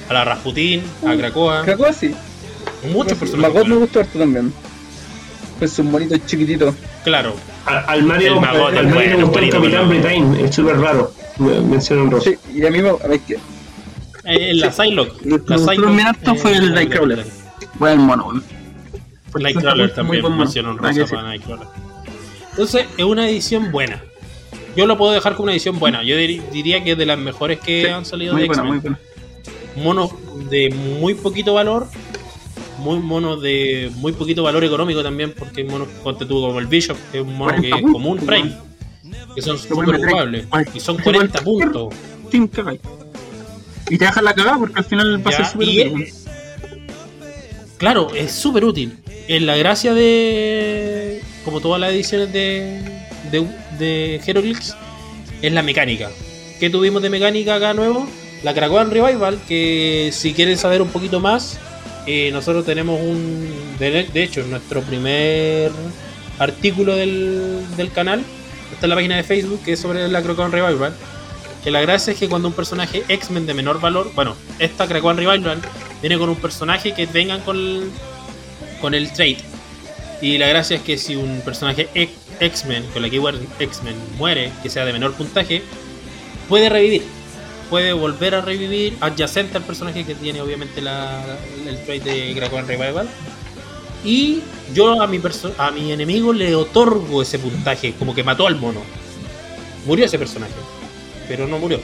A la Rasputin, a Krakoa. Krakoa sí. Muchos personajes. Magot me gustó harto también. Pues sus monitos chiquititos. Claro, A- Al Mario, El mago al Mario bueno, gustó el Capitán bueno. Britain, es súper raro. Me- Menciono un rosa. Sí, y a mí me. A ver, que. Eh, la Psylocke. Lo que me harto fue el eh, Nightcrawler. Buen mono. Nightcrawler Muy también, buen mono. mención Nada que honrosa decir. para Nightcrawler. Entonces, es una edición buena. Yo lo puedo dejar como una edición buena. Yo dir- diría que es de las mejores que Sí, han salido Muy de buena, X-Men. muy buena. monos de muy poquito valor, muy monos de muy poquito valor económico también, porque hay monos, tú como el Bishop, que es un mono que 40 es puntos, Prime, que son súper jugables, y son Sí, 40 cualquier- puntos. Team. Y te dejan la cagada porque al final va a Ya, ser súper útil, es- Claro, es súper útil. En la gracia de, como todas las ediciones de, de, de Heroclix, es la mecánica. ¿Qué tuvimos de mecánica acá nuevo? La Krakoan Revival, que si quieren saber un poquito más, nosotros tenemos un... De, de hecho, nuestro primer artículo del, del canal está en la página de Facebook, que es sobre la Krakoan Revival. Que la gracia es que cuando un personaje X-Men de menor valor, bueno, esta Krakoan Revival viene con un personaje que vengan con el, con el trait. Y la gracia es que si un personaje X-Men, con la keyword X-Men, muere, que sea de menor puntaje, puede revivir. Puede volver a revivir adyacente al personaje que tiene obviamente la, el trait de Krakoan Revival. Y yo a mi, a mi enemigo le otorgo ese puntaje, como que mató al mono. Murió ese personaje, pero no murió.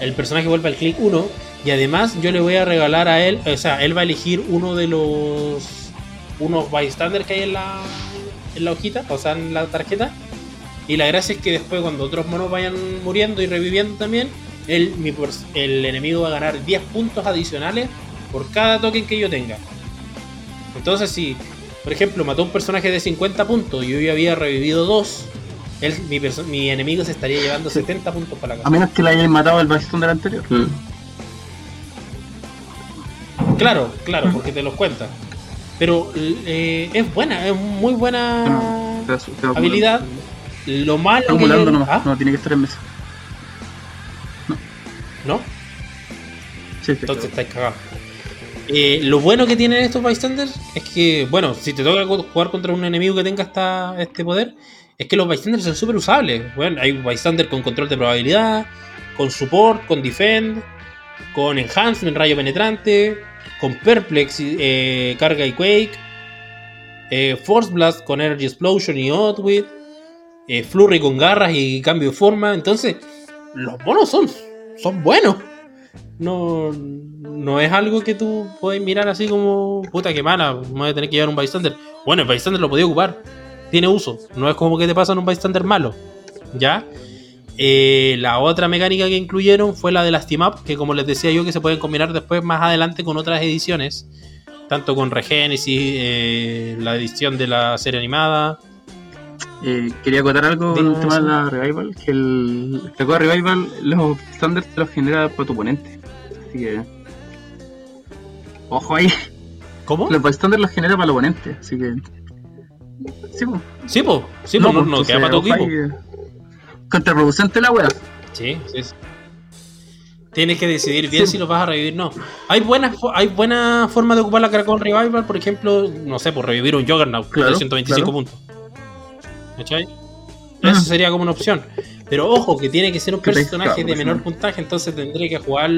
El personaje vuelve al clic 1 y además yo le voy a regalar a él, o sea, él va a elegir uno de los unos bystanders que hay en la en la hojita, o sea, en la tarjeta. Y la gracia es que después cuando otros monos vayan muriendo y reviviendo también, él, mi el enemigo va a ganar 10 puntos adicionales por cada token que yo tenga. Entonces si, por ejemplo, mató a un personaje de 50 puntos y yo ya había revivido dos, él, mi, perso- mi enemigo se estaría llevando 70 puntos para la A casa. menos que la hayan matado al bastón del anterior. Mm. Claro, claro, porque te los cuenta. Pero eh, es buena, es muy buena te te habilidad. Lo malo Está que nomás. ¿Ah? No, tiene que estar en mesa. ¿No? Sí, sí, Entonces estáis cagados. Eh, lo bueno que tienen estos bystanders es que, bueno, si te toca jugar contra un enemigo que tenga esta, este poder, es que los bystanders son súper usables. Bueno, hay bystander con control de probabilidad, con support, con defend, con enhancement, rayo penetrante, con perplex, eh, carga y quake, eh, force blast con energy explosion y outwit, eh, flurry con garras y cambio de forma. Entonces, los monos son, son buenos no, no es algo que tú puedes mirar así como, puta que mala, me voy a tener que llevar un bystander. Bueno, el bystander lo podía ocupar, tiene uso, no es como que te pasan un bystander malo, ¿ya? Eh, la otra mecánica que incluyeron fue la de las team up, que como les decía yo, que se pueden combinar después más adelante con otras ediciones, tanto con Regenesis, eh, la edición de la serie animada. Eh, quería acotar algo con el Dime tema de la Revival, que el Krakoa Revival, los standards los genera para tu oponente. Así que. Ojo ahí, ¿Cómo? los standards los genera para el oponente, así que. Sí, pues. Sí, po, sí, po, no, no, queda para tu equipo. Contraproducente la wea. Sí, sí. sí. Tienes que decidir bien Sí. si los vas a revivir no. Hay buenas hay buena forma de ocupar la Krakow Revival, por ejemplo, no sé, por revivir un Juggernaut Claro, de 125 claro. puntos. ¿Cachai? Ujú. Eso sería como una opción. Pero ojo, que tiene que ser un personaje de menor puntaje, entonces tendré que jugar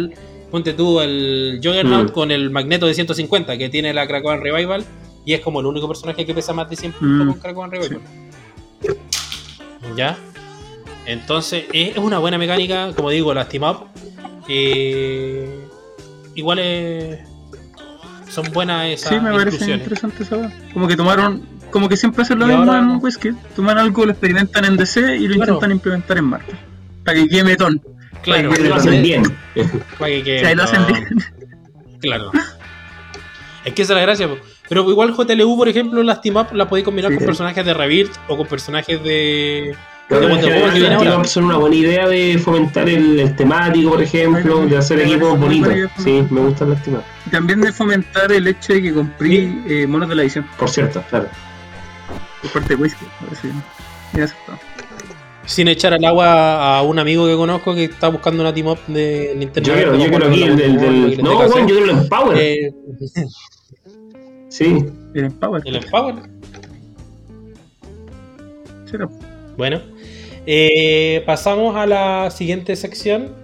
ponte tú el Juggernaut Mm. con el Magneto de 150 que tiene la Krakoan Revival y es como el único personaje que pesa más de 100 puntos Mm, con Krakoan Revival. ¿Ya? Entonces, es una buena mecánica, como digo, las team up. eh, igual es- son buenas esas Sí, me parece interesante esa weá. Como que tomaron, como que siempre hacen lo Y mismo ahora- en Westgate. Toman algo, lo experimentan en DC y lo Claro. intentan implementar en Marvel. Para que quede metón. Claro, Para Lo hacen bien. para que quede- lo hacen bien. Claro. Es que esa es la gracia. Pero igual JLU, por ejemplo, las team up las podéis combinar Sí. con personajes de Rebirth o con personajes de. Pero de general, que las son una buena idea de fomentar el, el temático, por ejemplo, de hacer equipos bonitos. Sí, me gustan las También de fomentar el hecho de que compré eh, monos de la edición Por cierto, claro. Por parte de aceptado. Sin echar al agua a un amigo que conozco que está buscando una team up de Nintendo. Yo quiero, yo quiero aquí el del. Del- No, bueno, yo quiero el Empower. eh, Sí. El Empower. el Empower. Sí, no. Bueno, eh, pasamos a la siguiente sección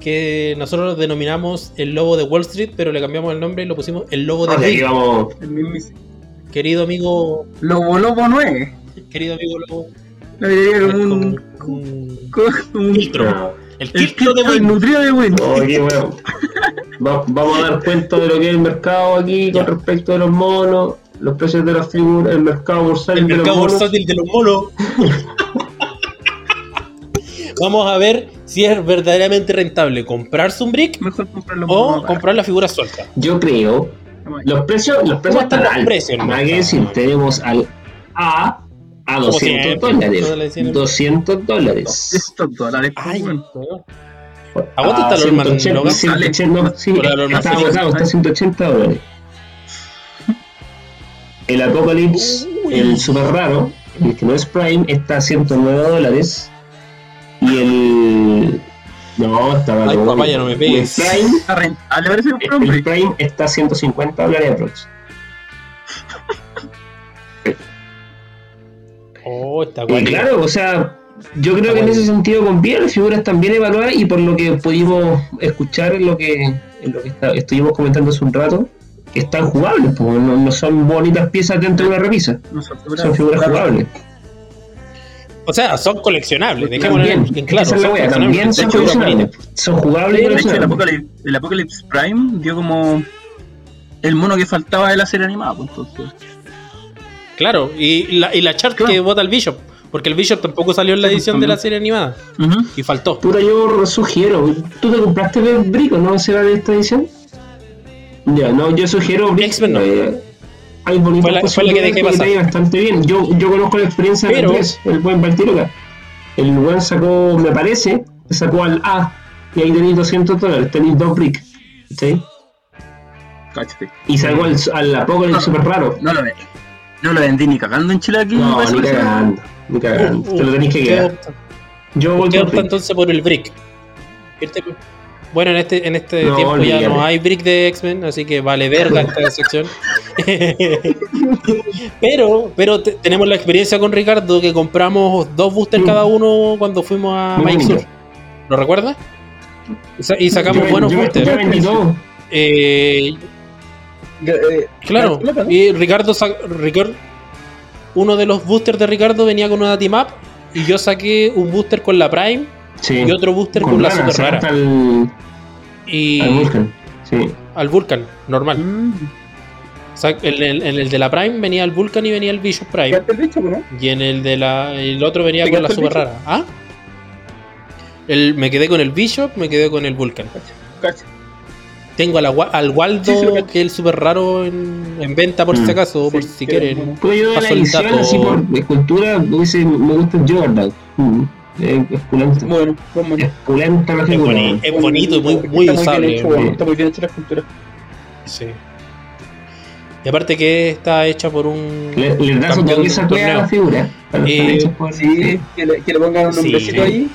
que nosotros denominamos el lobo de Wall Street, pero le cambiamos el nombre y lo pusimos el lobo de O sea, Querido amigo, Lobo Lobo 9. querido amigo lobo. Lo diría como como un. un como un filtro. No. El el filtro de Win. nutrido de Win. Bueno. Va- vamos a dar cuenta de lo que es el mercado aquí Ya. con respecto de los monos, los precios de las figuras, el mercado bursátil El de los mercado monos. bursátil de los monos. Vamos a ver si es verdaderamente rentable comprarse un brick Mejor comprarlo o comprar la figura suelta. Yo creo. Los precios, los precios están altos. precios, no? que decir, tenemos al A a Como 200 siempre, todas las dólares. decían. 200 dólares. Estos dólares, Ay. ¿A cuánto está Ah, el Orman 180, Logan? 180, no, sí, Por el Orman está agotado, está a 180 dólares. El Apocalypse, Uy. el super raro, el que no es Prime, está a 109 dólares. Y el. No, estaba Ay, como- papaya, no me pegues. El Prime, parece un el. Prime está a 150 dólares aprox. Oh, está Y guay. claro, o sea, yo creo que en bueno. ese sentido conviene las figuras también evaluadas y por lo que pudimos escuchar en lo que, en lo que está- estuvimos comentando hace un rato, que están jugables, pues, no, no son bonitas piezas dentro de una repisa, son figuras jugables. O sea, son coleccionables. Dejémoslo en, claro. son wea, coleccionables, también son coleccionables, jugables y De hecho, el. Apocalypse, el Apocalypse Prime dio como el mono que faltaba de la serie animada, pues entonces. Claro, y la, y la chart Claro. que vota el Bishop. Porque el Bishop tampoco salió en la edición de la serie animada. Y faltó. Puta, yo sugiero, ¿tú te compraste el Brico, no se va de esta edición? Ya, no, yo sugiero X-Men no. eh, hay bonitas Fue la- la que bastante bien. Yo, yo conozco la experiencia Pero- de Andrés, el buen Baltiroca. El buen sacó, me parece, sacó al A y ahí tenéis 200 dólares, tenéis dos Brick. ¿sí? Y sacó al, al Apocalypse super raro. No lo vendí. No lo vendí ni cagando en Chile aquí. No, ni cagando, ni cagando. Uh, Te lo tenéis que ¿qué quedar. opta? Yo voy ¿Qué por opta entonces por el Brick? Irte- Bueno, en este, en este No, tiempo ya no hay Brick de X-Men, así que vale verga esta sección. pero pero te- tenemos la experiencia con Ricardo que compramos dos boosters Mm. cada uno cuando fuimos a Mike. ¿Lo recuerdas? Y sa- Y sacamos Yo- buenos yo- boosters. Yo. Eh, Eh, Claro, y Ricardo, Ricardo, uno de los boosters de Ricardo venía con una team up y yo saqué un booster con la Prime Sí. y otro booster con, la super rara Al, y al Vulcan. Sí. al Vulcan, normal. Mm. O sea, en el, en el de la Prime venía el Vulcan y venía el Bishop Prime ¿Quedaste el bicho, no? y en el de la el otro venía ¿Te con la super rara. ¿Ah? El, me quedé con el Bishop, me quedé con el Vulcan. Cacha. Tengo a la al Waldo, Sí, sí, que es el super raro en, en venta por Mm. si acaso, por Sí, si que quieren. bueno. Pues yo de la edición, dato. así por escultura, hubiese, me gusta el Jordan. Mm, es esculenta. Bueno, vamos. Esculenta la Es, figura. es bonito y muy, Está muy bien usable. hecho, bueno, Está muy bien hecha la escultura. Sí. Y aparte que está hecha por un Le, le un a la figura. Eh, por- Sí, que le, que le pongan un Sí. nombrecito ahí.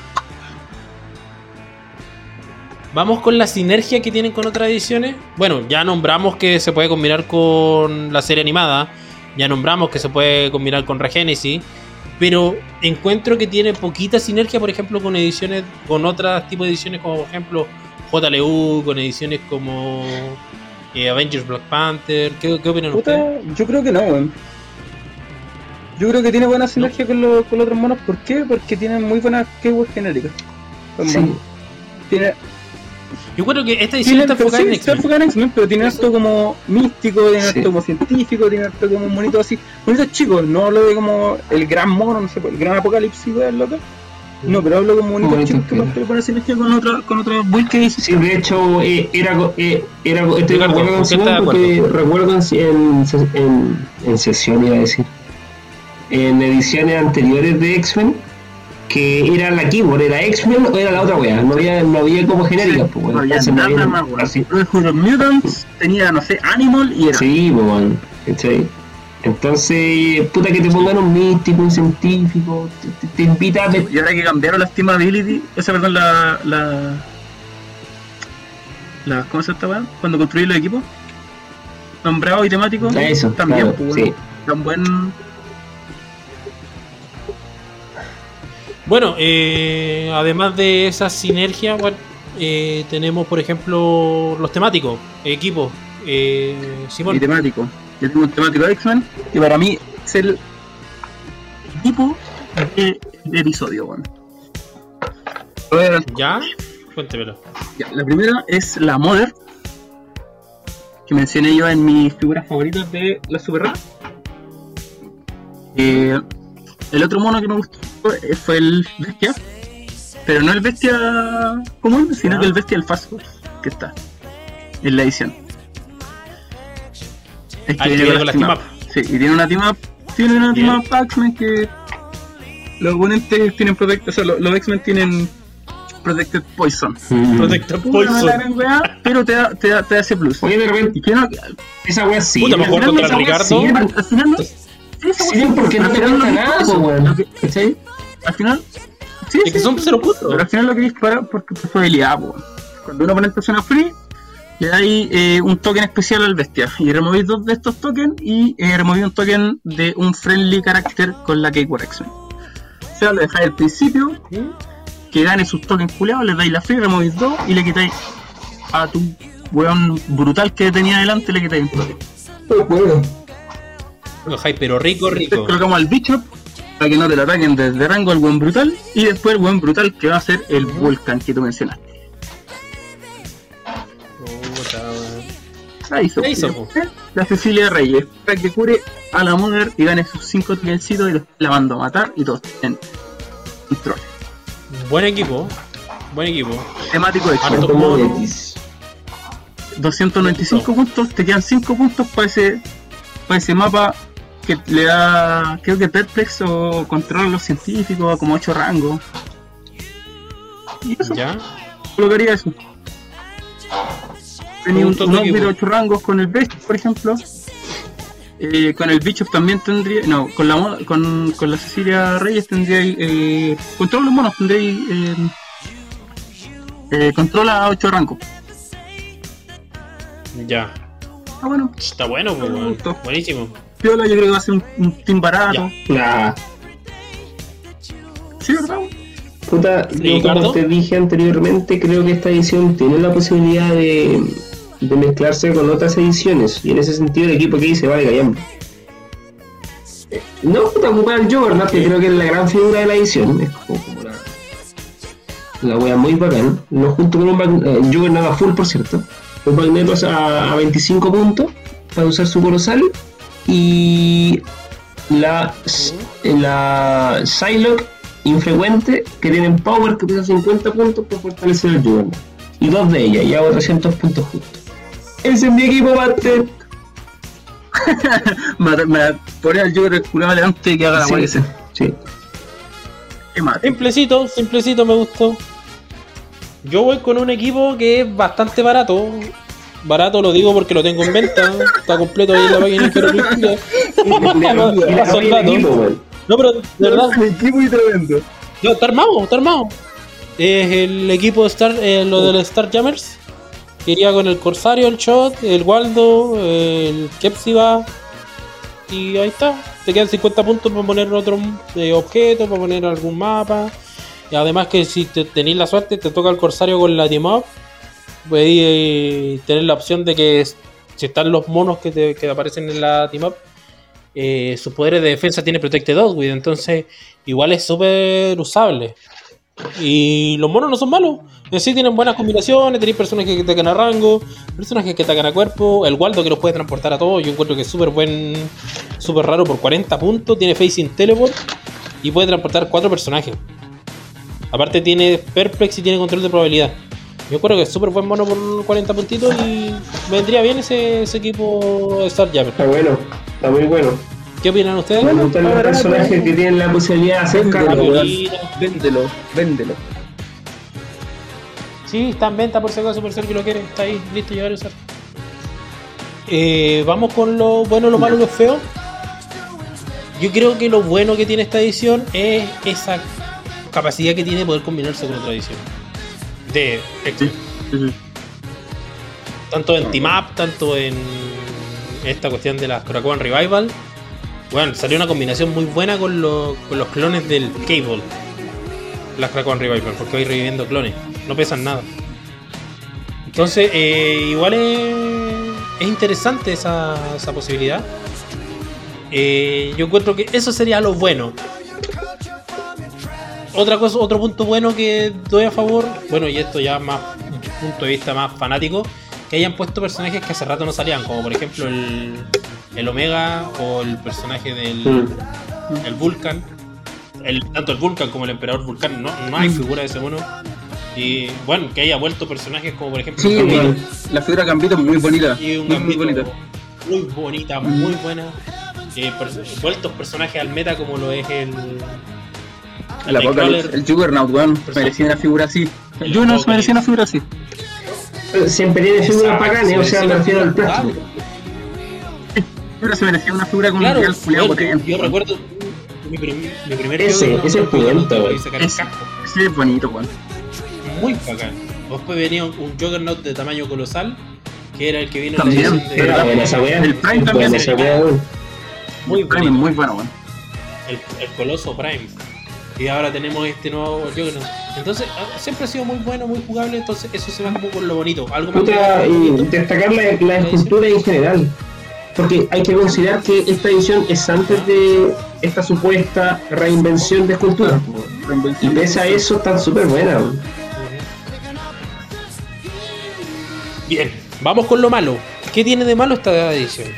Vamos con la sinergia que tienen con otras ediciones. Bueno, ya nombramos que se puede combinar con la serie animada. Ya nombramos que se puede combinar con Regenesis. Pero encuentro que tiene poquita sinergia, por ejemplo, con ediciones, con otros tipos de ediciones, como por ejemplo JLU, con ediciones como eh, Avengers Black Panther. ¿Qué, qué opinan ustedes? Puta, yo creo que no, weón. Yo creo que tiene buena sinergia con, los, con los otros monos. ¿Por qué? Porque tienen muy buenas keywords genéricas. Sí. Tiene, Yo creo que esta edición tiene, está pero enfocada sí, en está X-Men. enfocada en X-Men, pero tiene esto como místico, tiene Sí. esto como científico, tiene esto como monito así. Monitos chicos, no hablo de como el gran mono, no sé, el gran apocalipsis, weón, loco. No, pero hablo como Monitos chicos que poner sinergia con otra, con otra build que dice. Sí, de hecho, eh, era, eh, era, estoy de acuerdo ¿con con qué estás de Simón porque recuerdo en, en, ses- en, en sesión, iba a decir, en ediciones anteriores de X-Men, que era la keyboard, era X-Men o era la otra wea, no había, no había como genérica, pues, No había nada había- más, así. Of Mutants tenía, no sé, Animal y era. Sí, pues, bueno, ¿cachai? Entonces, puta que te pongan un místico, un científico, te, te- invita a. Y ahora que cambiaron la Steam Ability, esa perdón, la. la. la ¿Cómo se llama esta weá? Cuando construí los equipos. Nombrado y temático. Eso, también, claro, pues, sí. tan buen. Bueno, eh, además de esa sinergia, bueno, eh, tenemos, por ejemplo, los temáticos, equipos. Eh, Simón, y temático. Yo tengo un temático de X-Men, que para mí es el tipo de, de episodio, bueno. A ver, ¿ya? Cuéntemelo. Ya, la primera es la Mother, que mencioné yo en mis figuras favoritas de la Super Rara. Eh, el otro mono que me gustó fue el Bestia, pero no el Bestia común, sino que el Bestia del Fast Food, que está en la edición. Es Ah, que viene con las team up. Sí, y tiene una team up, tiene una team up X-Men que los oponentes tienen protect, o sea, los, los X-Men tienen Protected Poison. Mm. La Poison. weá, pero te da, te da, te da ese plus. Oye, de repente, Y que no, esa wea sí. Puta, al mejor final contra esa wea Ricardo. sí, al, al final no. Sí, esa Sí, porque no te que- nada, po, weón. que- ¿Cachai? Al final, sí, Es que son cero puntos. pero al final lo que dispara porque tu habilidad, po. Cuando un oponente hace una free, le dais eh, un token especial al bestia. Y removéis dos de estos tokens y eh, removéis un token de un friendly character con la Keyword X-Men. O sea, lo dejáis al principio, que gane sus tokens culeados, le dais la free, removéis dos y le quitáis a tu weón brutal que tenía adelante, le quitáis un token. Bueno. Lo dejáis, pero rico, rico. Después colocamos al bicho para que no te lo ataquen desde rango al buen brutal y después el buen brutal que va a ser el volcán que tú mencionaste. La hizo. La hizo, Cecilia Reyes para que cure a la Mother y gane sus 5 tokencitos y los la mando a matar y todos tienen control. Buen equipo. Buen equipo. Temático. Betis. 295 puntos, te quedan 5 puntos para ese, para ese mapa que le da, creo que Perplex o controlar a los científicos a como 8 rangos. Y eso, ¿Ya? colocaría eso. Tenía un, un de Ogre de equipo. 8 rangos con el Best, por ejemplo. Eh, con el Bishop también tendría. No, con la, con, con la Cecilia Reyes tendría. Eh, con todos los monos tendría. Eh, eh, controla a 8 rangos. Ya. Ah, bueno. Está bueno, pues, gustó. Buenísimo. Piola, yo creo que va a ser un, un team barato. Nah. Sí, ¿verdad? Puta, yo como te dije anteriormente, creo que esta edición tiene la posibilidad de, de mezclarse con otras ediciones. Y en ese sentido el equipo que dice callampa. Eh, No, puta, ocupar el Juggernaut, que creo que es la gran figura de la edición. Es como, como la, la wea muy bacán. No junto con un eh, Juggernaut a full, por cierto. Un Magneto a, a 25 puntos para usar su colosal. Y la, la Psylocke infrecuente que tienen power que pesa 50 puntos por fortalecer el Juggernaut. Y dos de ellas, y hago 300 puntos justos. Ese es mi equipo, Master. Me, me pone al Joker curado adelante y que haga la Sí, sí. Qué. Simplecito, simplecito me gustó. Yo voy con un equipo que es bastante barato. Barato lo digo porque lo tengo en venta. Está completo ahí en la página equipo, weón. No, pero de verdad, El equipo y tremendo. no, está armado, está armado. Es el equipo de Star, eh, lo del Star Jammers. Que iría con el Corsario, el Shot, el Waldo, el Kepsiba. Y ahí está. Te quedan 50 puntos para poner otro eh, objeto, para poner algún mapa. Y además que si te tenéis la suerte, te toca el Corsario con la Team Up. Podéis eh, tener la opción de que si están los monos que, te, aparecen en la team up, eh, sus poderes de defensa tiene Protected Outwit, entonces igual es súper usable. Y los monos no son malos. En sí tienen buenas combinaciones, tenéis personajes que atacan a rango, personajes que atacan a cuerpo, el Waldo que los puede transportar a todos, yo encuentro que es súper buen, súper raro por 40 puntos, tiene Facing Teleport y puede transportar 4 personajes. Aparte tiene Perplex y tiene control de probabilidad. Yo creo que es súper buen mono por 40 puntitos y vendría bien ese, ese equipo Starjammer. Está bueno, está muy bueno. ¿Qué opinan ustedes? Me gustan los personajes que tienen la posibilidad de hacer Véndelo. Véndelo, véndelo. Sí, está en venta por si acaso, por si alguien lo quiere. Está ahí, listo, llegar a usar. Eh, Vamos con lo bueno, lo malo y lo feo. Yo creo que lo bueno que tiene esta edición es esa capacidad que tiene de poder combinarse con otra edición. De X-Men. tanto en Team Up, tanto en esta cuestión de las Korakuen Revival. Bueno, salió una combinación muy buena con, los- con los clones del Cable. Las Korakuen Revival, porque voy reviviendo clones. No pesan nada. Entonces, eh, igual es, es interesante esa, esa posibilidad. Eh, yo encuentro que eso sería lo bueno. Otra cosa, otro punto bueno que doy a favor, bueno, y esto ya más un punto de vista más fanático, que hayan puesto personajes que hace rato no salían, como por ejemplo el, el Omega o el personaje del Mm. el Vulcan. El, tanto el Vulcan como el Emperador Vulcan, no, no hay Mm. figura de ese mono. Y bueno, que haya vuelto personajes como por ejemplo Sí, Gambito, bueno. la figura Gambito es muy bonita. y un muy, bonita. muy bonita, muy buena. Eh, pers- vueltos personajes al meta como lo es el. El Apocalypse, el Juggernaut, weón. Merecía una figura así. El Juggernaut merecía una figura así. Siempre tiene figuras bacanas, o sea, me refiero al plástico. Pero se merecía una figura con Claro, un real culiao yo, potente. yo recuerdo mi, prim- mi primer Ese, ese es güey. el Ese. es bonito, weón. Muy bacán. Después venía un, un Juggernaut de tamaño colosal, que era el que vino en la También, edición de- Era buena esa weá. El Prime también esa weá, muy bonito. muy bueno, weón. el, el Coloso Prime. Y ahora tenemos este nuevo Juggernaut. Entonces, ah, siempre ha sido muy bueno, muy jugable. Entonces, eso se va como por lo bonito. Algo más Puta, que- y destacar la, la escultura en general. Porque hay que considerar que esta edición es antes de esta supuesta reinvención de escultura. Y pese a eso, están súper buenas. Bien, vamos con lo malo. ¿Qué tiene de malo esta edición?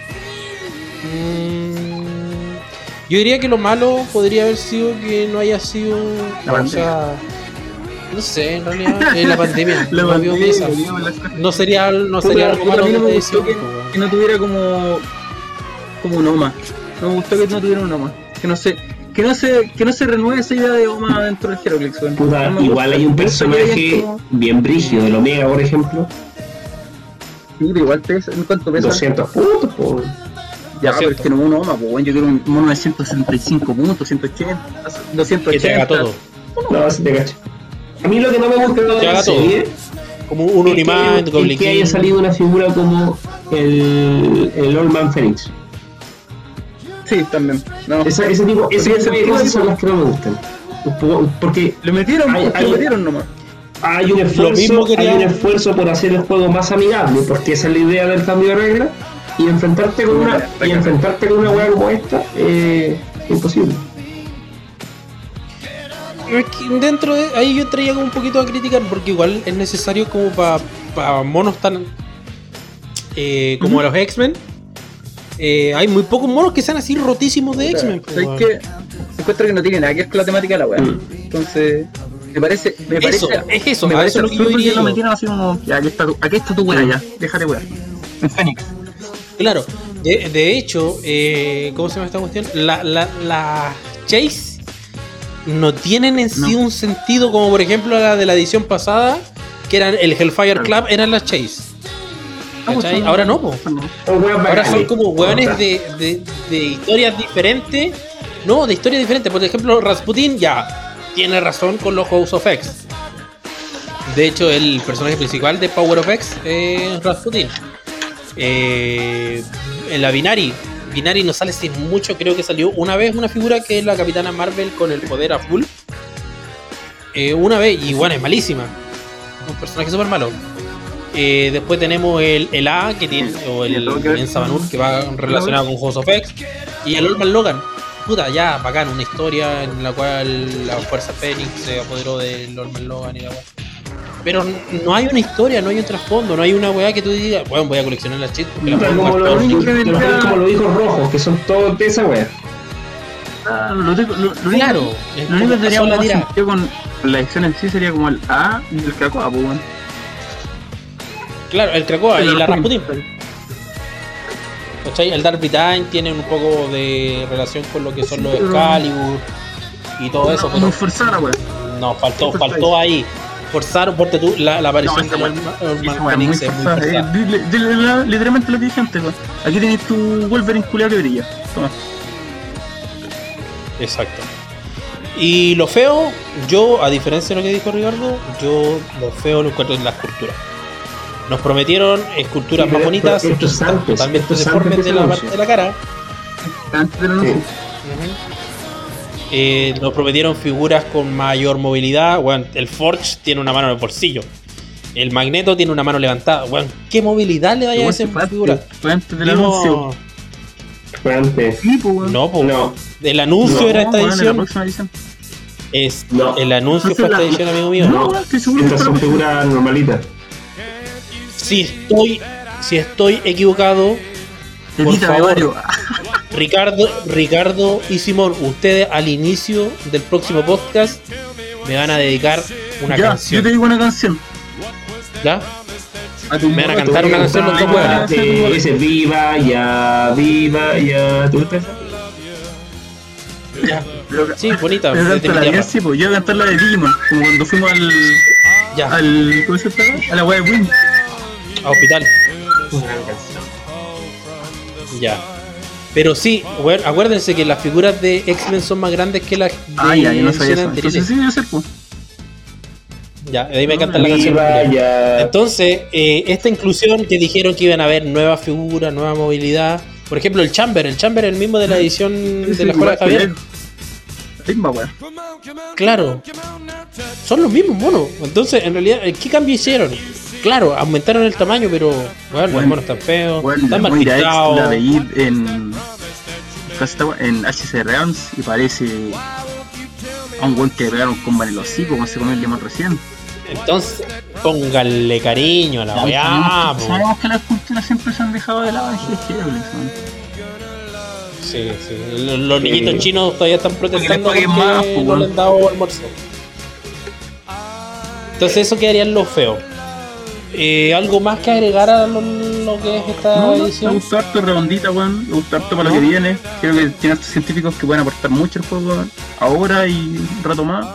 Mm, yo diría que lo malo podría haber sido que no haya sido. La o sea, no sé, en realidad, eh, la pandemia. La no cosas. No sería, no sería algo malo no me gustó que, pues, que no tuviera como como un OMA. No me gustó que no tuviera un OMA. Que no se que no se que no se renueve esa idea de OMA dentro del Heroclix. Puta, No igual hay un personaje como- bien brígido, el Omega, por ejemplo. Sí, pero igual pesa, ¿en cuánto pesa? 200 puntos, po. Ya, pero 200. es que no un OMA, pues. Yo quiero un mono de 165 puntos, 180, 280. Que te haga todo. No, si te cacho. A mí lo que no me gusta de Que la serie Como un es que, Unimand, es que haya salido una figura como el, el Old Man Phoenix. Sí, también. No. Esa- ese tipo, ese tipo de cosas son las que no me gustan. Porque Lo metieron, Hay- hay- lo metieron nomás. hay un mismo esfuerzo, hay un esfuerzo por hacer el juego más amigable, porque esa es la idea del cambio de regla. Y enfrentarte con una, y enfrentarte con una weá como esta, eh, es imposible. Que dentro de ahí yo entraría como un poquito a criticar porque igual es necesario como para monos tan eh, como los X-Men eh, hay muy pocos monos que sean así rotísimos de X-Men ¿Sabes weón. qué? Encuentro que no tiene nada que ver con la temática de la weá. Mm. Entonces, me parece. Me Eso, parece, es eso, me parece eso lo que yo diría que metieron así como. Ya, aquí está tu, aquí está tu weá, ya. Déjate weá. En Fénix. claro de, de hecho eh, ¿cómo se llama esta cuestión? la, la, la Chase no tienen en sí No. un sentido como por ejemplo la de la edición pasada que eran el Hellfire. Club eran las Chase Ah, pues ahora no po. weas Ahora son como hueones de, de, de historias diferentes. No, de historias diferentes. Por ejemplo, Rasputin ya tiene razón con los House of X. De hecho, el personaje principal de Power of X es Rasputin. Eh, en la Binari. Binari no sale sin mucho. Creo que salió una vez una figura que es la Capitana Marvel con el poder a full. Eh, una vez, y bueno, es malísima. Un personaje súper malo. Eh, después tenemos el, el A, que tiene, o el, en Sabanur, que va relacionado con House of X. Y el Olman Logan. Puta, ya, bacán, una historia en la cual la Fuerza Fénix se apoderó del Olman Logan y la weá. Pero no hay una historia, no hay un trasfondo, no hay una weá que tú digas, bueno, voy a coleccionar las porque puedo como, jugar los, todo". como, los hijos rojos, que son todos de esa wea. Ah, lo, único- lo, lo único- Claro, Lo único que la más sentido con la edición en sí sería como el A y el Krakoa, pues, weón. Claro, el Krakoa y la Rasputin. ¿Cachai? El Dark Time tiene un poco de relación con lo que son los Excalibur y todo eso, No, pero no forzara, weón. no, faltó, faltó ahí. Forzaron, porque tú, la, la aparición esa de es muy forzada. forzada. Eh, Literalmente lo que dije antes. Aquí tenéis tu Wolverine culiado que brilla. Toma. Exacto. Y lo feo, yo, a diferencia de lo que dijo Ricardo, yo lo feo lo encuentro en la escultura. Nos prometieron esculturas Sí, más bonitas, totalmente deformes de la parte de la cara. Antes de la Sí. Eh, nos prometieron figuras con mayor movilidad. Bueno, el Forge tiene una mano en el bolsillo. El Magneto tiene una mano levantada. Bueno, ¿qué movilidad le vaya a esa figura? Fue antes del Vimos- anuncio. Fue antes. Sí, pues. No. No. el anuncio No, era esta en la edición. edición. Es, No. El anuncio No fue esta edición, amigo mío. No, estoy seguro que Estas son figuras normalitas. Si estoy, si estoy equivocado, por Edita, favor. Ricardo, Ricardo y Simón, ustedes al inicio del próximo podcast me van a dedicar una Ya, yo canción. te digo una canción. ¿Ya? A tu Me van a cantar una canción los dos. Ese, ese viva ya, viva ya. ¿Tú estás? Ya. Sí, bonita. La tierra. bien, sí, pues yo voy a cantar la de Digimon, como cuando fuimos al. Ya, al ¿Cómo se llama? A la de Win. a hospital. Ya. Pero sí, acuérdense que las figuras de X-Men son más grandes que las de Ah, ya, yo no sabía eso. anteriores. Entonces sí debe ser, pues. Ya, de ahí me canta la canción. Viva popular. ya. Entonces, eh, esta inclusión que dijeron que iban a haber nuevas figuras, nueva movilidad. Por ejemplo, el Chamber. El Chamber es el mismo de la edición de la escuela de Javier. Claro. Son los mismos monos. Entonces, en realidad, ¿qué cambio hicieron? Claro, aumentaron el tamaño, pero bueno, los monos están feos, Bueno, están mal pintados. la veí en. En HC Realms y parece. A un weón que le pegaron con en el hocico, como se comió el limón recién. Entonces, pónganle cariño a la weá. sabemos, que las culturas siempre se han dejado de lado. Sí, sí. Los, los niñitos chinos todavía están protestando Porque porque, le paguen más, po, no weón. le han dado almuerzo. Entonces eso quedaría en lo feo. Eh, ¿Algo más que agregar a lo, lo que es esta No, no, me edición? gustó harto redondita, weón. Me gustó harto para lo que viene. Creo que tiene hartos científicos que pueden aportar mucho al juego ahora y un rato más.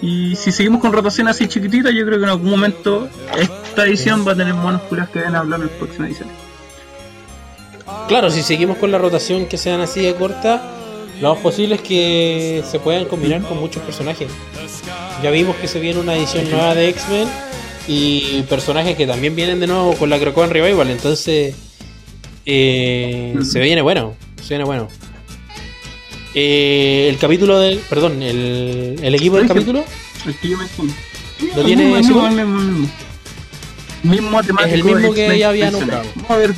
Y si seguimos con rotación así chiquitita, yo creo que en algún momento esta edición va a tener monos que a hablar en la próxima edición. Claro, si seguimos con la rotación que sean así de corta, lo más posible es que se puedan combinar con muchos personajes. Ya vimos que se viene una edición nueva de X-Men y personajes que también vienen de nuevo con la Krakoan Revival, entonces eh, Ujú. se viene bueno, se viene bueno. Eh, el capítulo del, perdón, el, el equipo del capítulo El que yo mencioné. ¿Lo tiene mismo, el mismo, mismo. Mismo temático. Es el mismo que ya había nombrado. Vamos a ver.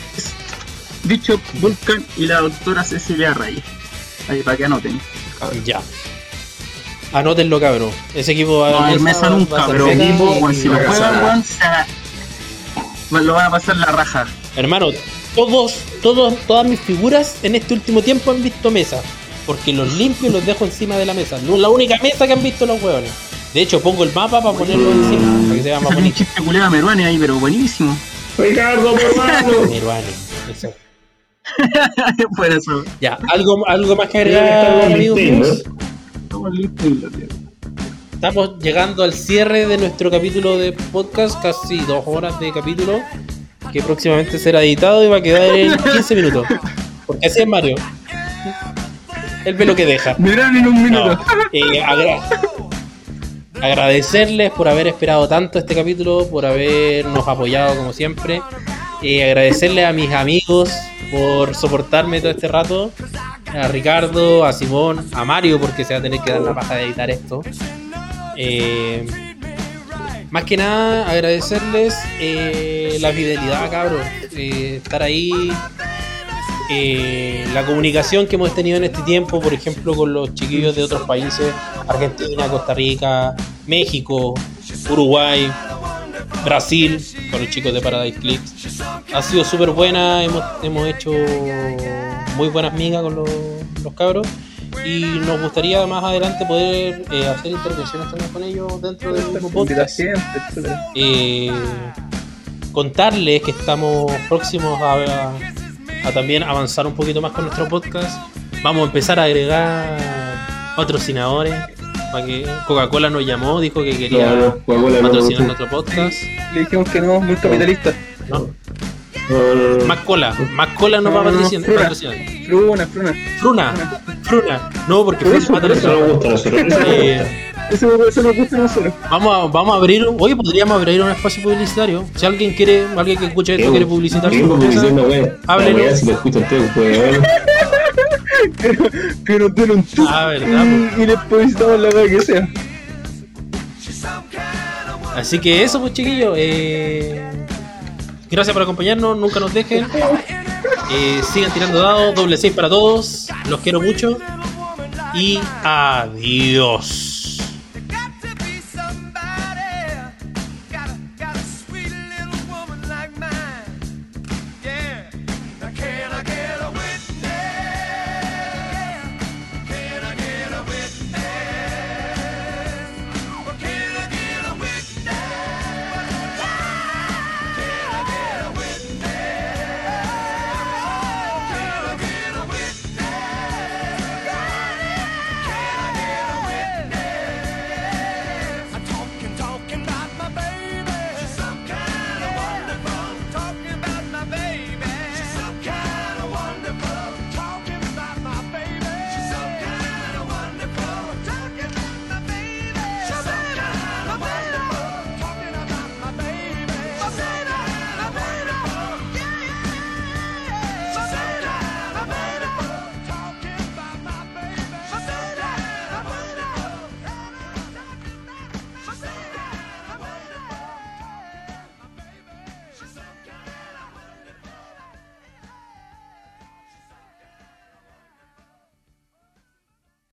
Dicho Vulcan y la doctora Cecilia Reyes. Ahí para que anoten. ya. Anótenlo, cabrón. Ese equipo va No va a haber mesa va a nunca, ser pero equipo, y- si lo va juegan, weón, se- lo van a pasar la raja. Hermano, todos, todos, todas mis figuras en este último tiempo han visto mesa. Porque los limpio y los dejo encima de la mesa. No es la única mesa que han visto los hueones. De hecho, pongo el mapa para ponerlo encima, para que sea más Salió un bonito. chiste culeado a Meruane ahí, pero buenísimo. Ricardo, por mano. Nirvana, eso. Por eso. Ya, ¿algo, algo más que agregar, amigos? Estamos listos y lo. Estamos llegando al cierre de nuestro capítulo de podcast, casi dos horas de capítulo, que próximamente será editado y va a quedar en 15 minutos. Porque así es Mario. Él ve lo que deja. Meruane en un No, minuto. eh, agra- agradecerles por haber esperado tanto este capítulo, por habernos apoyado como siempre. Eh, agradecerles a mis amigos por soportarme todo este rato. A Ricardo, a Simón, a Mario, porque se va a tener que dar la paja de editar esto. Eh, más que nada agradecerles eh, la fidelidad, cabros. Eh, estar ahí. eh, la comunicación que hemos tenido en este tiempo, por ejemplo, con los chiquillos de otros países, Argentina, Costa Rica, México, Uruguay, Brasil, con los chicos de Paradise Clicks. Ha sido súper buena, hemos, hemos hecho muy buenas migas con los, los cabros y nos gustaría más adelante poder eh, hacer intervenciones también con ellos dentro del mismo podcast. Eh, contarles que estamos próximos a, a también avanzar un poquito más con nuestro podcast. Vamos a empezar a agregar patrocinadores. Para que Coca-Cola nos llamó, dijo que quería no patrocinar nuestro podcast. Le dijimos que no, muy capitalista. ¿no? No, no, no. Más cola, más cola nos va a No, no, no, patrocinar. Fruna. Fruna, fruna. Fruna, Fruna. No, porque Por Fruna eso, va a Eso patrocinar. no me gusta a nosotros. Eh, Eso, eso nos gusta a nosotros. Vamos a, vamos a abrir, oye, podríamos abrir un espacio publicitario. Si alguien quiere, alguien que escuche esto quiere publicitar su empresa, Si lo escucha usted, pues, weón. Que nos den un Ah, verdad, y, y les publicitamos la weá que sea. Así que eso, pues chiquillos. eh, gracias por acompañarnos, nunca nos dejen. Eh, sigan tirando dados, doble 6 para todos. Los quiero mucho. Y adiós.